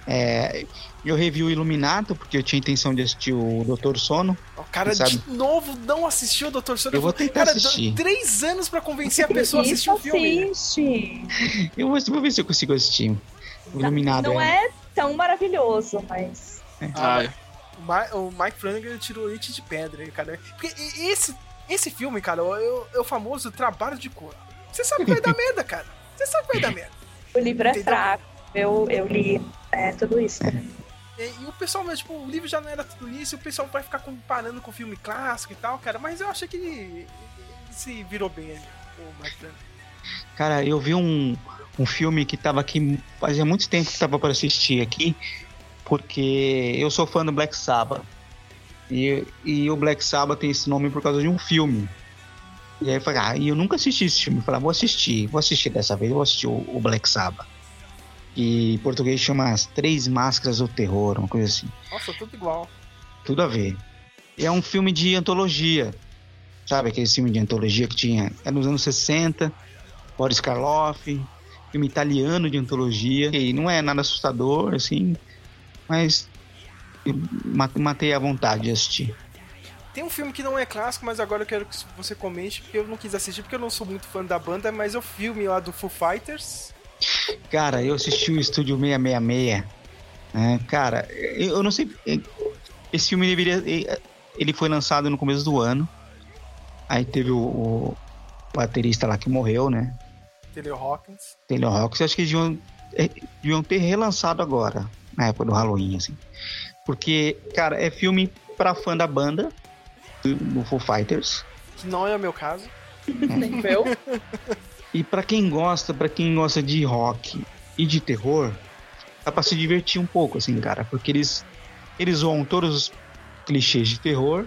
É, eu revi o Iluminato, porque eu tinha intenção de assistir o Doutor Sono. O cara sabe? de novo não assistiu o Dr. Sono. Eu vou tentar cara, assistir. três anos pra convencer a pessoa a assistir o filme. assiste. Eu vou, vou ver se eu consigo assistir. Iluminado Não é. é tão maravilhoso, mas. Ah, o, Ma- o Mike Flanagan tirou leite de pedra, cara. Porque esse, esse filme, cara, é o, é o famoso trabalho de cor. Você sabe que vai dar merda, cara. Você sabe que vai dar merda. O livro é Entendeu? fraco. Eu, eu li é, tudo isso. E, e o pessoal, mas, tipo, o livro já não era tudo isso, e o pessoal vai ficar comparando com o filme clássico e tal, cara. Mas eu achei que ele, ele se virou bem ali, o Mike Flanagan. Cara, eu vi um, um filme que tava aqui. Fazia muito tempo que tava para assistir aqui. Porque eu sou fã do Black Sabbath. E, e o Black Sabbath tem esse nome por causa de um filme. E aí eu falei, ah, e eu nunca assisti esse filme. Eu falei, ah, vou assistir, vou assistir dessa vez, eu vou assistir o, o Black Sabbath. E em português chama As Três Máscaras do Terror, uma coisa assim. Nossa, tudo igual. Tudo a ver. E é um filme de antologia. Sabe aquele filme de antologia que tinha? É nos anos 60, Boris Karloff, filme italiano de antologia. E não é nada assustador, assim, mas matei a vontade de assistir. Tem um filme que não é clássico, mas agora eu quero que você comente, porque eu não quis assistir, porque eu não sou muito fã da banda, mas é o filme lá do Foo Fighters. Cara, eu assisti o Estúdio 666. né? cara, eu eu não sei. Esse filme deveria. Ele foi lançado no começo do ano. Aí teve o, o baterista lá que morreu, né? Taylor Hawkins. Taylor Hawkins. Acho que eles deviam, eh, deviam ter relançado agora, na época do Halloween, assim. Porque, cara, é filme pra fã da banda, do, Foo Fighters. Que não é o meu caso. Nem meu. E pra quem gosta, para quem gosta de rock e de terror, dá pra se divertir um pouco, assim, cara, porque eles eles zoam todos os clichês de terror,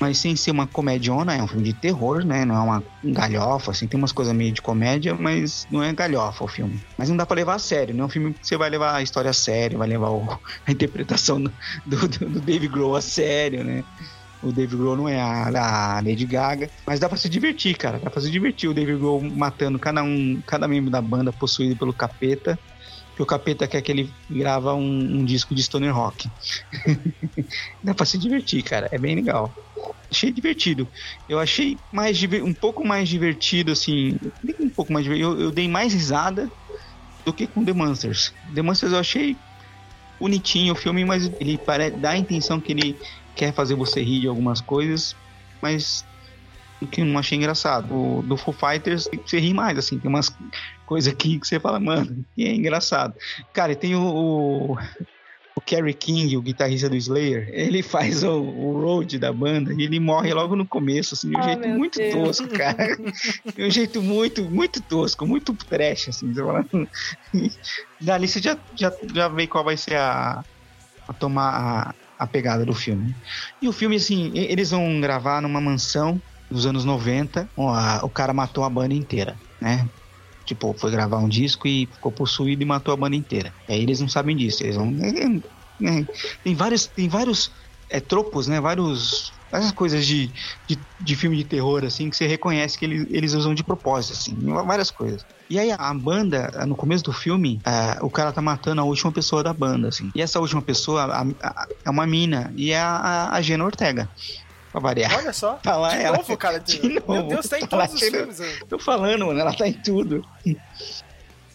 mas sem ser uma comediona, é um filme de terror, né? Não é uma galhofa, assim, tem umas coisas meio de comédia, mas não é galhofa o filme. Mas não dá pra levar a sério, não é um filme que você vai levar a história a sério, vai levar o- a interpretação do, do, do Dave Grohl a sério, né? O Dave Grohl não é a, a Lady Gaga, mas dá pra se divertir, cara. Dá pra se divertir o Dave Grohl matando cada um, cada membro da banda possuído pelo capeta. Que o capeta quer que ele grava um, um disco de stoner rock. dá pra se divertir, cara. É bem legal. Achei divertido. Eu achei mais um pouco mais divertido, assim. Um pouco mais. Eu, eu dei mais risada do que com The Monsters. The Monsters eu achei bonitinho o filme, mas ele dá a intenção que ele quer fazer você rir de algumas coisas, mas que eu não achei engraçado. O do Foo Fighters você ri mais, assim, tem umas coisas aqui que você fala, mano, é engraçado. Cara, e tem o, o, o Kerry King, o guitarrista do Slayer, ele faz o, o road da banda e ele morre logo no começo, assim, de um Ah, jeito muito Deus. tosco, cara. De um jeito muito, muito tosco, muito trash, assim. Você fala... Dali você já, já, já vê qual vai ser a, a tomar a, a pegada do filme. E o filme, assim, eles vão gravar numa mansão dos anos 90. ó, a- o cara matou a banda inteira, né? Tipo, foi gravar um disco e ficou possuído e matou a banda inteira. E aí eles não sabem disso. Eles vão. é, é, é, tem vários, tem vários é, tropos, né? Vários. Várias coisas de, de, de filme de terror, assim, que você reconhece que eles, eles usam de propósito, assim, várias coisas. E aí a banda, no começo do filme, ah, o cara tá matando a última pessoa da banda, assim. E essa última pessoa a- a- é uma mina, e é a, a Gena Ortega. Pra variar. Olha só. Tá lá de ela. novo, cara. De Meu novo. Deus, tá em Tá todos os querendo- filmes. Tô falando, mano, ela tá em tudo.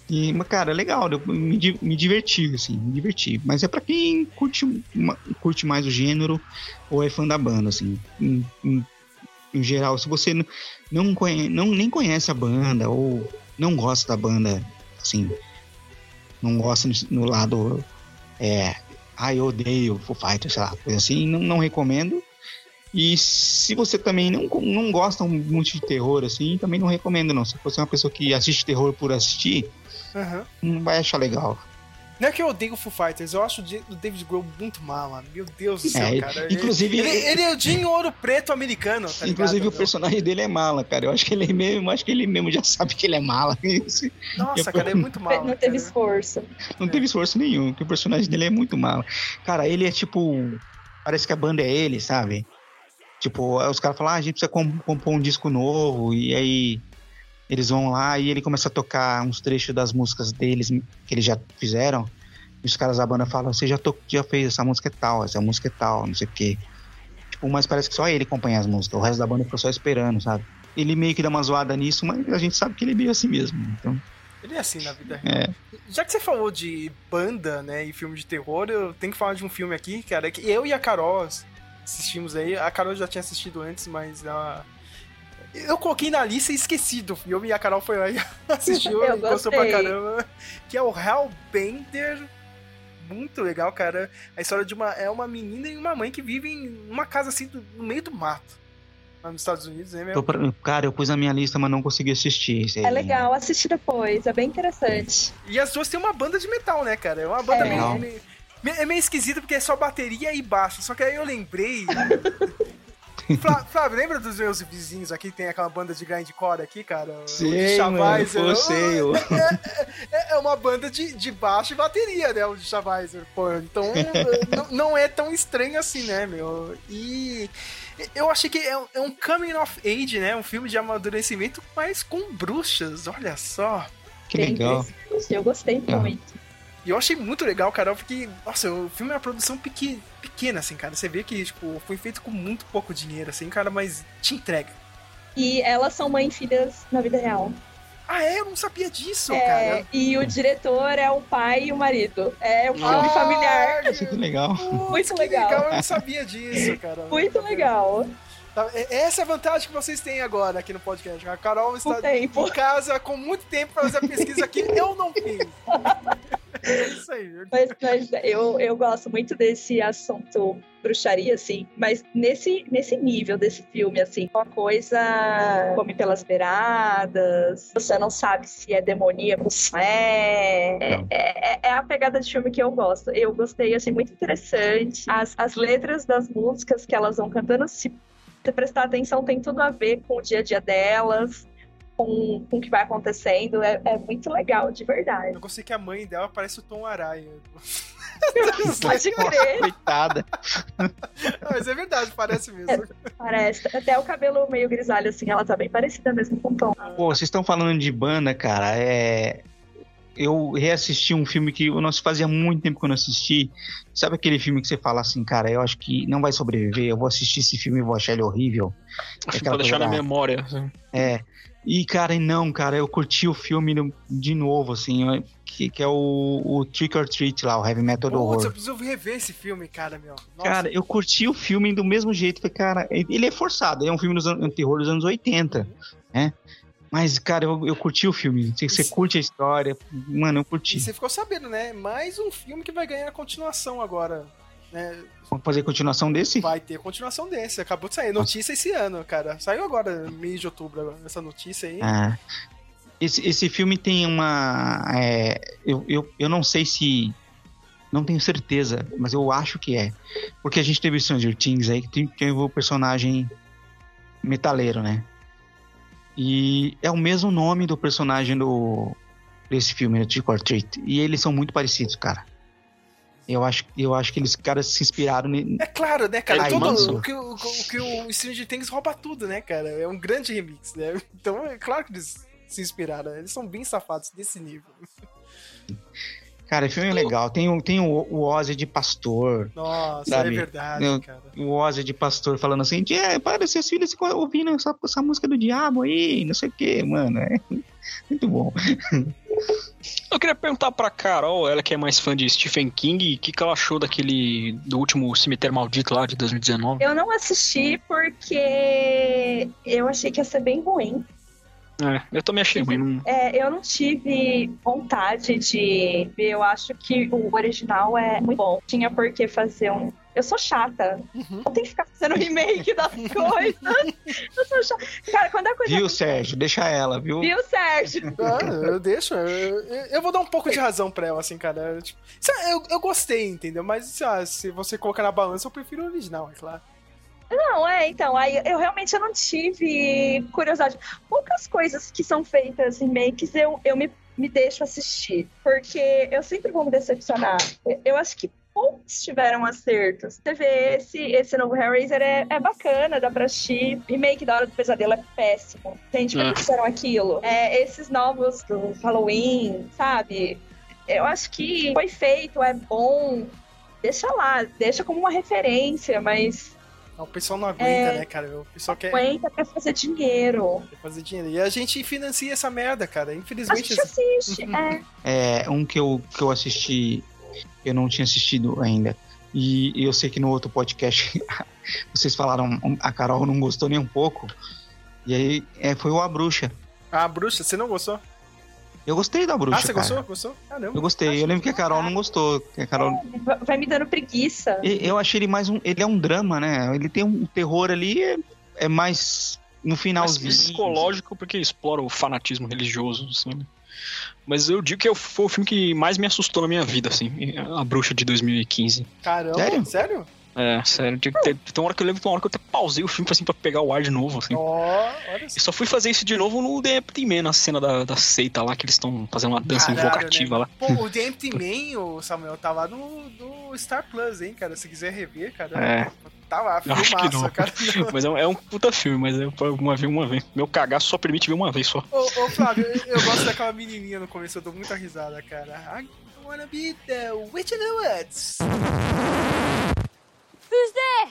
E, mas, cara, legal, eu me, me diverti, assim, me diverti. Mas é pra quem curte, curte mais o gênero ou é fã da banda, assim. Em, em- em geral, se você n- não, conhe, não nem conhece a banda ou não gosta da banda, assim, não gosta no, no lado, é, ah, eu odeio Foo Fighters, sei lá, coisa assim, não, não recomendo. E se você também não, não gosta muito de terror, assim, também não recomendo, não. Se você é uma pessoa que assiste terror por assistir, Aham. não vai achar legal. Não é que eu odeio o Foo Fighters, eu acho o David Grohl muito mala. Meu Deus do céu, É, cara. Ele- inclusive- Ele, ele é o Jim Ouro Preto americano, tá Inclusive, ligado? o personagem dele é mala, cara. Eu acho que ele é mesmo, acho que ele mesmo já sabe que ele é mala. Isso. Nossa, Eu- cara, é muito mala. Não teve esforço. Não teve esforço nenhum, que o personagem dele é muito mala. Cara, ele é tipo. Parece que a banda é ele, sabe? Tipo, os caras falam, ah, a gente precisa com- compor um disco novo, e aí eles vão lá e ele começa a tocar uns trechos das músicas deles que eles já fizeram. E os caras da banda falam, você já, to já fez essa música é tal, essa música é tal, não sei o quê. Tipo, mas parece que só ele acompanha as músicas, o resto da banda ficou só esperando, sabe? Ele meio que dá uma zoada nisso, mas a gente sabe que ele é meio assim mesmo. Então, Ele é assim na vida real. é. Já que você falou de banda, né, e filme de terror, eu tenho que falar de um filme aqui, cara, que eu e a Carol assistimos aí. A Carol já tinha assistido antes, mas ela... Eu coloquei na lista e esqueci do filme, e a Carol foi lá e assistiu Eu e gostou pra caramba. Que é o Hellbender. Muito legal, cara. A história de uma... É uma menina e uma mãe que vivem numa casa assim, do- no meio do mato. lá nos Estados Unidos, né, pra- Cara, eu pus na minha lista, mas não consegui assistir. É legal, assistir depois, é bem interessante. E as duas têm uma banda de metal, né, cara? É uma banda É. meio, Legal. meio- meio- É meio esquisita porque é só bateria e baixo. Só que aí eu lembrei. Flá- Flávio, lembra dos meus vizinhos aqui que tem aquela banda de grindcore aqui, cara? O Sei, mano, pô, sei, eu- É, é uma banda de, de baixo e bateria, né? O de Chavaiser, pô. Então não, é tão estranho assim, né, meu? E eu achei que é, um- é um coming of age, né? Um filme de amadurecimento, mas com bruxas, olha só. Que legal. Eu gostei Ah. muito. E eu achei muito legal, cara, porque, nossa, o filme é uma produção pequena, assim, cara. Você vê que, tipo, foi feito com muito pouco dinheiro, assim, cara, mas te entrega. E elas são mãe e filhas na vida real. Ah, é? Eu não sabia disso, É, cara. e o diretor é o pai e o marido. É um filme Ah, familiar. Isso que legal. Muito Que legal. legal, eu não sabia disso, cara. Muito legal. Tá, é- Essa é a vantagem que vocês têm agora aqui no podcast. A Carol está em casa com muito tempo pra fazer a pesquisa aqui. Eu não fiz. É isso aí. Mas, mas eu, eu gosto muito desse assunto bruxaria, assim. Mas nesse, nesse nível desse filme, assim, uma coisa come pelas beiradas, você não sabe se é demoníaco, se é. É, é, é a pegada de filme que eu gosto. Eu gostei, assim, muito interessante. As, as letras das músicas que elas vão cantando, se você prestar atenção, tem tudo a ver com o dia a dia delas. Com, com o que vai acontecendo, é, é muito legal, de verdade. Eu gostei que a mãe dela parece o Tom Araya. Pode crer. Coitada. Mas é verdade, parece mesmo. Parece. Até o cabelo meio grisalho, assim, ela tá bem parecida mesmo com o Tom. Pô, vocês estão falando de banda, cara. É. Eu reassisti um filme que eu não fazia muito tempo que eu não assisti. Sabe aquele filme que você fala assim, cara, eu acho que não vai sobreviver, eu vou assistir esse filme e vou achar ele horrível. É Vou deixar na da- memória. assim. É. E, cara, e não, cara, eu curti o filme de novo, assim, que, que é o, o Trick or Treat lá, o Heavy Metal do Putz, eu Horror. preciso rever esse filme, cara, meu. Nossa. Cara, eu curti o filme do mesmo jeito. Falei, cara, ele é forçado, ele é um filme dos anos, um terror dos anos 80, né? Mas, cara, eu, eu curti o filme. Você, você curte a história. Mano, eu E curti. você ficou sabendo, né? Mais um filme que vai ganhar a continuação agora. Né? Vamos fazer continuação desse? Vai ter continuação desse. Acabou de sair. Notícia esse ano, cara. Saiu agora, mês de outubro, essa notícia aí. Ah. Esse, esse filme tem uma. é, eu, eu, eu não sei se. Não tenho certeza, mas eu acho que é. Porque a gente teve Stranger Things aí que tem- teve o personagem metaleiro, né? E é o mesmo nome do personagem do desse filme, né, or Treat. E eles são muito parecidos, cara. Eu acho, eu acho que eles caras se inspiraram É claro, né, cara? Ai, Todo, manso. o, que, o, o que o Stranger Things rouba tudo, né, cara? É um grande remix, né? Então é claro que eles se inspiraram. Eles são bem safados desse nível. Cara, o filme é legal. Tem, o- tem o, o Ozzy de pastor. Nossa, Sabe? é verdade, Eu- cara. o Ozzy de pastor falando assim, é, para seus filhos ficam ouvindo essa, essa música do diabo aí, não sei o que, mano. É muito bom. Eu queria perguntar pra Carol, ela que é mais fã de Stephen King, o que, que ela achou daquele. do último Cemitério Maldito lá de 2019? Eu não assisti porque eu achei que ia ser bem ruim. É, eu também achei ruim. Não... É, eu não tive vontade de ver. Eu acho que o original é muito bom. Tinha por que fazer um. Eu sou chata. Uhum. Não tem que ficar fazendo remake das coisas. Eu sou chata. Cara, quando a coisa. Viu, Sérgio? Deixa ela, viu? Viu, Sérgio? Ah, eu deixo. Eu, eu- eu vou dar um pouco de razão pra ela, assim, cara. Tipo, sei lá, eu, eu gostei, entendeu? Mas lá, se você colocar na balança, eu prefiro o original, é claro. Não, é, então, aí eu realmente não tive curiosidade. Poucas coisas que são feitas em makes eu, eu me, me deixo assistir, porque eu sempre vou me decepcionar. Eu acho que poucos tiveram acertos. Você vê esse, esse novo Hellraiser é, é bacana, dá pra assistir. Remake da Hora do Pesadelo é péssimo. Gente, por que fizeram aquilo? É, esses novos do Halloween, sabe? Eu acho que foi feito, é bom. Deixa lá, deixa como uma referência, mas O pessoal não aguenta, É. né, cara? O pessoal quer, aguenta pra fazer dinheiro. quer fazer dinheiro. E a gente financia essa merda, cara. A Infelizmente. gente assiste, é. É, um que eu, que eu assisti, eu não tinha assistido ainda. E eu sei que no outro podcast vocês falaram, a Carol não gostou nem um pouco. E aí é, foi o A Bruxa. A bruxa, você não gostou? Eu gostei da Bruxa. ah, você cara. gostou? Gostou? Ah, não. Eu gostei. Eu lembro que a Carol não gostou. Que a Carol Va- Vai me dando preguiça. Eu achei ele mais um. Ele é um drama, né? Ele tem um terror ali. É, é mais no mais finalzinho. psicológico porque explora o fanatismo religioso, assim, né? Mas eu digo que eu- foi o filme que mais me assustou na minha vida, assim, A Bruxa de 2015. Caramba, Sério? sério? É, sério. Tem, tem, tem uma hora que eu lembro, tem uma hora que eu até pausei o filme assim, pra pegar o ar de novo, assim. Olha E só fui fazer isso de novo no The Empty Man, na cena da, da seita lá, que eles estão fazendo uma dança Caralho, invocativa né? lá. Pô, o The Empty Man, o Samuel, tá lá no, no Star Plus, hein, cara? Se quiser rever, cara. É. Tá lá, filmaço, não. cara. Mas é um, é um puta filme, mas é uma vez, uma vez. Meu cagaço só permite ver uma vez só. Ô, ô Flávio, eu, eu gosto daquela menininha no começo, eu dou muita risada, cara. I wanna be the witch in the woods. Who's there?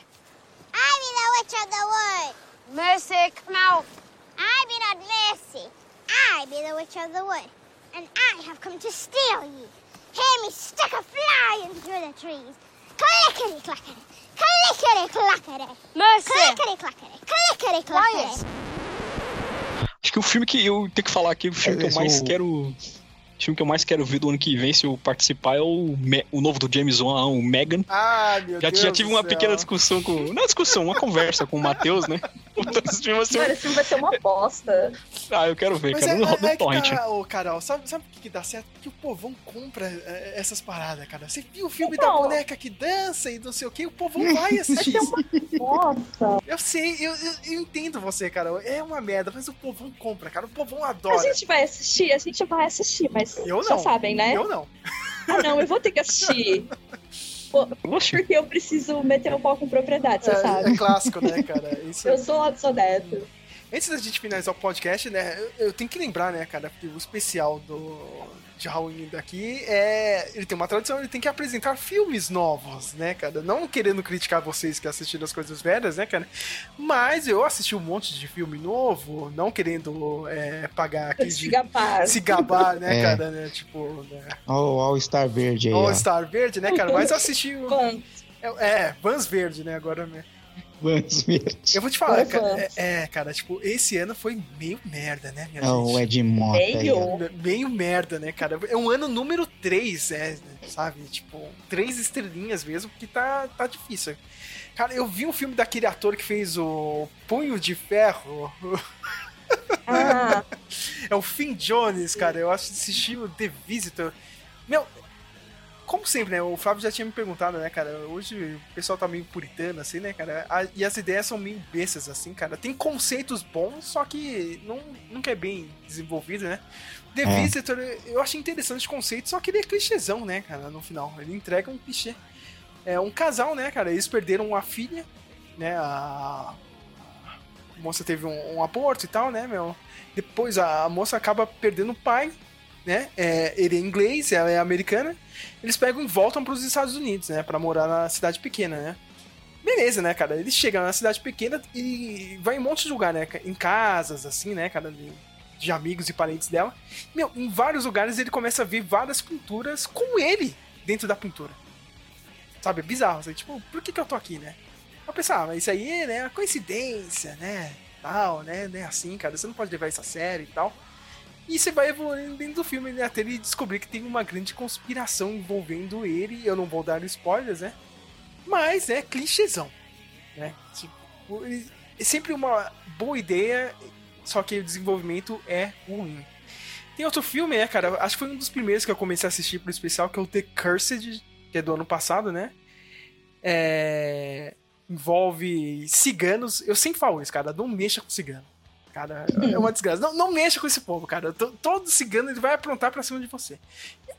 I be the witch of the wood. Mercy, come out. I be not Mercy. I be the witch of the wood. And I have come to steal ye. Hear me stick a fly in through the trees. Clickety clackety. Clickety clackety. Mercy. Clickety clackety. Clickety clackety. Acho que o filme que eu tenho que falar aqui, o filme que eu mais o- quero. O filme que eu mais quero ver do ano que vem, se eu participar, é o, Me- o novo do James Wan, o Megan. Ah, meu Já, Deus. já tive do uma céu. pequena discussão com. Não discussão, uma conversa com o Matheus, né? Esse filme vai ser um- Cara, esse filme vai ser uma bosta. Ah, eu quero ver, Mas cara. é, no, é, no é que torrent. tá, ô Carol, sabe, sabe o que, dá certo? Que o povão compra é, essas paradas, cara. Você viu o filme da Então. boneca que dança e não sei o que, o povão vai assistir isso. Nossa. Eu sei, eu, eu, eu entendo você, cara. É uma merda, mas o povão compra, cara. O povão A adora. gente vai assistir, a gente vai assistir, mas Eu não. sabem, né? Eu não. Ah, não, eu vou ter que assistir. Porque eu preciso meter o pau com propriedade, você É, sabe. é clássico, né, cara? Isso... Eu sou, sou dessa. Antes da gente finalizar o podcast, né, eu, tenho que lembrar, né, cara, o especial do de Halloween daqui é. Ele tem uma tradição, ele tem que apresentar filmes novos, né, cara? Não querendo criticar vocês que assistiram as coisas velhas, né, cara? Mas eu assisti um monte de filme novo, não querendo é, pagar aqui Se de. gabar. Se gabar, né, É. cara, né? Tipo, né? O All Star Verde aí, All ó. Star Verde, né, cara? Mas eu assisti. o- Vans. É, é, Vans Verde, né, agora mesmo. Vans Verde. Eu vou te falar, cara. É, é, cara, tipo, esse ano foi meio merda, né, minha É o gente? Ed Mota aí, ó. Meio. Meio merda, né, cara? É um ano número 3, é, sabe? Tipo, três estrelinhas mesmo, porque tá, tá difícil. Cara, eu vi um filme daquele ator que fez o Punho de Ferro. Ah, É o Finn Jones, cara. Eu acho esse estilo The Visitor. Meu, como sempre, né? O Flávio já tinha me perguntado, né, cara? Hoje o pessoal tá meio puritano, assim, né, cara? A- e as ideias são meio bestas, assim, cara. Tem conceitos bons, só que não, nunca é bem desenvolvido, né? The É. Visitor, eu achei interessante o conceito, só que ele é clichêzão, né, cara, no final. Ele entrega um clichê. É um casal, né, cara? Eles perderam uma filha, né? A, a moça teve um, um aborto e tal, né, meu? Depois a, a moça acaba perdendo o pai, né? É, ele é inglês, ela é americana. Eles pegam e voltam para os Estados Unidos, né? Pra morar na cidade pequena, né? Beleza, né, cara? Eles chegam na cidade pequena e vai em um monte de lugar, né? Em casas, assim, né, cara? De, de amigos e parentes dela. Meu, em vários lugares ele começa a ver várias pinturas com ele dentro da pintura. Sabe? É bizarro. Assim, tipo, por que, que eu tô aqui, né? Eu pensar, ah, isso aí né, é coincidência, né? Tal, né? Não é assim, cara. Você não pode levar isso a sério e tal. E você vai evoluindo dentro do filme né, até ele descobrir que tem uma grande conspiração envolvendo ele. Eu não vou dar spoilers, né? Mas é clichêzão. Né? Tipo, é sempre uma boa ideia, só que o desenvolvimento é ruim. Tem outro filme, né, cara? Acho que foi um dos primeiros que eu comecei a assistir pro especial, que é o The Cursed, que é do ano passado, né? É... Envolve ciganos. Eu sempre falo isso, cara. Não mexa com cigano. Cara, é uma desgraça. Não, não mexa com esse povo, cara. T- Todo cigano ele vai aprontar pra cima de você.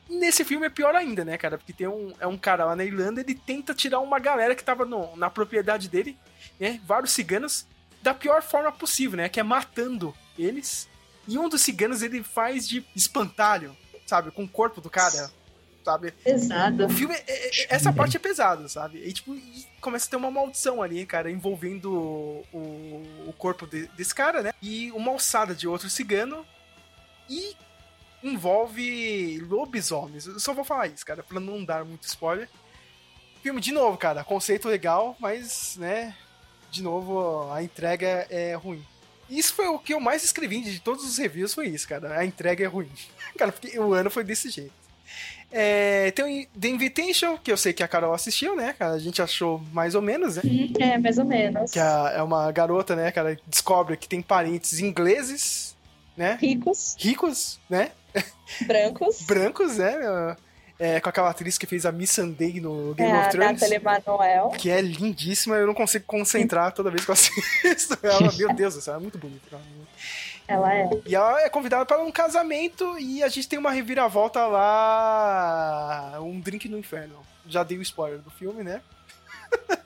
Nesse filme é pior ainda, né, cara? Porque tem um, é um cara lá na Irlanda, ele tenta tirar uma galera que tava no- na propriedade dele, né? Vários ciganos, da pior forma possível, né? Que é matando eles. E um dos ciganos ele faz de espantalho, sabe? Com o corpo do cara, sabe? pesado. O filme, é- é- essa parte é pesada, sabe? E tipo, e começa a ter uma maldição ali, cara, envolvendo o, o- o corpo de- desse cara, né? E uma alçada de outro cigano. E envolve lobisomens. Eu só vou falar isso, cara, pra não dar muito spoiler. Filme, de novo, cara, conceito legal, mas, né, de novo, a entrega é ruim. Isso foi o que eu mais escrevi de todos os reviews, foi isso, cara. A entrega é ruim. Cara, porque o ano foi desse jeito. É, tem o The Invitation, que eu sei que a Carol assistiu, né? cara? A gente achou mais ou menos, né? É, mais ou menos. Que a- é uma garota, né, cara, descobre que tem parentes ingleses, né? Ricos. Ricos, né? Brancos. Brancos, né? É, com aquela atriz que fez a Miss Sunday no É, Game a of Thrones. Nathalie Emanuel. Que é lindíssima, eu não consigo concentrar toda vez que eu assisto ela. Meu Deus do céu, é muito bonita. Ela é. E ela é convidada para um casamento e a gente tem uma reviravolta lá. Um drink no inferno. Já dei o spoiler do filme, né?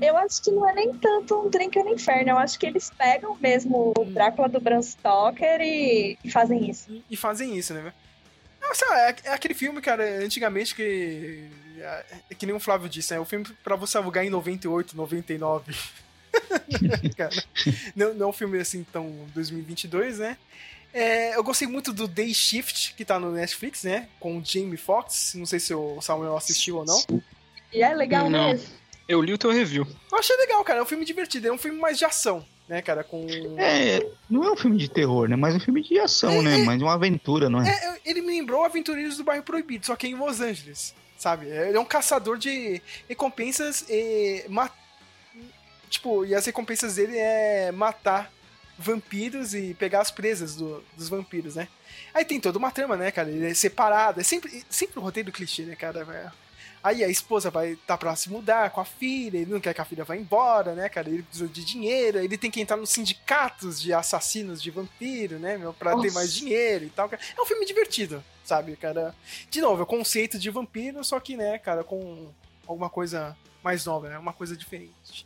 Eu acho que não é nem tanto um drink no inferno. Eu acho que eles pegam mesmo o Drácula do Bram Stoker e, e fazem isso. E fazem isso, né? Lá, é, é aquele filme, cara, antigamente que. É, é que nem o Flávio disse, né? O filme pra você alugar em 98, 99. cara, não, não é um filme assim tão 2022, né? É, eu gostei muito do Day Shift, que tá no Netflix, né? Com o Jamie Foxx. Não sei se o Samuel assistiu ou não. E é legal Não. mesmo. Eu li o teu review. Eu achei legal, cara. É um filme divertido. É um filme mais de ação, né, cara? Com. É, não é um filme de terror, né? Mas um filme de ação, né? Mais uma aventura, não é? É, ele me lembrou Aventureiros do Bairro Proibido, só que em Los Angeles, sabe? Ele é um caçador de recompensas e... ma- Tipo, e as recompensas dele é matar vampiros e pegar as presas do- dos vampiros, né? Aí tem toda uma trama, né, cara? Ele é separado, é sempre, sempre o roteiro clichê, né, cara? Aí a esposa vai tá pra se mudar com a filha, ele não quer que a filha vá embora, né, cara? Ele precisa de dinheiro, ele tem que entrar nos sindicatos de assassinos de vampiro, né, meu, pra ter Nossa. mais dinheiro e tal. cara. É um filme divertido, sabe, cara? De novo, é o conceito de vampiro, só que, né, cara, com alguma coisa mais nova, né? Uma coisa diferente.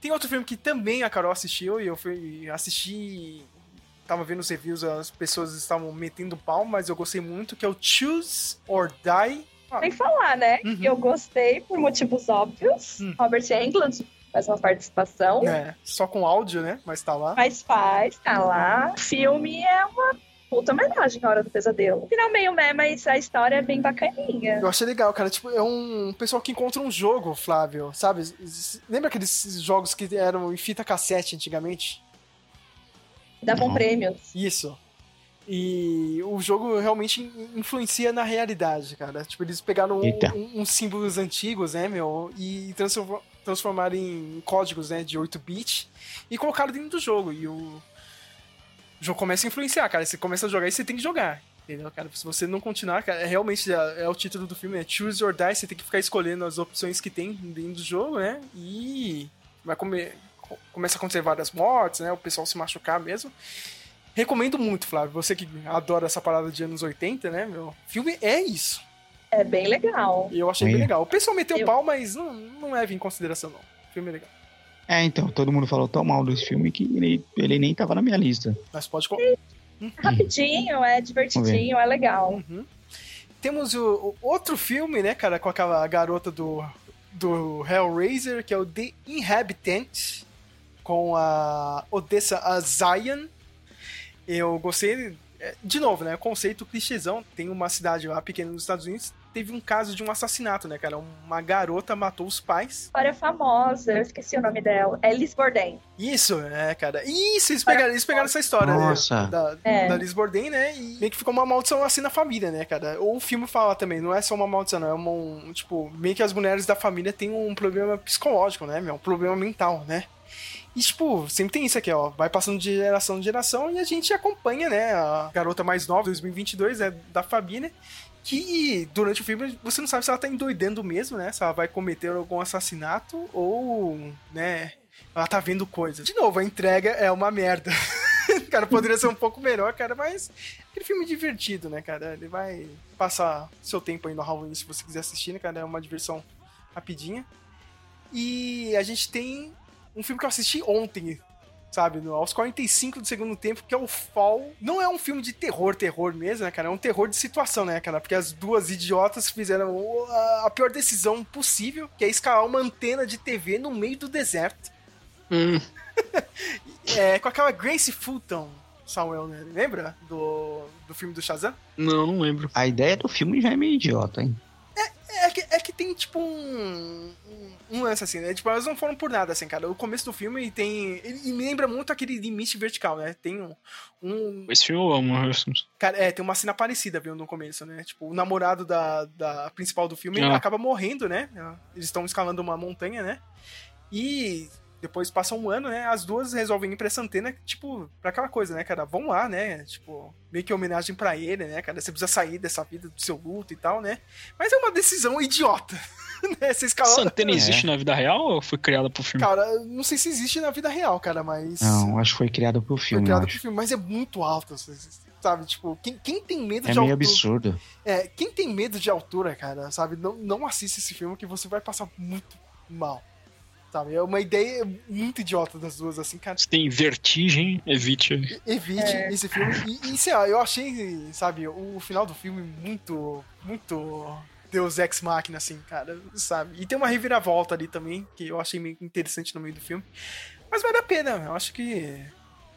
Tem outro filme que também a Carol assistiu e eu fui assistir. Tava vendo os reviews, as pessoas estavam metendo pau, mas eu gostei muito, que é o Choose or Die. Ah, Tem que falar, né? Uhum. Eu gostei por motivos óbvios. Robert Englund faz uma participação. É, só com áudio, né? Mas tá lá. Mas faz, tá lá. O filme é uma puta homenagem à Hora do Pesadelo. Final meio meh, mas a história é bem bacaninha. Eu achei legal, cara. Tipo, é um pessoal que encontra um jogo, Flávio, sabe? Lembra aqueles jogos que eram em fita cassete antigamente? Davam prêmios. Isso. E o jogo realmente in- influencia na realidade, cara. Tipo, eles pegaram um- Eita. um- uns símbolos antigos, né, meu, e transform- transformaram em códigos, né, de 8-bit e colocaram dentro do jogo. E o... o jogo começa a influenciar, cara. Você começa a jogar e você tem que jogar. Entendeu, cara? Se você não continuar, cara, é realmente é, é o título do filme, é Choose or Die. Você tem que ficar escolhendo as opções que tem dentro do jogo, né? E vai comer, co- começa a acontecer várias mortes, né? O pessoal se machucar mesmo. Recomendo muito, Flávio. Você que adora essa parada de anos 80, né, meu? Filme é isso. É bem legal. E eu achei bem legal. O pessoal meteu Eu- pau, mas não, não leve em consideração, não. O filme é legal. É, então, todo mundo falou tão mal desse filme que ele, ele nem tava na minha lista. Mas pode. co- Rapidinho, é divertidinho, é legal. Uhum. Temos o, o outro filme, né, cara, com aquela garota do, do Hellraiser, que é o The Inhabitant, com a Odessa Azayan. Eu gostei. é, De novo, né? Conceito clichêzão. Tem uma cidade lá pequena nos Estados Unidos. Teve um caso de um assassinato, né, cara? Uma garota matou os pais. História famosa, eu esqueci o nome dela. É Liz Borden. Isso, é, cara. Isso, eles pegaram, eles pegaram essa história, Nossa. né? Da, É. da Liz Borden, né? E meio que ficou uma maldição assim na família, né, cara? Ou o filme fala também, não é só uma maldição, não. É uma, um, tipo, meio que as mulheres da família têm um problema psicológico, né, meu? Um problema mental, né? E, tipo, sempre tem isso aqui, ó. Vai passando de geração em geração e a gente acompanha, né? A garota mais nova, 2022, né? Da família. Que durante o filme você não sabe se ela tá endoidando mesmo, né? Se ela vai cometer algum assassinato ou, né? Ela tá vendo coisas. De novo, a entrega é uma merda. cara, poderia ser um pouco melhor, cara, mas aquele filme divertido, né, cara? Ele vai passar seu tempo aí no Halloween se você quiser assistir, né, cara? É uma diversão rapidinha. E a gente tem um filme que eu assisti ontem, sabe? No, aos 45 do segundo tempo, que é o Fall. Não é um filme de terror, terror mesmo, né, cara? É um terror de situação, né, cara? Porque as duas idiotas fizeram a pior decisão possível, que é escalar uma antena de TV no meio do deserto. Hum, É, com aquela Grace Fulton, Samuel, né? Lembra? Do, do filme do Shazam? não, não lembro. A ideia do filme já é meio idiota, hein? É que, é que tem tipo, um, um, um lance assim, né? Tipo, elas não foram por nada, assim, cara. O começo do filme tem. Ele me lembra muito aquele limite vertical, né? Tem um. um Esse filme eu amo. cara, é, tem uma cena parecida, viu, no começo, né? Tipo, o namorado da, da principal do filme Ah. acaba morrendo, né? Eles estão escalando uma montanha, né? E depois passa um ano, né? As duas resolvem ir pra essa antena, tipo, pra aquela coisa, né, cara? Vão lá, né? Tipo, meio que homenagem pra ele, né, cara? Você precisa sair dessa vida do seu luto e tal, né? Mas é uma decisão idiota, né? Você escalar... Essa antena existe na vida real ou foi criada pro filme? Cara, não sei se existe na vida real, cara, mas. Não, acho que foi criado pro Foi filme, eu criado pro filme, mas é muito alto, sabe? Tipo, quem, quem tem medo É de meio altura. absurdo. É, quem tem medo de altura, cara, sabe? Não, não assiste esse filme que você vai passar muito mal. Sabe? É uma ideia muito idiota das duas, assim, cara. Se tem vertigem, evite. Evite É. esse filme. E, e sei lá, eu achei, sabe, o final do filme muito. Muito. Deus Ex Machina, assim, cara, sabe? E tem uma reviravolta ali também, que eu achei meio interessante no meio do filme. Mas vale a pena, eu acho que.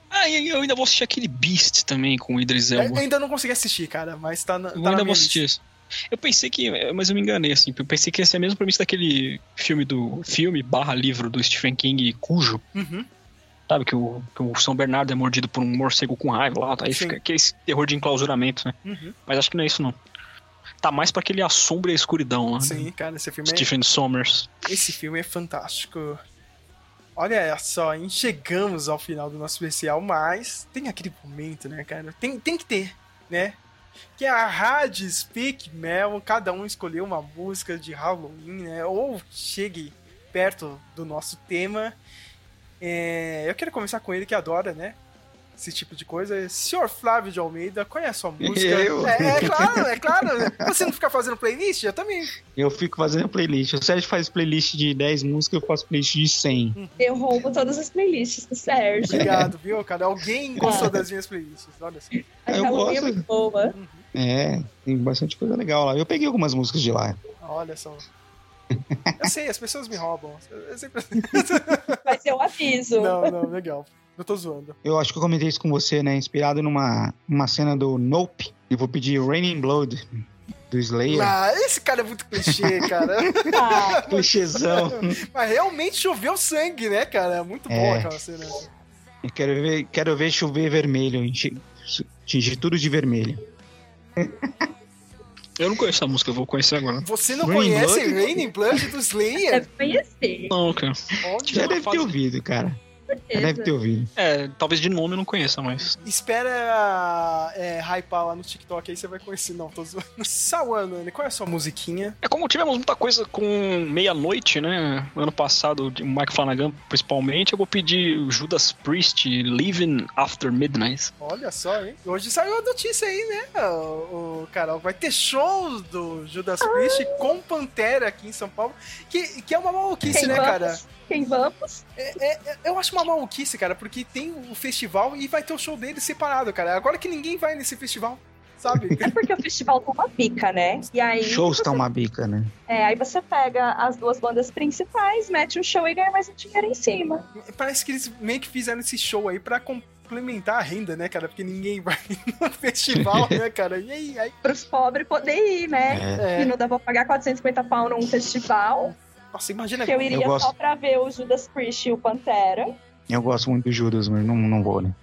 Ah, e eu ainda vou assistir aquele Beast também com o Idris Eu Elba. ainda não consegui assistir, cara, mas tá na, tá Eu na ainda minha vou assistir isso. Eu pensei que. Mas eu me enganei, assim. Eu pensei que ia ser a mesma premissa daquele filme do. Filme barra livro do Stephen King, Cujo. Uhum. Sabe, que o, que o São Bernardo é mordido por um morcego com raiva lá, tá? aí Sim. fica aquele terror de enclausuramento, né? Uhum. Mas acho que não é isso, não. Tá mais pra aquele A Sombra e a Escuridão lá. Sim, cara, esse filme é. Stephen Sommers. Esse filme é fantástico. Olha só, hein? Chegamos ao final do nosso especial, mas tem aquele momento, né, cara? Tem, tem que ter, né? Que é a Rádio Speak Mel, cada um escolheu uma música de Halloween, né? Ou chegue perto do nosso tema. É, eu quero começar com ele que adora, né? Esse tipo de coisa. Senhor Flávio de Almeida, qual é a sua música? Eu? É, é claro, é claro. Você não fica fazendo playlist? Eu também. Eu fico fazendo playlist. O Sérgio faz playlist de 10 músicas, eu faço playlist de 100. Eu roubo todas as playlists do Sérgio. Obrigado, viu, cara? Alguém gostou das minhas playlists, olha só. Eu é gosto. muito boa. É, tem bastante coisa legal lá. Eu peguei algumas músicas de lá. Olha só. Eu sei, as pessoas me roubam. Eu sempre... Mas eu aviso. Não, não, legal. Eu tô zoando. Eu acho que eu comentei isso com você, né? Inspirado numa uma cena do Nope. Eu vou pedir Raining Blood, do Slayer. Ah, esse cara é muito clichê, cara. Ah, Clichêzão. Mas realmente choveu sangue, né, cara? É muito boa É. aquela cena. Eu quero ver, quero ver chover vermelho, tingir tudo de vermelho. Eu não conheço a música, eu vou conhecer agora. Você não Raining conhece Blood? Raining Blood do Slayer? deve conhecer. Não, cara. Olha, Já deve ter ouvido, cara. Já deve ter ouvido. É, talvez de nome eu não conheça, mas. Espera é, hypar lá no TikTok aí você vai conhecer. Não, tô zoando. Sawana, qual é a sua musiquinha? É como tivemos muita coisa com meia-noite, né? Ano passado, de Mike Flanagan principalmente, eu vou pedir o Judas Priest Living After Midnight. Olha só, hein? Hoje saiu a notícia aí, né, o, o Carol? Vai ter shows do Judas Priest com Pantera aqui em São Paulo, que, que é uma maluquice, Quem né, vamos? cara? Quem vamos? É, é- é- eu acho uma maluquice, cara, porque tem o festival e vai ter o show dele separado, cara. Agora que ninguém vai nesse festival, sabe? É porque o festival tá uma pica, né? E aí, Shows tá uma bica, né? é, aí você pega as duas bandas principais, mete um show e ganha mais um dinheiro em cima. Parece que eles meio que fizeram esse show aí pra complementar a renda, né, cara? Porque ninguém vai no festival, né, cara? E aí, aí Pros pobres poder ir, né? É. E não dá pra pagar 450 pau num festival. Nossa, imagina. Que eu iria Eu gosto. só pra ver o Judas Priest e o Pantera. Eu gosto muito do Judas, mas não, não vou, né?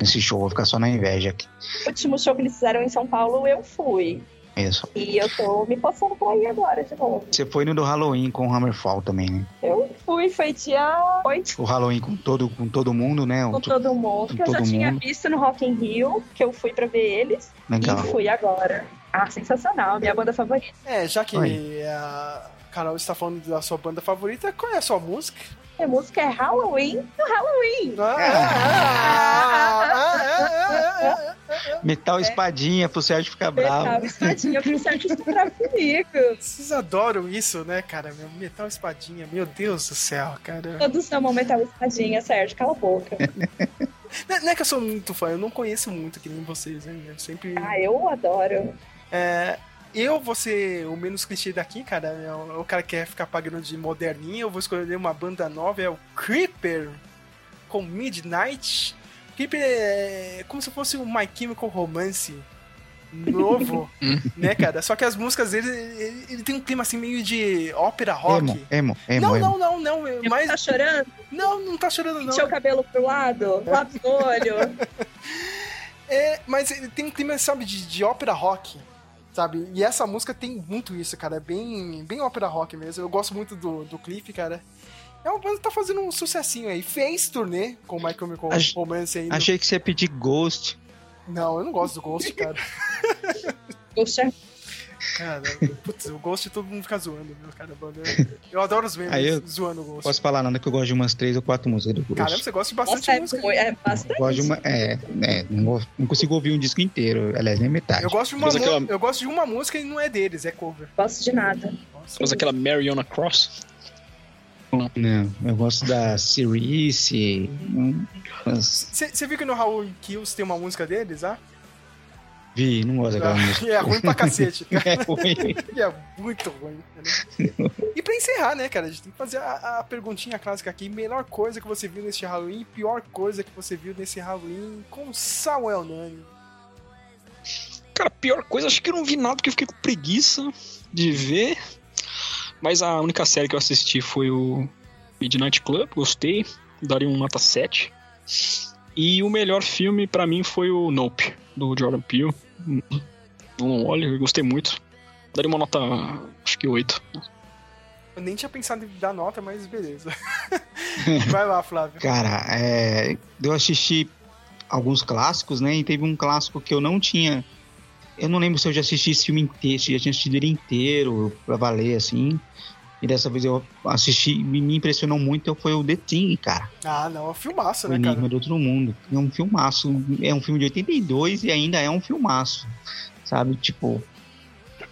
Nesse show, vou ficar só na inveja aqui. O último show que eles fizeram em São Paulo, eu fui. Isso. E eu tô me passando pra ir agora de novo. Você foi no do Halloween com o Hammerfall também, né? Eu fui, foi dia 8 O Halloween com todo, com todo mundo, né? com todo mundo, com que eu já todo tinha mundo. visto no Rock in Rio, que eu fui pra ver eles. Legal. E fui agora. Ah, sensacional, minha banda favorita. É, já que Oi. a Carol está falando da sua banda favorita, qual é a sua música? A música é Halloween do Halloween. Ah, Metal espadinha pro Sérgio ficar bravo. Metal espadinha pro Sérgio estudar comigo. Vocês adoram isso, né, cara? Metal espadinha, meu Deus do céu, cara. Todos amam Metal espadinha, Sérgio, cala a boca. Não não é que eu sou muito fã, eu não conheço muito que nem vocês, né? Eu sempre. Ah, eu adoro. É, eu vou ser o menos clichê daqui, cara. É o, o cara que quer ficar pagando de moderninha. Eu vou escolher uma banda nova, é o Creeper com Midnight. Creeper é como se fosse o My Chemical Romance novo, né, cara? Só que as músicas dele, ele, ele tem um clima assim meio de ópera rock. Emo, emo, emo, não, emo. não, não, não, mas... Tá chorando? Não, não tá chorando, não. Seu cabelo pro lado, lápis no olho. É, mas ele tem um clima, sabe, de, de ópera rock, sabe? E essa música tem muito isso, cara. É bem, bem ópera rock mesmo. Eu gosto muito do, do clipe, cara. É uma banda que tá fazendo um sucessinho aí. Fez turnê com o Michael Chemical Ach- Romance ainda. Achei que você ia pedir Ghost. Não, eu não gosto do Ghost, cara. Ghost é Cara, putz, o Ghost todo mundo fica zoando, viu, cara? banda- Eu adoro os memes eu zoando o Ghost. Posso falar nada que eu gosto de umas três ou quatro músicas do Ghost. Caramba, você gosta de bastante Nossa, é, música. mu- é bastante. Gosto de uma. É, é não, não consigo ouvir um disco inteiro. Aliás, nem metade. Eu gosto, de uma aquela- eu gosto de uma música e não é deles, é cover. Gosto de nada. Mas aquela Mariana Cross. Não, eu gosto da Cirice. Você viu que no Raul Kills tem uma música deles, ah? Vi, não gosto daquela música. E é ruim pra cacete. cara. É ruim. É muito ruim. né? E pra encerrar, né, cara? A gente tem que fazer a, a perguntinha clássica aqui. Melhor coisa que você viu neste Halloween, pior coisa que você viu nesse Halloween com Samuel Nani. Cara, pior coisa, acho que eu não vi nada porque eu fiquei com preguiça de ver. Mas a única série que eu assisti foi o Midnight Club, gostei, daria um nota 7. E o melhor filme pra mim foi o Nope, do Jordan Peele. Não olha, eu gostei muito. Daria uma nota, acho que 8. Eu nem tinha pensado em dar nota, mas beleza. Vai lá, Flávio. Cara, é, eu assisti alguns clássicos, né? E teve um clássico que eu não tinha. Eu não lembro se eu já assisti esse filme inteiro, se eu já tinha assistido ele inteiro pra valer, assim. E dessa vez eu assisti e me impressionou muito, foi o The Thing, cara. Ah, não, é um filmaço, O né, Enigma cara? do Outro Mundo. É um filmaço. É um filme de 82 e ainda é um filmaço. Sabe? Tipo.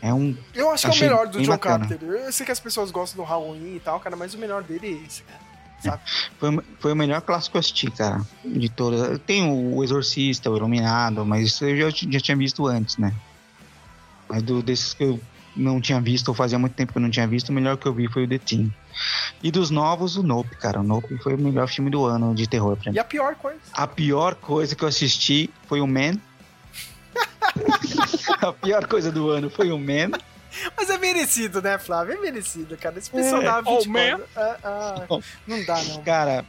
É um. Eu acho que é o melhor do John bacana. Carpenter. Eu sei que as pessoas gostam do Halloween e tal, cara, mas o melhor dele é esse, cara. Sabe? Foi, foi o melhor clássico que eu assisti, cara. De todas. Tem o Exorcista, o Iluminado, mas isso eu já, já tinha visto antes, né? Mas do, desses que eu não tinha visto, ou fazia muito tempo que eu não tinha visto, o melhor que eu vi foi o The Team. E dos novos, o Nope, cara. O Nope foi o melhor filme do ano de terror pra mim. E a pior coisa? A pior coisa que eu assisti foi o Man. a pior coisa do ano foi o Man. Mas é merecido, né, Flávio? É merecido, cara. Esse pessoal É. dá 20 Oh, man. Ah, ah, não dá, não. Cara,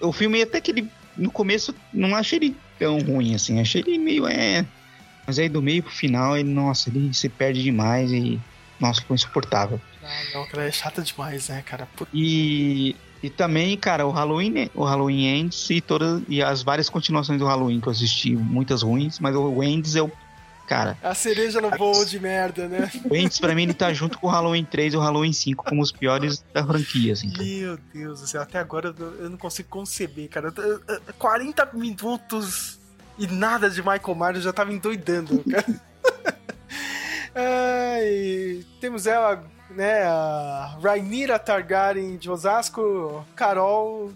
o filme até que ele. No começo, não achei ele tão ruim assim. Achei ele meio. É. Mas aí do meio pro final, ele, nossa, ele se perde demais e. Nossa, ficou insuportável. Ah, não, cara, é chata demais, né, cara? Puta. E. E também, cara, o Halloween, né? o Halloween Ends e todas e as várias continuações do Halloween que eu assisti, muitas ruins, mas o Ends é o cara, A cereja no bolo de merda, né? o Ends pra mim ele tá junto com o Halloween 3 e o Halloween 5 como os piores da franquia, assim. Meu Deus do céu, até agora eu não consigo conceber, cara. Eu- eu- 40 minutos e nada de Michael Myers eu já tava endoidando, cara. Ai, temos ela, né, a Rainira Targaryen de Osasco, Carol. O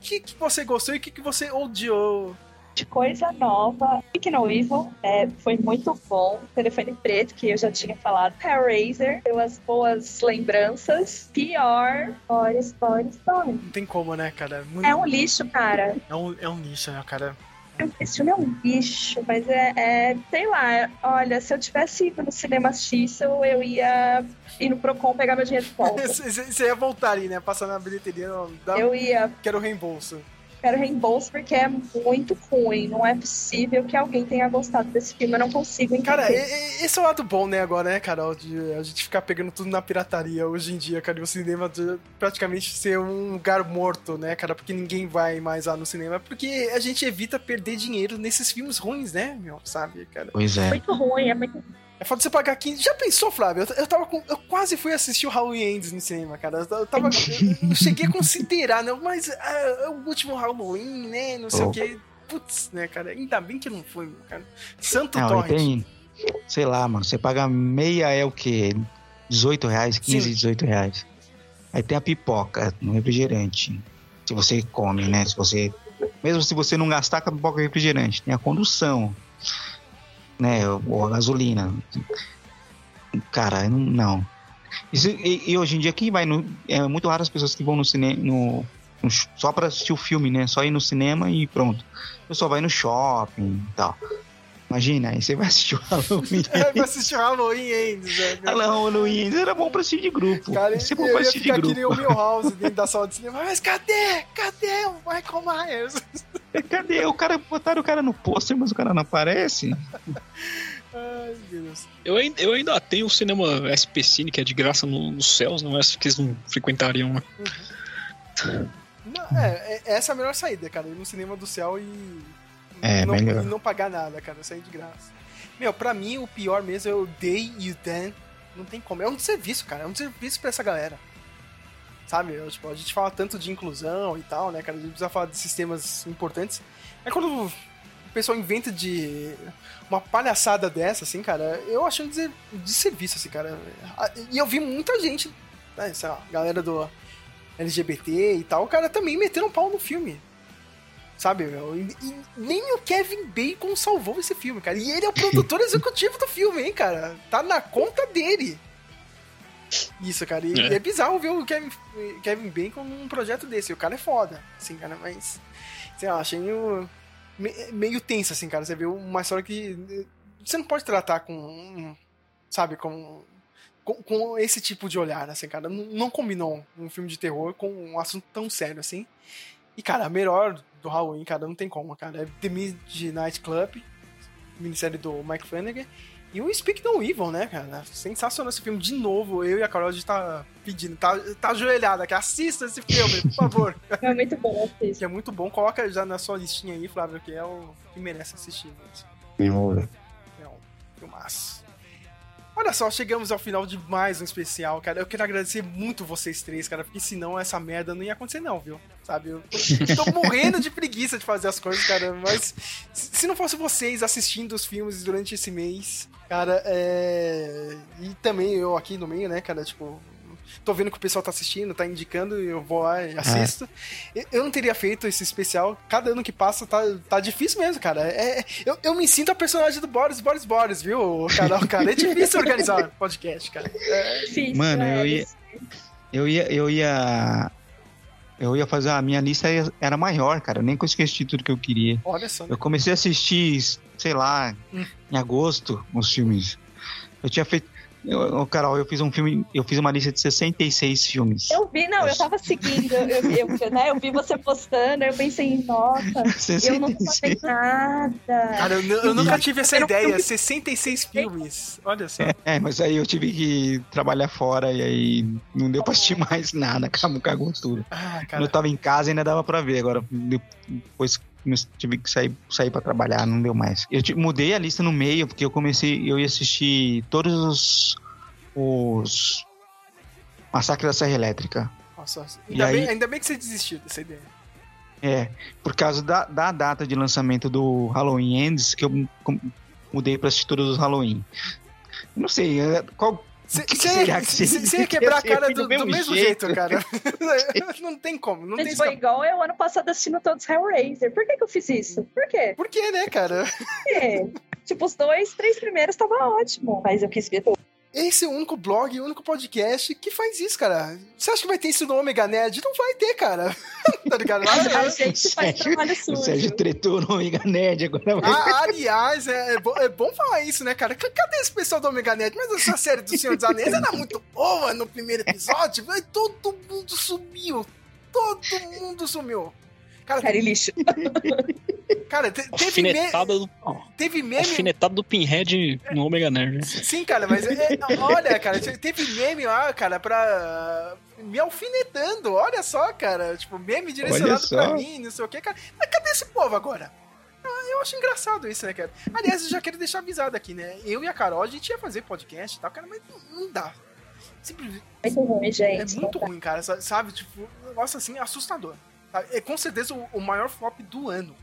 que, que você gostou e o que, que você odiou? de coisa nova. Peak No Evil é, foi muito bom. Telefone Preto, que eu já tinha falado. Hellraiser, deu as boas lembranças. Pior, Boris, Boris, Boris. Não tem como, né, cara? Muito- É um lixo, cara. é um, é um nicho, né, cara? Esse filme é um lixo, mas é, é, sei lá, olha, se eu tivesse ido no cinema X, eu eu ia ir no Procon pegar meu dinheiro de volta. Você ia voltar ali, né? Passar na bilheteria. não, Dá... Eu ia. Quero reembolso. Quero reembolso porque é muito ruim. Não é possível que alguém tenha gostado desse filme. Eu não consigo entender. Cara, esse é o lado bom, né, agora, né, Carol? De a gente ficar pegando tudo na pirataria hoje em dia, cara. E o cinema de praticamente ser um lugar morto, né, cara? Porque ninguém vai mais lá no cinema. Porque a gente evita perder dinheiro nesses filmes ruins, né, meu? Sabe, cara? Pois é. Muito ruim, é muito. É foda você pagar 15. Já pensou, Flávio? Eu, eu tava com. Eu quase fui assistir o Halloween Ends no cinema, cara. Eu, tava. eu, eu cheguei a considerar, né? Mas ah, é o último Halloween, né? Não sei Oh. o quê. Putz, né, cara? Ainda bem que não foi, cara. Santo Não, Torrent. tem, sei lá, mano, você paga meia é o quê? 18 reais, 15, Sim. 18 reais. Aí tem a pipoca no refrigerante. Se você come, né? Se você. Mesmo se você não gastar com a pipoca refrigerante, tem a condução. Né? Ou a gasolina. Cara, não. Isso- e, e hoje em dia, quem vai no. É muito raro as pessoas que vão no cinema. No, no só pra assistir o filme, né? Só ir no cinema e pronto. O pessoal vai no shopping e tal. Imagina, aí você vai assistir o Halloween. É, pra assistir Halloween Ends, né? Halloween Ends era bom pra assistir de grupo. Cara, Isso é bom eu pra ia assistir de ficar aqui nem o grupo. Milhouse dentro da sala de cinema. Mas cadê? Cadê o Michael Myers? Cadê? O cara, botaram o cara no pôster, mas o cara não aparece. Ai, meu Deus. Eu, ain- eu ainda tenho o cinema SP Cine, que é de graça no- nos céus, não é que eles não frequentariam lá. Não, é, é- essa é a melhor saída, cara. Ir no cinema do céu e. É, não, melhor. não pagar nada, cara. Sair de graça. Meu, pra mim o pior mesmo é o Day e o Dan. Não tem como. É um serviço, cara. É um serviço pra essa galera. Sabe? Eu, tipo, a gente fala tanto de inclusão e tal, né, cara? A gente precisa falar de sistemas importantes. É quando o pessoal inventa de uma palhaçada dessa, assim, cara, eu acho um de, de serviço, assim, cara. E eu vi muita gente, né, sei lá, galera do LGBT e tal, o cara também metendo um pau no filme. Sabe, meu? E, e nem o Kevin Bacon salvou esse filme, cara. E ele é o produtor executivo do filme, hein, cara? Tá na conta dele. Isso, cara. E É. é, bizarro ver o Kevin, Kevin Bacon num projeto desse. O cara é foda, assim, cara, mas. Sei lá, achei meio, me- meio tenso, assim, cara. Você vê uma história que. Você não pode tratar com. Sabe, com. Com, com esse tipo de olhar, assim, cara. Não, não combinou um filme de terror com um assunto tão sério assim. E, cara, a melhor do Halloween, cara, não tem como, cara. É The Midnight Club, minissérie do Mike Flanagan. E o Speak No Evil, né, cara? Sensacional esse filme. De novo, eu e a Carol, a gente tá pedindo, tá, tá ajoelhada aqui. Assista esse filme, por favor. É muito bom, que é muito bom. Coloca já na sua listinha aí, Flávio, que é o que merece assistir, ver. É um filmaço. Olha só, chegamos ao final de mais um especial, cara. Eu quero agradecer muito vocês três, cara, porque senão essa merda não ia acontecer, não, viu? Sabe? Eu tô, morrendo de preguiça de fazer as coisas, cara. Mas se se não fosse vocês assistindo os filmes durante esse mês, cara, é. E também eu aqui no meio, né, cara, tipo. Tô vendo que o pessoal tá assistindo, tá indicando, e eu vou lá e assisto. Eu- Eu não teria feito esse especial. Cada ano que passa tá, tá difícil mesmo, cara. É, é- eu, eu me sinto a personagem do Boris, Boris, Boris, viu, Carol? Cara, é difícil organizar podcast, cara. É difícil. Mano, né? eu ia. Eu ia. Eu ia. Eu ia fazer. A minha lista era maior, cara. Eu nem consegui assistir tudo que eu queria. Olha só. Eu comecei a assistir, sei lá, Hum. em agosto, os filmes. Eu tinha feito. Eu, Carol, eu fiz um filme. Eu fiz uma lista de 66 filmes. Eu vi, não, eu tava seguindo, eu, eu, né, eu vi você postando, eu pensei, nossa, eu não sabendo nada. Cara, eu, eu nunca tive essa ideia. 66 filmes. Olha só. É, mas aí eu tive que trabalhar fora e aí não deu pra assistir mais nada, acabou, cagou tudo. Ah, eu tava em casa ainda dava pra ver, agora depois tive que sair, sair pra trabalhar, não deu mais. Eu mudei a lista no meio, porque eu comecei, eu ia assistir todos os, os Massacre da Serra Elétrica. Nossa, ainda, bem, aí- ainda bem que você desistiu dessa ideia. É, por causa da, da data de lançamento do Halloween Ends, que eu mudei pra assistir todos os Halloween. Não sei, é, qual... Você ia, quebrar a cara do, do mesmo jeito, cara. não tem como, não tem Gente, foi igual eu ano passado assistindo todos Hellraiser. Por que, que eu fiz isso? Por quê? Por quê, né, cara? Por quê? tipo, os dois, três primeiros tava ótimo. Mas eu quis ver tudo. Esse é o único blog, o único podcast que faz isso, cara. Você acha que vai ter isso no Omega Nerd? Não vai ter, cara. tá ligado? A gente faz trabalho O sujo. Sérgio tretou no Omega Nerd, agora vai... Ah, aliás, é, é bo- é bom falar isso, né, cara? Cadê esse pessoal do Omega Nerd? Mas essa série do Senhor dos Anéis era muito boa no primeiro episódio. Todo mundo sumiu. Todo mundo sumiu. Cara, Cara, e lixo. cara te- teve, me, do, teve meme. alfinetada do Pinhead no Omega Nerd. Sim, cara, mas é- olha, cara, teve meme lá, cara, pra. me alfinetando. Olha só, cara. Tipo, meme direcionado pra mim, não sei o que, cara. Mas cadê esse povo agora? Ah, Eu acho engraçado isso, né, cara? Aliás, eu já quero deixar avisado aqui, né? Eu e a Carol, a gente ia fazer podcast e tal, cara, mas não, dá. Simplesmente. Muito ruim, É gente. muito ruim, cara. sa- Sabe? Tipo, um negócio assim assustador. Sabe? É com certeza o, o maior flop do ano.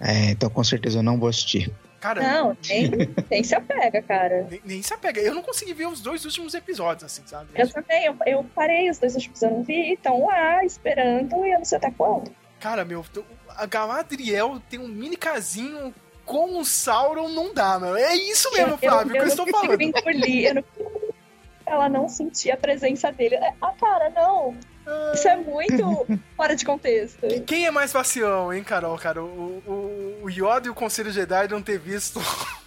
É, então com certeza eu não vou assistir. Cara, Não, nem, nem se apega, cara. nem, nem se apega. Eu não consegui ver os dois últimos episódios, assim, sabe? Eu também, eu, eu parei os dois últimos, eu não vi, estão lá esperando e eu não sei até quando. Cara, meu, a Galadriel tem um mini casinho com o Sauron, não dá, meu. É isso mesmo, Flávio, que eu, não estou consigo falando. engolir, eu não ela não sentia a presença dele. É, Ah, cara, não. Isso é muito fora de contexto. Quem é mais vacilão, hein, Carol, cara? O, o, o o Yoda e o Conselho Jedi não ter visto o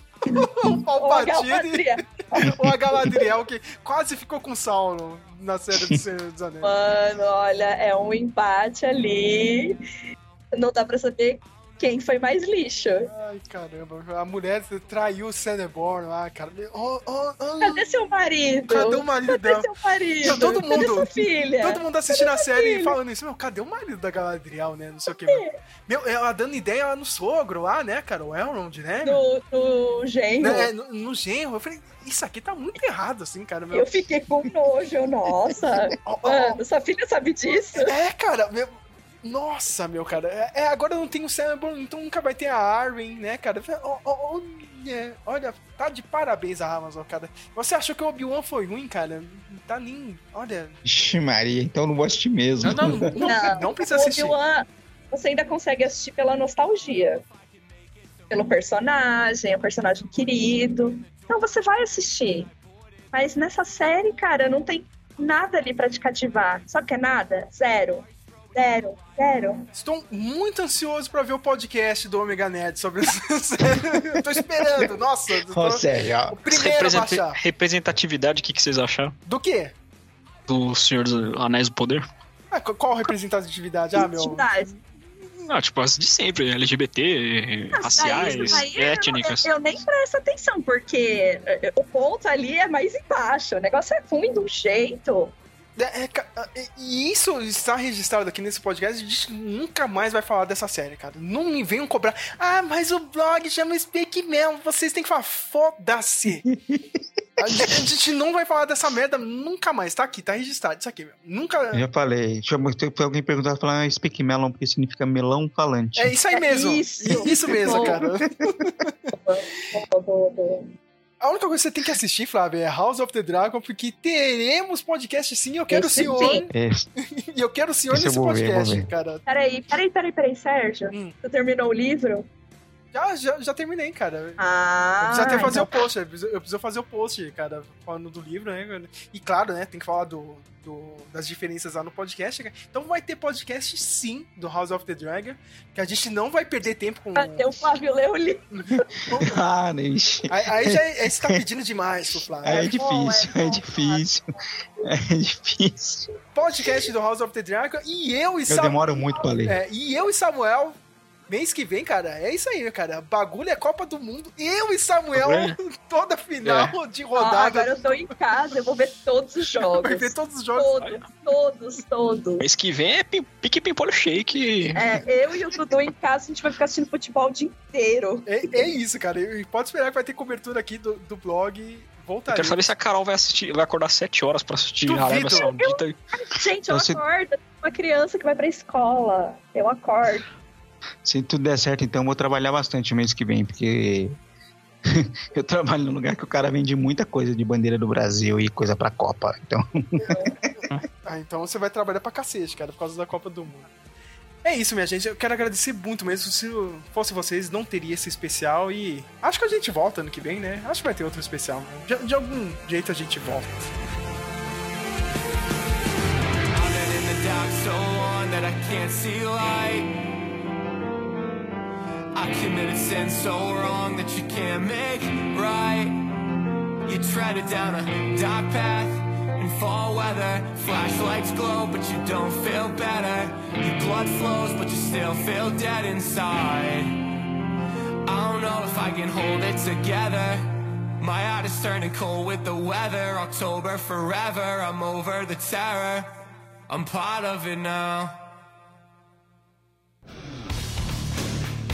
O Palpatine Galadriel. ou a Galadriel, que quase ficou com Sauron na série do Senhor dos Anéis. Mano, olha, é um empate ali. Não dá pra saber quem foi mais lixo. Ai, caramba. A mulher traiu o Celeborn lá, cara. Oh, oh, oh. Cadê seu marido? Cadê o marido Cadê dela? seu marido? Não, todo Cadê mundo, sua filha? todo mundo assistindo Cadê a série e filha? falando isso. Meu, cadê o marido da Galadriel, né? Não sei o que. Meu, meu, ela dando ideia no sogro lá, né, cara? O Elrond, né? No, no genro. Né, no, no genro. Eu falei, isso aqui tá muito errado, assim, cara. Meu. Eu fiquei com nojo, nossa. Mano, sua filha sabe disso? É, cara, meu. Nossa, meu cara. É, é, agora não tem o Celeborn, então nunca vai ter a Arwen, né, cara? Ó, ó, Olha, olha, tá de parabéns a Amazon, cara. Você achou que o Obi-Wan foi ruim, cara? Tá nem. Olha. Ixi, Maria, então não vou assistir mesmo. Não, não, não, não precisa o assistir. Obi-Wan, você ainda consegue assistir pela nostalgia. Pelo personagem, o personagem querido. Então você vai assistir. Mas nessa série, cara, não tem nada ali pra te cativar. Sabe o que é nada? Zero. Zero. Zero. Estou muito ansioso pra ver o podcast do Omega Nerd sobre série. Eu tô esperando, nossa. eu tô- ó. O primeiro baixar. representatividade, o que, que vocês acharam? Do quê? Do Senhor dos Anéis do Poder? Ah, qu- qual representatividade? Ah, meu. Ah, tipo, as de sempre, LGBT, raciais, Daí- daí eu- étnicas. Eu, nem presto atenção, porque eh, o ponto ali é mais embaixo. O negócio é ruim de um jeito. É, é, ca- e isso está registrado aqui nesse podcast. A gente nunca mais vai falar dessa série, cara. Não me venham cobrar. Ah, mas o blog chama Speak Mel. Vocês têm que falar, foda-se. a, gente, a gente não vai falar dessa merda nunca mais. Tá aqui, tá registrado. Isso aqui, meu. Nunca. Eu já falei. Se alguém perguntar, falar ah, speak melon, porque significa melão falante. É isso aí mesmo. isso. Isso mesmo, cara. A única coisa que você tem que assistir, Flávio, é House of the Dragon, porque teremos podcast sim. Eu quero o Esse senhor. É, E eu quero o senhor Esse eu nesse vou ver, podcast, vou ver. cara. Peraí, peraí, peraí, peraí, Sérgio. Hum. Você terminou o livro? Já, já, já terminei, cara. Ah, eu preciso até fazer então o post, eu preciso, eu preciso fazer o post, cara, falando do livro, né? E claro, né, tem que falar do, do- das diferenças lá no podcast. cara. Então vai ter podcast sim do House of the Dragon, que a gente não vai perder tempo com. Até o Flávio leu o livro. ah, ixi. Aí, aí já é- aí você tá pedindo demais pro Flávio. É, bom, difícil, é é, bom, difícil. É difícil. Podcast do House of the Dragon e eu e Eu Samuel. demoro muito pra ler. É, e eu e Samuel. Mês que vem, cara, é isso aí, cara. Bagulho é Copa do Mundo. Eu e Samuel, Bagulho toda final de Ah, rodada. agora eu tô em casa, eu vou ver todos os jogos. Vai ver todos os jogos. Todos, todos, todos. Mês que vem é pique pimpolho shake. É, eu e o Dudu em casa, a gente vai ficar assistindo futebol o dia inteiro. É, é isso, cara. E pode esperar que vai ter cobertura aqui do, do blog. Eu Voltarei. quero saber se a Carol vai assistir, vai acordar 7 horas pra assistir Duvido. Arábia Saudita. Gente, eu Então você- acordo. Uma criança que vai pra escola. Eu acordo. Se tudo der certo, então eu vou trabalhar bastante o mês que vem, porque eu trabalho num lugar que o cara vende muita coisa de bandeira do Brasil e coisa pra Copa. Então, Ah, então você vai trabalhar pra cacete, cara, por causa da Copa do Mundo. É isso, minha gente. Eu quero agradecer muito mesmo. Se fosse vocês, não teria esse especial. E acho que a gente volta ano que vem, né? Acho que vai ter outro especial. né? De, de algum jeito a gente volta. Dark so long that I can't see light. I committed sin so wrong that you can't make right. You treaded down a dark path in fall weather. Flashlights glow, but you don't feel better. Your blood flows, but you still feel dead inside. I don't know if I can hold it together. My heart is turning cold with the weather. October forever. I'm over the terror. I'm part of it now.